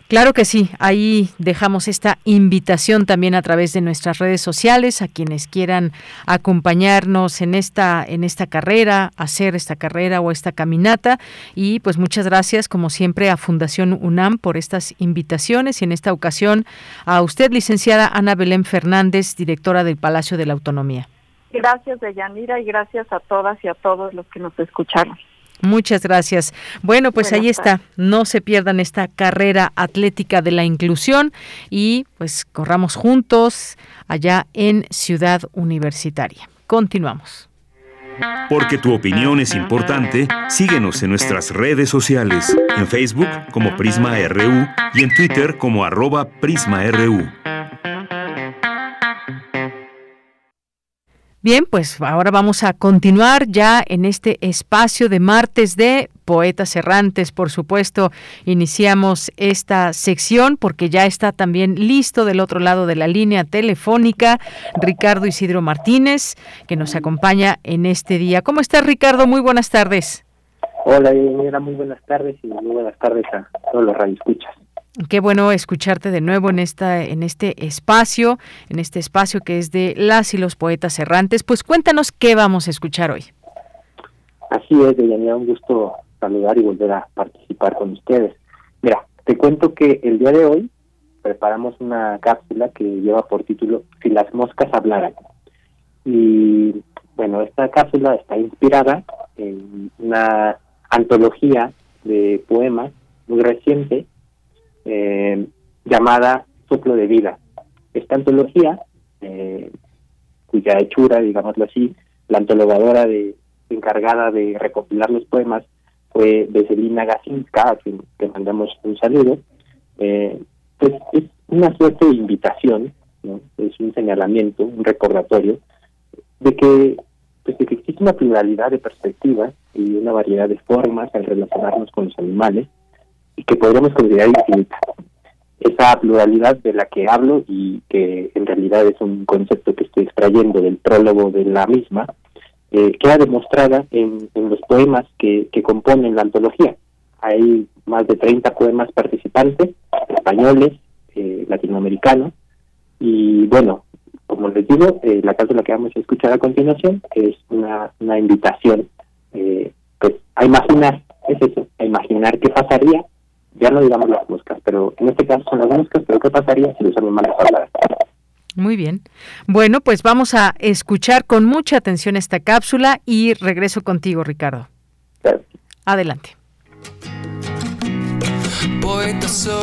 Claro que sí, ahí dejamos esta invitación también a través de nuestras redes sociales a quienes quieran acompañarnos en esta en esta carrera, hacer esta carrera o esta caminata y pues muchas gracias como siempre a Fundación UNAM por estas invitaciones y en esta ocasión a usted licenciada Ana Belén Fernández, directora del Palacio de la Autonomía. Gracias Deyanira y gracias a todas y a todos los que nos escucharon. Muchas gracias. Bueno, pues ahí está. No se pierdan esta carrera atlética de la inclusión y pues corramos juntos allá en Ciudad Universitaria. Continuamos. Porque tu opinión es importante, síguenos en nuestras redes sociales, en Facebook como Prisma RU y en Twitter como arroba PrismaRU. Bien, pues ahora vamos a continuar ya en este espacio de martes de poetas errantes. Por supuesto, iniciamos esta sección porque ya está también listo del otro lado de la línea telefónica Ricardo Isidro Martínez, que nos acompaña en este día. ¿Cómo estás, Ricardo? Muy buenas tardes. Hola, muy buenas tardes y muy buenas tardes a todos los radioescuchas. Qué bueno escucharte de nuevo en esta en este espacio, en este espacio que es de las y los poetas errantes. Pues cuéntanos qué vamos a escuchar hoy. Así es, Deyanira, un gusto saludar y volver a participar con ustedes. Mira, te cuento que el día de hoy preparamos una cápsula que lleva por título Si las moscas hablaran. Y bueno, esta cápsula está inspirada en una antología de poemas muy reciente eh, llamada Soplo de Vida. Esta antología, eh, cuya hechura, digámoslo así, la antologadora de, encargada de recopilar los poemas fue Veselina Gasinska, a quien le mandamos un saludo, eh, pues es una suerte de invitación, es un señalamiento, un recordatorio de que, pues de que existe una pluralidad de perspectivas y una variedad de formas al relacionarnos con los animales y que podríamos considerar infinita. Esa pluralidad de la que hablo y que en realidad es un concepto que estoy extrayendo del prólogo de la misma, eh, queda demostrada en, los poemas que, que componen la antología. Hay más de 30 poemas participantes, españoles, eh, latinoamericanos, y bueno, como les digo, eh, la la que vamos a escuchar a continuación es una, una invitación eh, pues, a imaginar, es eso, a imaginar qué pasaría ya no digamos las moscas, pero en este caso son las moscas, pero ¿qué pasaría si los animales hablaran? Muy bien. Bueno, pues vamos a escuchar con mucha atención esta cápsula y regreso contigo, Ricardo. Adelante. Poeta soy,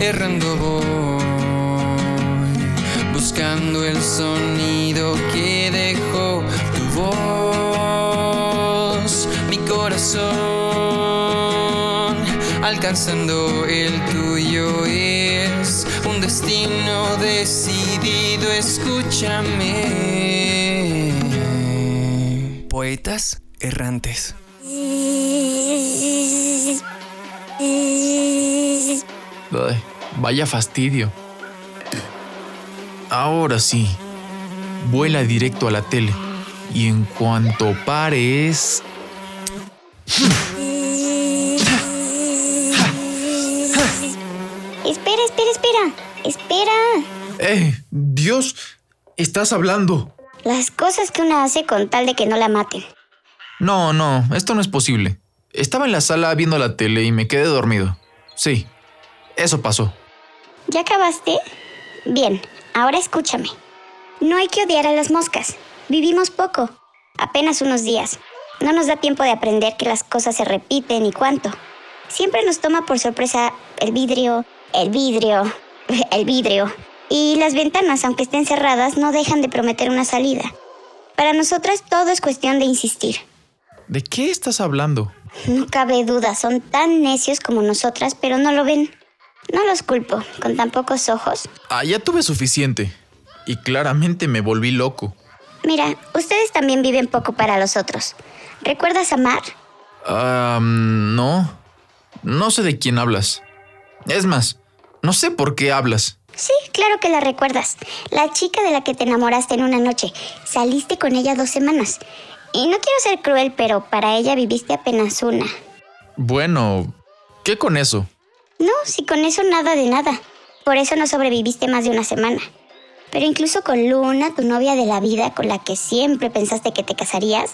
errando voy, buscando el sonido que dejó tu voz, mi corazón alcanzando el tuyo es un destino decidido, escúchame. Poetas errantes. vaya fastidio. Ahora sí, vuela directo a la tele y en cuanto pares... Espera, espera, espera. Espera. ¡Eh! Dios, estás hablando. Las cosas que una hace con tal de que no la maten. No, no, esto no es posible. Estaba en la sala viendo la tele y me quedé dormido. Sí, eso pasó. ¿Ya acabaste? Bien, ahora escúchame. No hay que odiar a las moscas. Vivimos poco, apenas unos días. No nos da tiempo de aprender que las cosas se repiten y cuánto. Siempre nos toma por sorpresa el vidrio, el vidrio, el vidrio. Y las ventanas, aunque estén cerradas, no dejan de prometer una salida. Para nosotras todo es cuestión de insistir. ¿De qué estás hablando? No cabe duda, son tan necios como nosotras, pero no lo ven. No los culpo, con tan pocos ojos. Ah, ya tuve suficiente. Y claramente me volví loco. Mira, ustedes también viven poco para los otros. ¿Recuerdas a Mar? Ah, no. No sé de quién hablas. Es más, no sé por qué hablas. Sí, claro que la recuerdas. La chica de la que te enamoraste en una noche. Saliste con ella dos semanas. Y no quiero ser cruel, pero para ella viviste apenas una. Bueno, ¿qué con eso? No, si con eso nada de nada. Por eso no sobreviviste más de una semana. Pero incluso con Luna, tu novia de la vida con la que siempre pensaste que te casarías,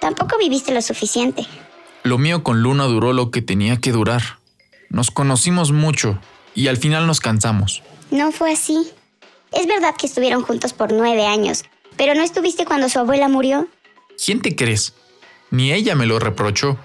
tampoco viviste lo suficiente. Lo mío con Luna duró lo que tenía que durar. Nos conocimos mucho y al final nos cansamos. No fue así. Es verdad que estuvieron juntos por nueve años, pero ¿no estuviste cuando su abuela murió? ¿Quién te crees? Ni ella me lo reprochó.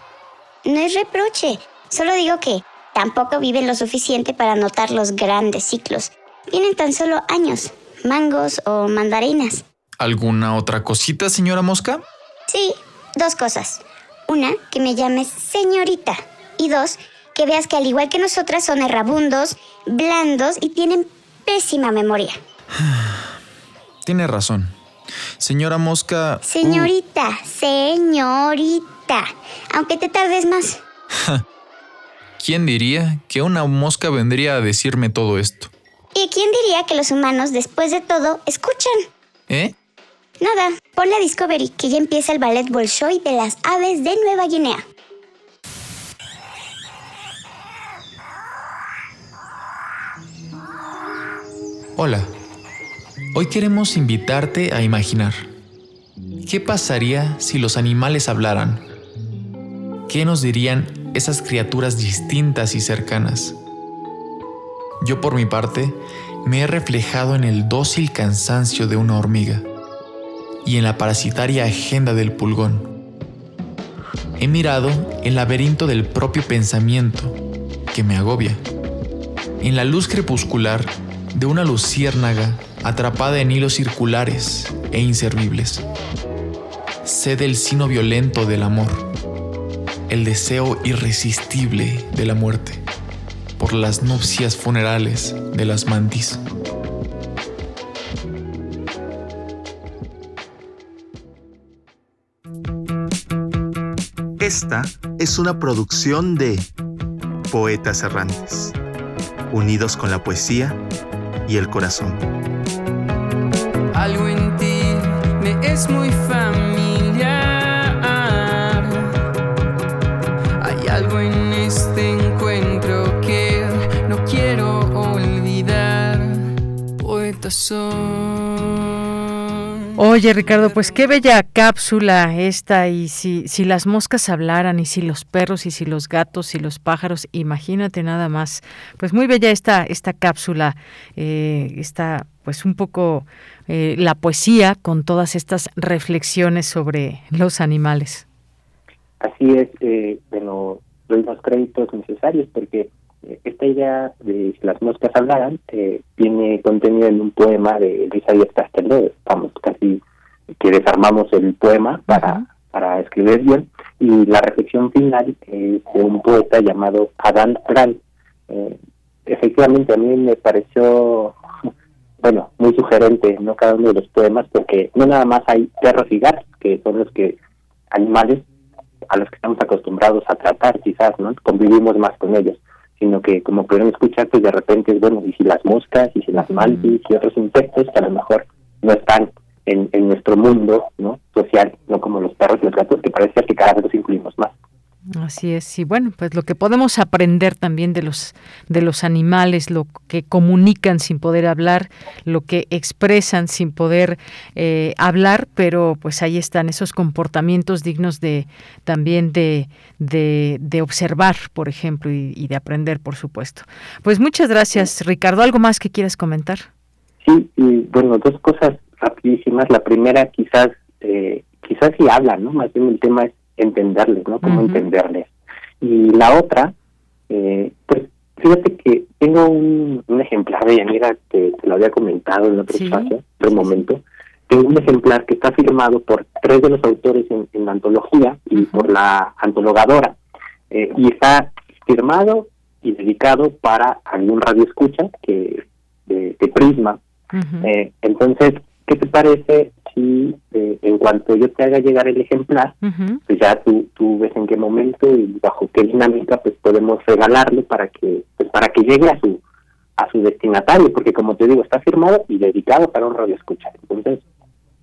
No es reproche, solo digo que tampoco viven lo suficiente para notar los grandes ciclos. Vienen tan solo años, mangos o mandarinas. ¿Alguna otra cosita, señora Mosca? Sí, dos cosas. Una, que me llames señorita. Y dos, que veas que al igual que nosotras son errabundos, blandos y tienen pésima memoria. Tiene razón. Señora Mosca... Señorita, señorita. Aunque te tardes más. ¿Quién diría que una mosca vendría a decirme todo esto? ¿Y quién diría que los humanos, después de todo, escuchan? ¿Eh? Nada, pon la Discovery, que ya empieza el ballet Bolshoi de las aves de Nueva Guinea. Hola. Hoy queremos invitarte a imaginar. ¿Qué pasaría si los animales hablaran? ¿Qué nos dirían esas criaturas distintas y cercanas? Yo por mi parte me he reflejado en el dócil cansancio de una hormiga y en la parasitaria agenda del pulgón. He mirado el laberinto del propio pensamiento que me agobia, en la luz crepuscular de una luciérnaga atrapada en hilos circulares e inservibles. Sé del sino violento del amor, el deseo irresistible de la muerte, por las nupcias funerales de las mantis. Esta es una producción de Poetas Errantes, unidos con la poesía y el corazón. Algo en ti me es muy familiar. Hay algo en este encuentro que no quiero olvidar. Poeta soy. Oye, Ricardo, pues qué bella cápsula esta. Y si, si las moscas hablaran, y si los perros, y si los gatos, y los pájaros, imagínate nada más. Pues muy bella esta, esta cápsula. Eh, está pues un poco eh, la poesía con todas estas reflexiones sobre los animales. Así es, eh, bueno, doy los créditos necesarios porque esta idea de si las moscas hablaran eh, viene contenido en un poema de Luisa Díaz Casteló, vamos, casi que desarmamos el poema para, para escribir bien, y la reflexión final es de un poeta llamado Adán Pral. Eh, efectivamente, a mí me pareció, bueno, muy sugerente, ¿no? Cada uno de los poemas, porque no nada más hay perros y gatos, que son los que, animales a los que estamos acostumbrados a tratar, quizás, ¿no? Convivimos más con ellos sino que como pudieron escuchar, pues de repente es bueno, y si las moscas, y si las mantis y otros insectos que a lo mejor no están en, en nuestro mundo no social, no como los perros y los gatos, que parece que cada vez los incluimos más. Así es, y bueno, pues lo que podemos aprender también de los de los animales, lo que comunican sin poder hablar, lo que expresan sin poder eh, hablar, pero pues ahí están esos comportamientos dignos de también de, de, de observar, por ejemplo, y, y, de aprender, por supuesto. Pues muchas gracias, Ricardo. ¿Algo más que quieras comentar? Sí, y bueno, dos cosas rapidísimas. La primera, quizás, eh, quizás sí hablan, ¿no? Más bien el tema es entenderles, ¿no? Cómo entenderles. Y la otra, eh, pues fíjate que tengo un, un ejemplar de Yanira que te lo había comentado en otro espacio, en un momento. Tengo un ejemplar que está firmado por tres de los autores en, en la antología y por la antologadora. Eh, y está firmado y dedicado para algún radio escucha que de, de Prisma. eh, entonces, ¿qué te parece si eh, en cuanto yo te haga llegar el ejemplar, pues ya tú, tú ves en qué momento y bajo qué dinámica pues podemos regalarle para que pues para que llegue a su a su destinatario, porque como te digo, está firmado y dedicado para un radio escuchar. Entonces,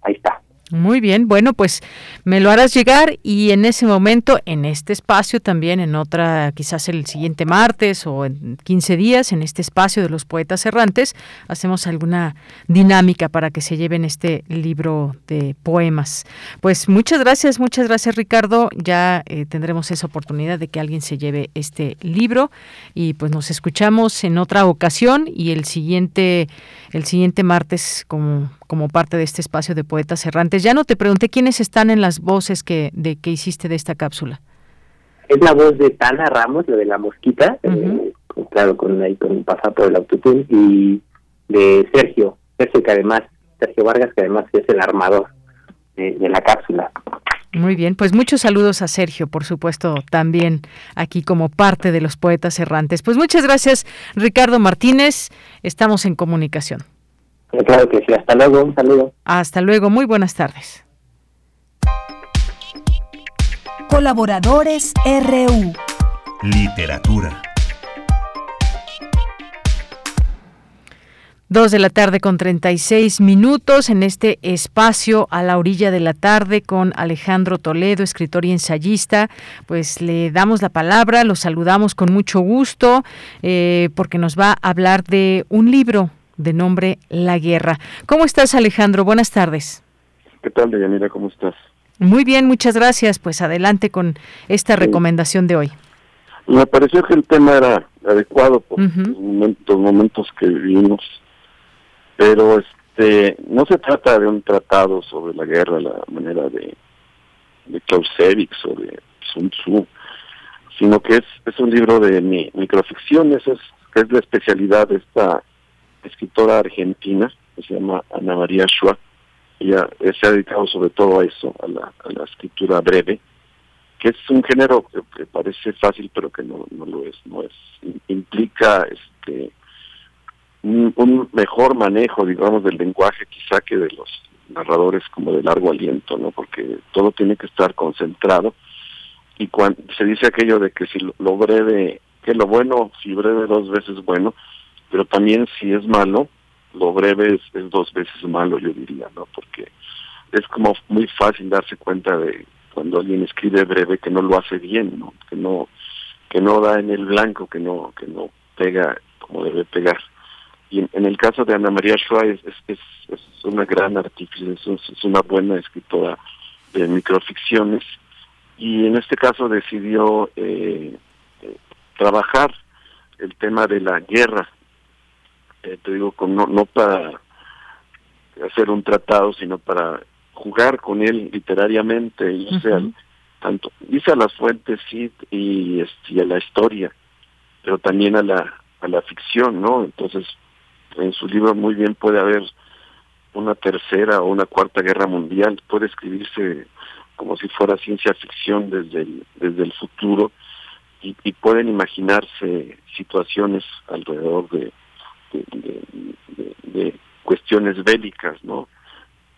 ahí está. Muy bien, bueno, pues me lo harás llegar y en ese momento, en este espacio también, en otra, quizás el siguiente martes o en 15 días, en este espacio de los poetas errantes, hacemos alguna dinámica para que se lleven este libro de poemas. Pues muchas gracias, muchas gracias Ricardo. Ya eh, tendremos esa oportunidad de que alguien se lleve este libro y pues nos escuchamos en otra ocasión y el siguiente, el siguiente martes como, como parte de este espacio de poetas errantes. Ya no te pregunté quiénes están en las voces que, de que hiciste de esta cápsula. Es la voz de Tana Ramos, la de la mosquita, eh, claro, con, ahí, con pasar por el autotune, y de Sergio, Sergio que además, Sergio Vargas, que además es el armador de la cápsula. Muy bien, pues muchos saludos a Sergio, por supuesto, también aquí como parte de los poetas errantes. Pues muchas gracias, Ricardo Martínez. Estamos en comunicación. Claro que sí, hasta luego, un saludo. Hasta luego, muy buenas tardes. Colaboradores RU. Literatura. Dos de la tarde con 36 minutos en este espacio a la orilla de la tarde con Alejandro Toledo, escritor y ensayista. Pues le damos la palabra, lo saludamos con mucho gusto eh, porque nos va a hablar de un libro de nombre La Guerra. ¿Cómo estás Alejandro? Buenas tardes. ¿Qué tal, Deyanira? ¿Cómo estás? Muy bien, muchas gracias. Pues adelante con esta recomendación de hoy. Me pareció que el tema era adecuado por los momentos que vivimos pero este no se trata de un tratado sobre la guerra, la manera de, de Clausewitz o de Sun Tzu, sino que es, es un libro de mi, microficción, eso es, es la especialidad de esta escritora argentina, que se llama Ana María Schwa. Ella se ha dedicado sobre todo a eso, a la, a la escritura breve, que es un género que, parece fácil, pero que no, no lo es, no es. Implica este un, mejor manejo, digamos, del lenguaje quizá que de los narradores como de largo aliento, ¿no? Porque todo tiene que estar concentrado y cuando se dice aquello de que si lo, breve, que lo bueno, si breve dos veces bueno, pero también si es malo, lo breve es, dos veces malo, yo diría, ¿no? Porque es como muy fácil darse cuenta de cuando alguien escribe breve que no lo hace bien, ¿no? Que no que no da en el blanco, que no que no pega como debe pegar. Y en, el caso de Ana María Schwa es, es, una gran artífice, es, una buena escritora de microficciones y en este caso decidió eh, eh, trabajar el tema de la guerra, eh, te digo, con, no, no para hacer un tratado, sino para jugar con él literariamente, y tanto, dice a las fuentes sí, y, este, y a la historia, pero también a la, a la ficción, ¿no? Entonces, en su libro muy bien puede haber una tercera o una cuarta guerra mundial, puede escribirse como si fuera ciencia ficción desde el, desde el futuro y, pueden imaginarse situaciones alrededor de, de, cuestiones bélicas, ¿no?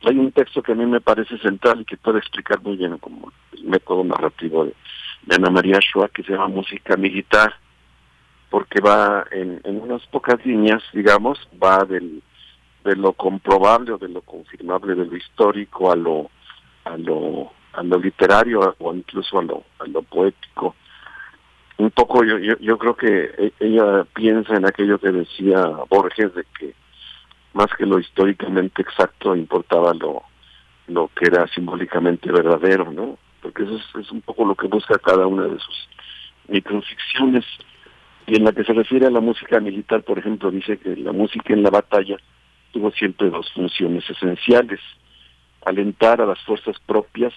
Hay un texto que a mí me parece central y que puede explicar muy bien como el método narrativo de, Ana María Schwa que se llama Música Militar, porque va en, unas pocas líneas, digamos, va del, de lo comprobable o de lo confirmable, de lo histórico a lo, a lo, a lo literario o incluso a lo, a lo poético. Un poco yo, yo, yo creo que e, ella piensa en aquello que decía Borges de que más que lo históricamente exacto importaba lo, lo que era simbólicamente verdadero, ¿no? Porque eso es, un poco lo que busca cada una de sus microficciones. Y en la que se refiere a la música militar, por ejemplo, dice que la música en la batalla tuvo siempre dos funciones esenciales, alentar a las fuerzas propias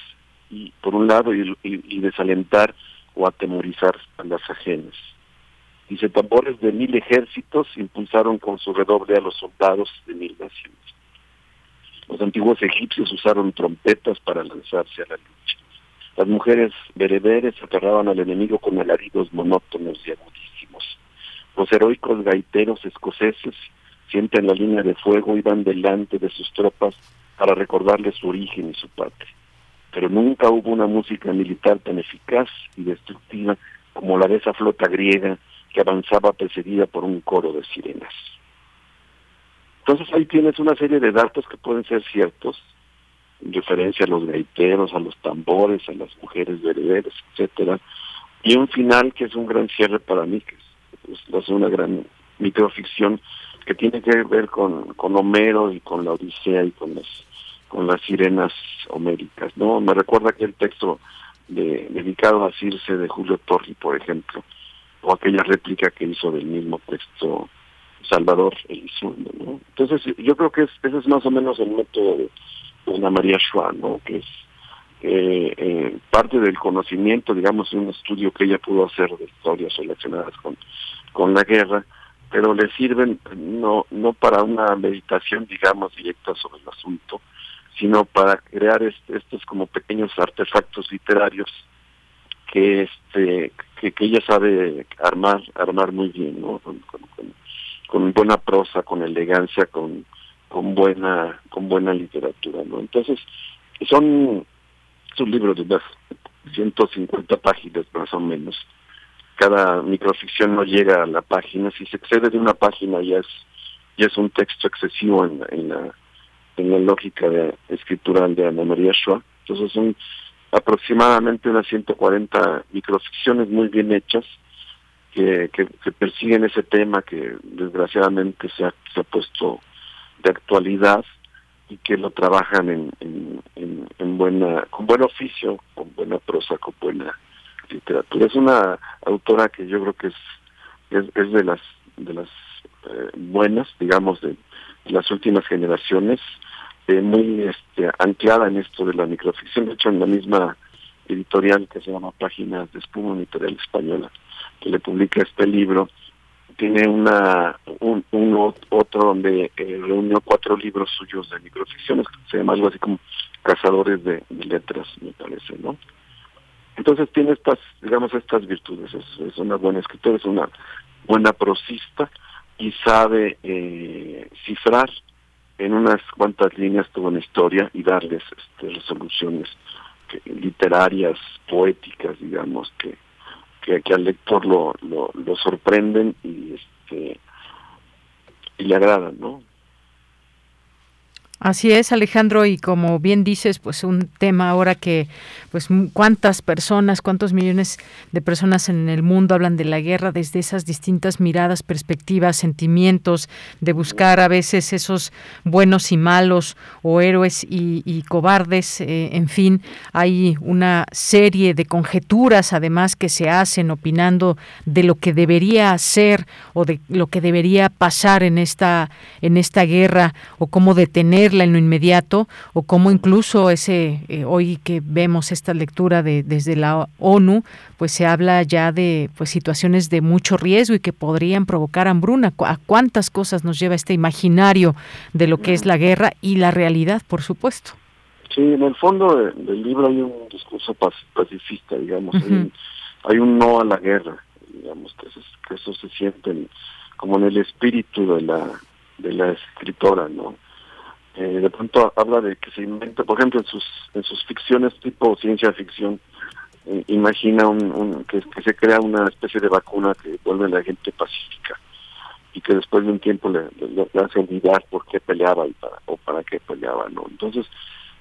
y por un lado y, desalentar o atemorizar a las ajenas. Dice, tambores de mil ejércitos impulsaron con su redoble a los soldados de mil naciones. Los antiguos egipcios usaron trompetas para lanzarse a la lucha. Las mujeres bereberes aterraban al enemigo con alaridos monótonos y agudísimos. Los heroicos gaiteros escoceses, siempre en la línea de fuego, iban delante de sus tropas para recordarles su origen y su patria. Pero nunca hubo una música militar tan eficaz y destructiva como la de esa flota griega que avanzaba precedida por un coro de sirenas. Entonces ahí tienes una serie de datos que pueden ser ciertos, en referencia a los gaiteros, a los tambores, a las mujeres bereberes, etcétera, y un final que es un gran cierre para mí, que pues, es una gran microficción que tiene que ver con, con Homero y con la Odisea y con las con las sirenas homéricas, ¿no? Me recuerda aquel texto de, dedicado a Circe de Julio Torri, por ejemplo, o aquella réplica que hizo del mismo texto Salvador Elizondo, ¿no? Entonces, yo creo que ese es más o menos el método de, Ana María Schwa, ¿no? que es eh, eh, parte del conocimiento, digamos, un estudio que ella pudo hacer de historias relacionadas con, con la guerra, pero le sirven no, no para una meditación, digamos, directa sobre el asunto, sino para crear estos como pequeños artefactos literarios que este que, ella sabe armar armar muy bien ¿no? con, buena prosa con elegancia con con buena con buena literatura no entonces son un libros de unas 150 páginas más o menos. Cada microficción no llega a la página. Si se excede de una página ya es ya es un texto excesivo en, en la en la lógica de, escritural de Ana María Schwa entonces son aproximadamente unas 140 microficciones muy bien hechas que, persiguen ese tema que desgraciadamente se ha, puesto de actualidad y que lo trabajan en, buena con buen oficio, con buena prosa, con buena literatura. Es una autora que yo creo que es es, es de las de las eh, buenas, digamos, de las últimas generaciones muy este, anclada en esto de la microficción, de hecho en la misma editorial que se llama Páginas de Espuma, Editorial Española, que le publica este libro, tiene una un, otro donde eh, reunió cuatro libros suyos de microficciones, se llama algo así como Cazadores de, Letras, me parece, ¿no? Entonces tiene estas, digamos, estas virtudes, es, una buena escritora, es una buena prosista y sabe eh, cifrar en unas cuantas líneas toda una historia y darles este, resoluciones literarias, poéticas, digamos, que, que, al lector lo, lo, lo sorprenden y este y le agradan, ¿no? Así es, Alejandro, y como bien dices, pues un tema ahora que, pues cuántas personas, cuántos millones de personas en el mundo hablan de la guerra desde esas distintas miradas, perspectivas, sentimientos, de buscar a veces esos buenos y malos, o héroes y, cobardes, eh, en fin, hay una serie de conjeturas además que se hacen opinando de lo que debería ser o de lo que debería pasar en esta, en esta guerra, o cómo detener en lo inmediato o como incluso ese eh, hoy que vemos esta lectura de desde la ONU pues se habla ya de pues situaciones de mucho riesgo y que podrían provocar hambruna. A cuántas cosas nos lleva este imaginario de lo que es la guerra y la realidad por supuesto sí en el fondo del libro hay un discurso pacifista digamos hay, un, no a la guerra digamos que eso, que eso se siente como en el espíritu de la de la escritora no eh, de pronto habla de que se inventa, por ejemplo, en sus, en sus ficciones tipo ciencia ficción, eh, imagina un, que, se crea una especie de vacuna que vuelve a la gente pacífica y que después de un tiempo le, hace olvidar por qué peleaba y para, o para qué peleaba, ¿no? Entonces,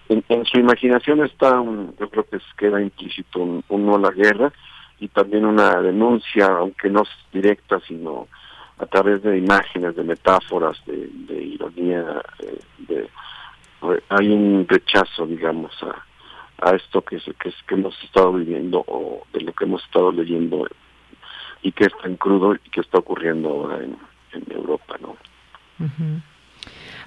en, su imaginación está, un, yo creo que queda implícito un, un a la guerra y también una denuncia, aunque no directa, sino a través de imágenes, de metáforas, de, ironía, eh, de, hay un rechazo, digamos, a, a esto que, que, que hemos estado viviendo o de lo que hemos estado leyendo y que está en crudo y que está ocurriendo ahora en, Europa, ¿no?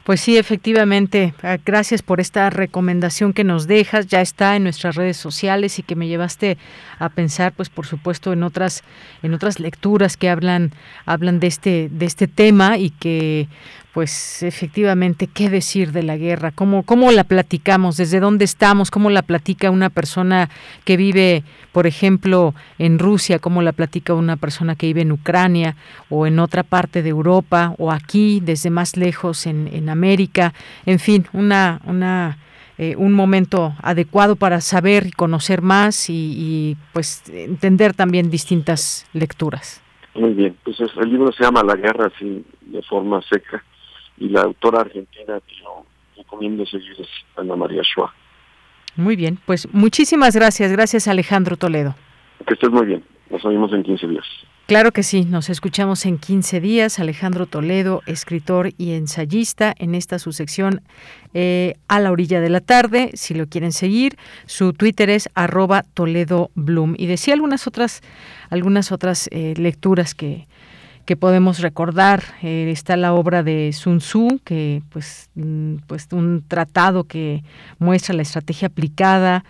Pues sí, efectivamente. Ah, gracias por esta recomendación que nos dejas. Ya está en nuestras redes sociales y que me llevaste a pensar, pues por supuesto, en otras, en otras lecturas que hablan, hablan de este, de este tema y que pues efectivamente, ¿qué decir de la guerra? ¿Cómo, ¿Cómo la platicamos? ¿Desde dónde estamos? ¿Cómo la platica una persona que vive, por ejemplo, en Rusia? ¿Cómo la platica una persona que vive en Ucrania o en otra parte de Europa o aquí, desde más lejos, en, en América? En fin, una... una eh, un momento adecuado para saber y conocer más y, y, pues entender también distintas lecturas. Muy bien, pues el libro se llama La guerra así de forma seca y la autora argentina que yo recomiendo seguir es Ana María Schwa. Muy bien, pues muchísimas gracias, gracias Alejandro Toledo. Que estés muy bien, nos oímos en 15 días. Claro que sí, nos escuchamos en 15 días. Alejandro Toledo, escritor y ensayista, en esta su sección eh, a la orilla de la tarde. Si lo quieren seguir, su Twitter es arroba Toledo Bloom. Y decía algunas otras, algunas otras eh, lecturas que, que podemos recordar. Eh, está la obra de Sun Tzu, que pues, mm, pues un tratado que muestra la estrategia aplicada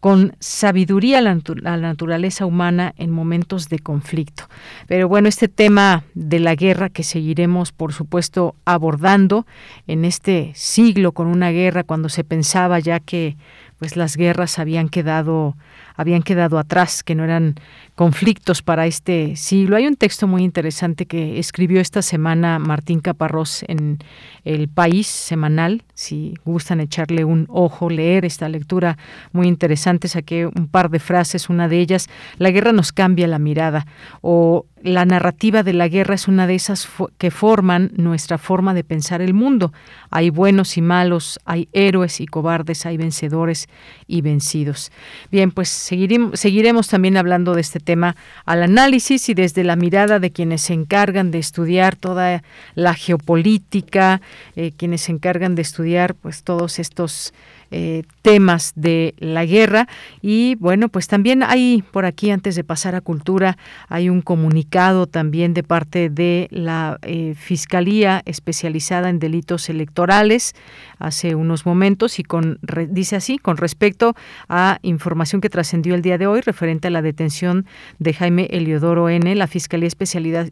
con sabiduría a la, naturaleza humana en momentos de conflicto. Pero bueno, este tema de la guerra que seguiremos, por supuesto, abordando en este siglo con una guerra cuando se pensaba ya que pues las guerras habían quedado habían quedado atrás, que no eran conflictos para este siglo. Hay un texto muy interesante que escribió esta semana Martín Caparrós en El País semanal, si gustan echarle un ojo, leer esta lectura muy interesante, saqué un par de frases, una de ellas, la guerra nos cambia la mirada o la narrativa de la guerra es una de esas que forman nuestra forma de pensar el mundo. Hay buenos y malos, hay héroes y cobardes, hay vencedores y vencidos. Bien, pues seguiremos también hablando de este tema al análisis y desde la mirada de quienes se encargan de estudiar toda la geopolítica, eh, quienes se encargan de estudiar pues todos estos eh, temas de la guerra. Y bueno, pues también hay por aquí, antes de pasar a cultura, hay un comunicado también de parte de la eh, Fiscalía especializada en delitos electorales hace unos momentos y con dice así, con respecto a información que trascendió el día de hoy referente a la detención de Jaime Eliodoro N., la Fiscalía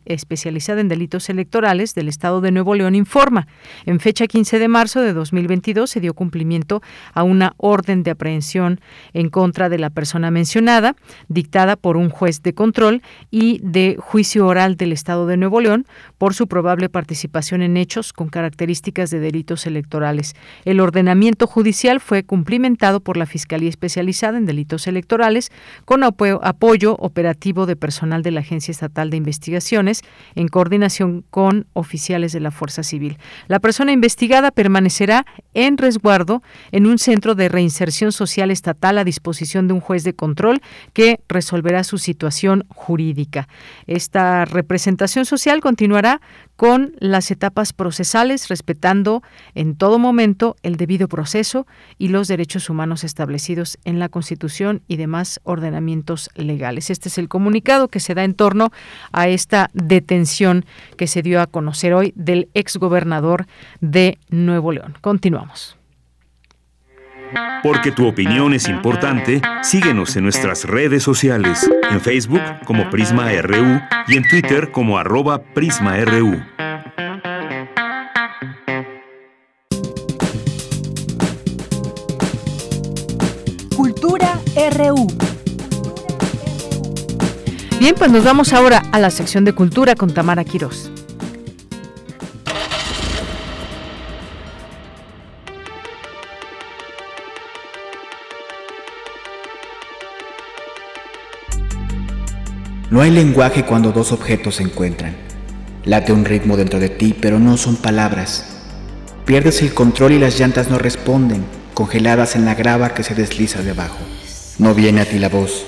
especializada en delitos electorales del Estado de Nuevo León informa. En fecha 15 de marzo de 2022 se dio cumplimiento a una orden de aprehensión en contra de la persona mencionada, dictada por un juez de control y de juicio oral del Estado de Nuevo León por su probable participación en hechos con características de delitos electorales. El ordenamiento judicial fue cumplimentado por la Fiscalía Especializada en Delitos Electorales con apoyo operativo de personal de la Agencia Estatal de Investigaciones en coordinación con oficiales de la Fuerza Civil. La persona investigada permanecerá en resguardo en un centro de reinserción social estatal a disposición de un juez de control que resolverá su situación jurídica. Esta representación social continuará con las etapas procesales, respetando en todo momento el debido proceso y los derechos humanos establecidos en la Constitución y demás ordenamientos legales. Este es el comunicado que se da en torno a esta detención que se dio a conocer hoy del exgobernador de Nuevo León. Continuamos. Porque tu opinión es importante, síguenos en nuestras redes sociales, en Facebook como Prisma RU y en Twitter como arroba PrismaRU. Cultura RU. Bien, pues nos vamos ahora a la sección de cultura con Tamara Quirós. No hay lenguaje cuando dos objetos se encuentran. Late un ritmo dentro de ti, pero no son palabras. Pierdes el control y las llantas no responden, congeladas en la grava que se desliza debajo. No viene a ti la voz.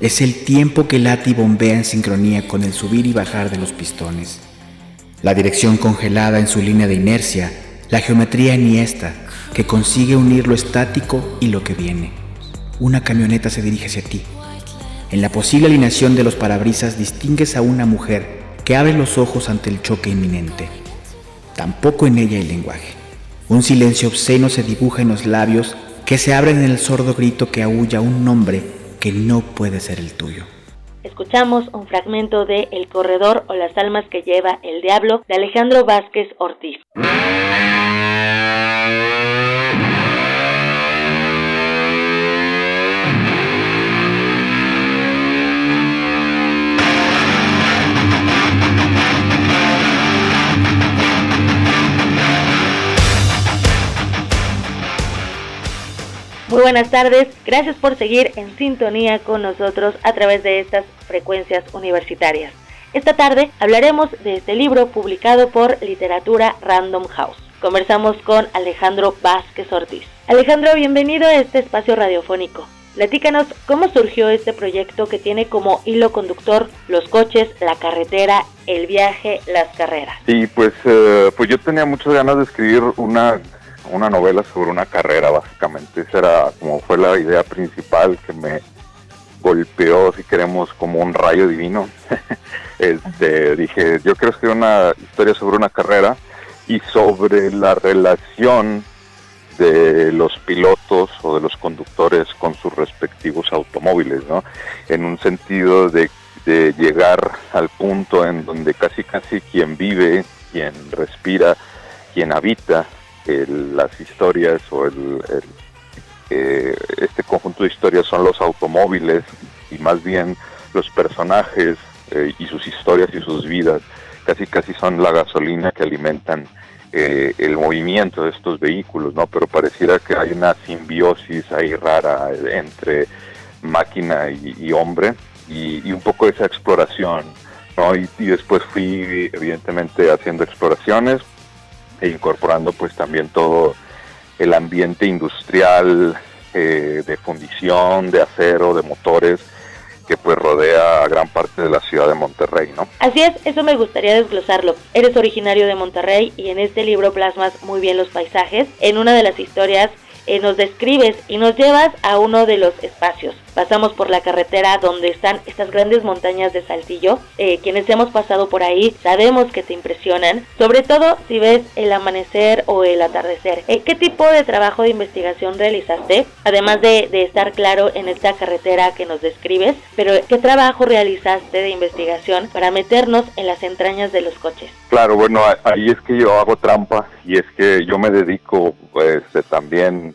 Es el tiempo que late y bombea en sincronía con el subir y bajar de los pistones. La dirección congelada en su línea de inercia, la geometría eniesta que consigue unir lo estático y lo que viene. Una camioneta se dirige hacia ti en la posible alineación de los parabrisas distingues a una mujer que abre los ojos ante el choque inminente. Tampoco en ella hay lenguaje. Un silencio obsceno se dibuja en los labios que se abren en el sordo grito que aúlla un nombre que no puede ser el tuyo. Escuchamos un fragmento de El corredor o las almas que lleva el diablo de Alejandro Vázquez Ortiz. Muy buenas tardes, gracias por seguir en sintonía con nosotros a través de estas frecuencias universitarias. Esta tarde hablaremos de este libro publicado por Literatura Random House. Conversamos con Alejandro Vázquez Ortiz. Alejandro, bienvenido a este espacio radiofónico. Platícanos cómo surgió este proyecto que tiene como hilo conductor los coches, la carretera, el viaje, las carreras. Sí, pues, eh, pues yo tenía muchas ganas de escribir una una novela sobre una carrera, básicamente. Esa era como fue la idea principal que me, golpeó, si queremos, como un rayo divino. este, dije, yo quiero escribir una historia sobre una carrera y sobre la relación de los pilotos o de los conductores con sus respectivos automóviles, ¿no? En un sentido de, de llegar al punto en donde casi casi quien vive, quien respira, quien habita las historias o el, eh, este conjunto de historias son los automóviles y más bien los personajes eh, y sus historias y sus vidas casi casi son la gasolina que alimentan eh, el movimiento de estos vehículos, ¿no? Pero pareciera que hay una simbiosis ahí rara entre máquina y, hombre y, un poco esa exploración, ¿no? Y, después fui evidentemente haciendo exploraciones e incorporando pues también todo el ambiente industrial eh, de fundición, de acero, de motores, que pues rodea a gran parte de la ciudad de Monterrey, ¿no? Así es, eso me gustaría desglosarlo. Eres originario de Monterrey y en este libro plasmas muy bien los paisajes. En una de las historias eh, nos describes y nos llevas a uno de los espacios. Pasamos por la carretera donde están estas grandes montañas de Saltillo. Eh, quienes hemos pasado por ahí sabemos que te impresionan, sobre todo si ves el amanecer o el atardecer. Eh, ¿Qué tipo de trabajo de investigación realizaste? Además de, estar claro en esta carretera que nos describes, pero ¿qué trabajo realizaste de investigación para meternos en las entrañas de los coches? Claro, bueno, ahí es que yo hago trampa y es que yo me dedico pues también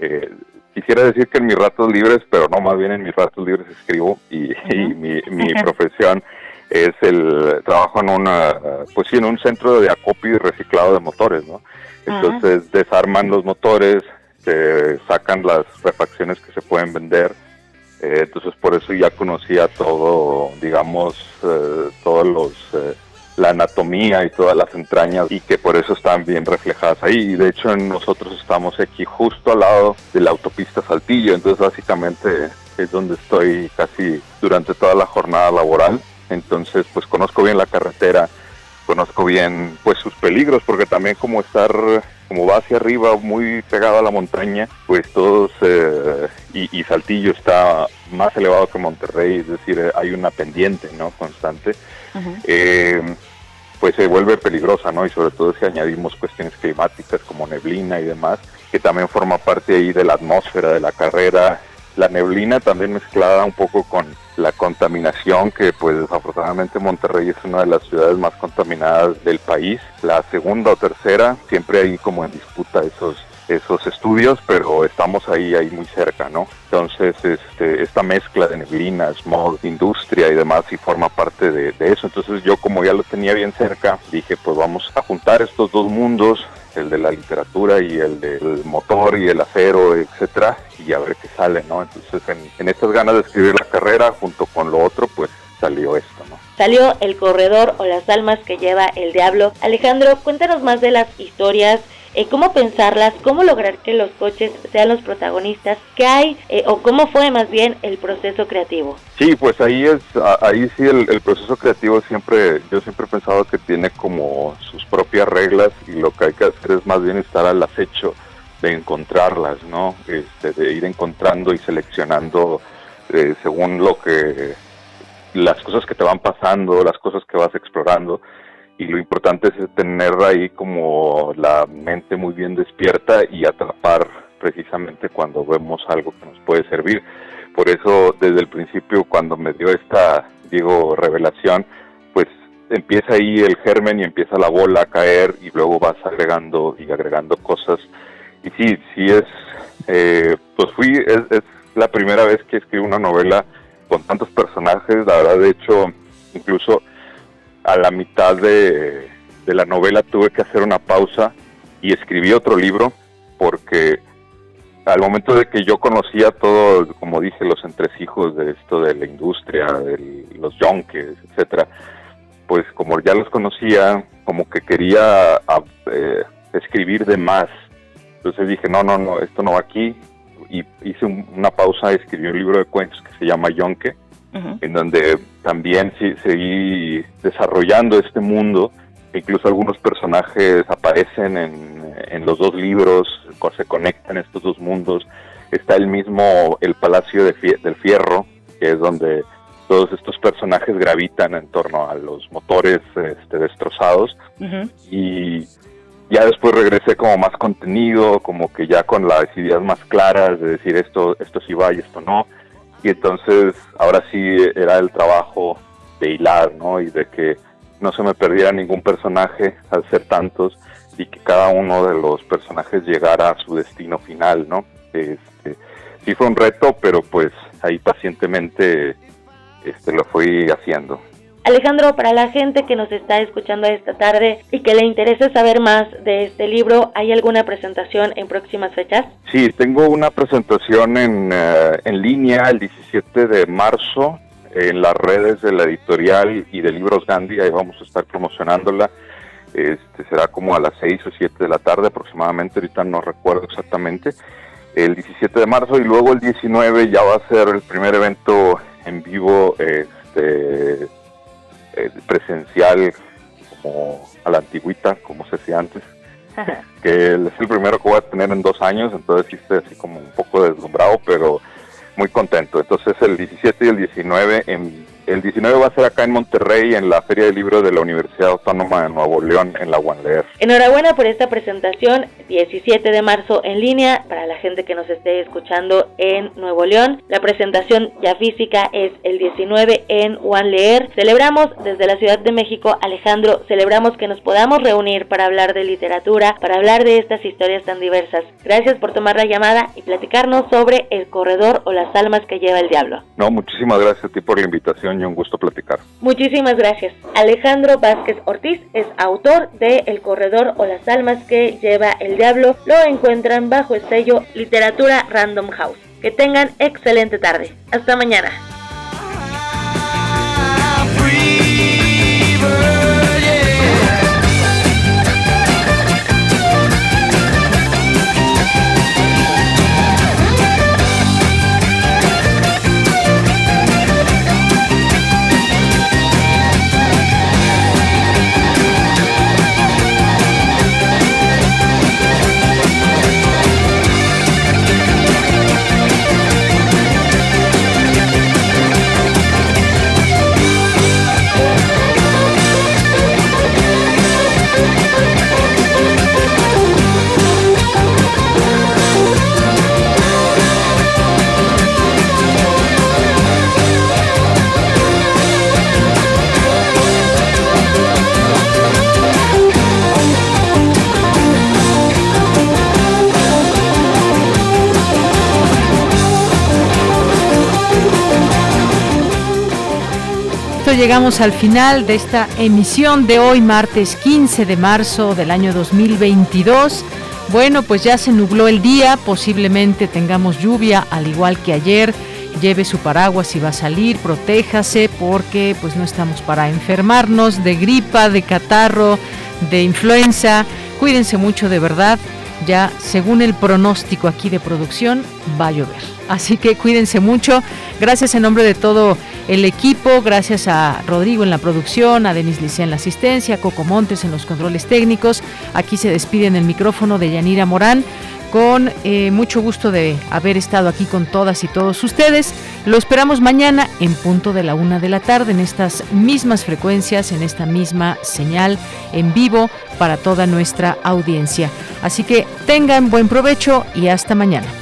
eh, quisiera decir que en mis ratos libres, pero no, más bien en mis ratos libres escribo y, mi, profesión es el trabajo en una, pues sí, en un centro de acopio y reciclado de motores, ¿no? Entonces desarman los motores, se sacan las refacciones que se pueden vender, eh, entonces por eso ya conocía todo, digamos, eh, todos los la anatomía y todas las entrañas y que por eso están bien reflejadas ahí. Y de hecho nosotros estamos aquí justo al lado de la autopista Saltillo, entonces básicamente es donde estoy casi durante toda la jornada laboral. Entonces pues conozco bien la carretera, conozco bien pues sus peligros porque también como estar como va hacia arriba muy pegado a la montaña pues todos eh, y, Saltillo está más elevado que Monterrey es decir hay una pendiente no constante eh, pues se vuelve peligrosa, ¿no? Y sobre todo si añadimos cuestiones climáticas como neblina y demás, que también forma parte ahí de la atmósfera de la carrera. La neblina también mezclada un poco con la contaminación, que pues desafortunadamente Monterrey es una de las ciudades más contaminadas del país. La segunda o tercera, siempre hay como en disputa esos esos estudios, pero estamos ahí, ahí muy cerca, ¿no? Entonces, este, esta mezcla de neblina, smog, industria y demás, y forma parte de, eso. Entonces, yo como ya lo tenía bien cerca, dije, pues vamos a juntar estos dos mundos, el de la literatura y el del motor y el acero, etcétera, y a ver qué sale, ¿no? Entonces, en, en estas ganas de escribir la carrera, junto con lo otro, pues salió esto, ¿no? Salió El Corredor o Las Almas que lleva el Diablo. Alejandro, cuéntanos más de las historias eh, cómo pensarlas, cómo lograr que los coches sean los protagonistas, qué hay eh, o cómo fue más bien el proceso creativo. Sí, pues ahí es, ahí sí el, proceso creativo siempre, yo siempre he pensado que tiene como sus propias reglas y lo que hay que hacer es más bien estar al acecho de encontrarlas, ¿no? Este, de ir encontrando y seleccionando eh, según lo que las cosas que te van pasando, las cosas que vas explorando y lo importante es tener ahí como la mente muy bien despierta y atrapar precisamente cuando vemos algo que nos puede servir. Por eso desde el principio cuando me dio esta, digo, revelación, pues empieza ahí el germen y empieza la bola a caer y luego vas agregando y agregando cosas. Y sí, sí es, eh, pues fui, es, es la primera vez que escribo una novela con tantos personajes, la verdad de hecho incluso a la mitad de, la novela tuve que hacer una pausa y escribí otro libro porque al momento de que yo conocía todo, como dije, los entresijos de esto de la industria, de los yonkes, etcétera, pues como ya los conocía, como que quería eh, escribir de más. Entonces dije, no, no, no, esto no va aquí. Y hice una pausa, escribí un libro de cuentos que se llama Yonke, en donde también seguí desarrollando este mundo. Incluso algunos personajes aparecen en, los dos libros, se conectan estos dos mundos. Está el mismo, el Palacio del Fierro, que es donde todos estos personajes gravitan en torno a los motores este, destrozados y ya después regresé como más contenido, como que ya con las ideas más claras de decir esto, esto sí va y esto no. Y entonces ahora sí era el trabajo de hilar, ¿no? Y de que no se me perdiera ningún personaje al ser tantos y que cada uno de los personajes llegara a su destino final, ¿no? Este, sí fue un reto, pero pues ahí pacientemente este, lo fui haciendo. Alejandro, para la gente que nos está escuchando esta tarde y que le interese saber más de este libro, ¿hay alguna presentación en próximas fechas? Sí, tengo una presentación en, eh, en línea el 17 de marzo en las redes de la editorial y de Libros Gandhi, ahí vamos a estar promocionándola. Este, será como a las 6 o 7 de la tarde aproximadamente, ahorita no recuerdo exactamente, el 17 de marzo y luego el 19 ya va a ser el primer evento en vivo este, presencial como a la antigüita, como se hacía antes, que es el primero que voy a tener en dos años, entonces sí estoy así como un poco deslumbrado, pero muy contento. Entonces el 17 y el 19 en el 19 va a ser acá en Monterrey, en la Feria de Libros de la Universidad Autónoma de Nuevo León, en la UANLEER. Enhorabuena por esta presentación, 17 de marzo en línea, para la gente que nos esté escuchando en Nuevo León. La presentación ya física es el 19 en UANLEER. Celebramos desde la Ciudad de México, Alejandro, celebramos que nos podamos reunir para hablar de literatura, para hablar de estas historias tan diversas. Gracias por tomar la llamada y platicarnos sobre El Corredor o las almas que lleva el diablo. No, muchísimas gracias a ti por la invitación y un gusto platicar. Muchísimas gracias. Alejandro Vázquez Ortiz es autor de El Corredor o las Almas que lleva el Diablo. Lo encuentran bajo el sello Literatura Random House. Que tengan excelente tarde. Hasta mañana. Llegamos al final de esta emisión de hoy, martes 15 de marzo del año 2022. Bueno, pues ya se nubló el día, posiblemente tengamos lluvia, al igual que ayer. Lleve su paraguas si va a salir, protéjase porque pues no estamos para enfermarnos de gripa, de catarro, de influenza. Cuídense mucho de verdad. Ya según el pronóstico aquí de producción va a llover. Así que cuídense mucho. Gracias en nombre de todo el equipo, gracias a Rodrigo en la producción, a Denis Licea en la asistencia, a Coco Montes en los controles técnicos. Aquí se despide en el micrófono de Yanira Morán con eh, mucho gusto de haber estado aquí con todas y todos ustedes. Lo esperamos mañana en punto de la una de la tarde en estas mismas frecuencias, en esta misma señal en vivo para toda nuestra audiencia. Así que tengan buen provecho y hasta mañana.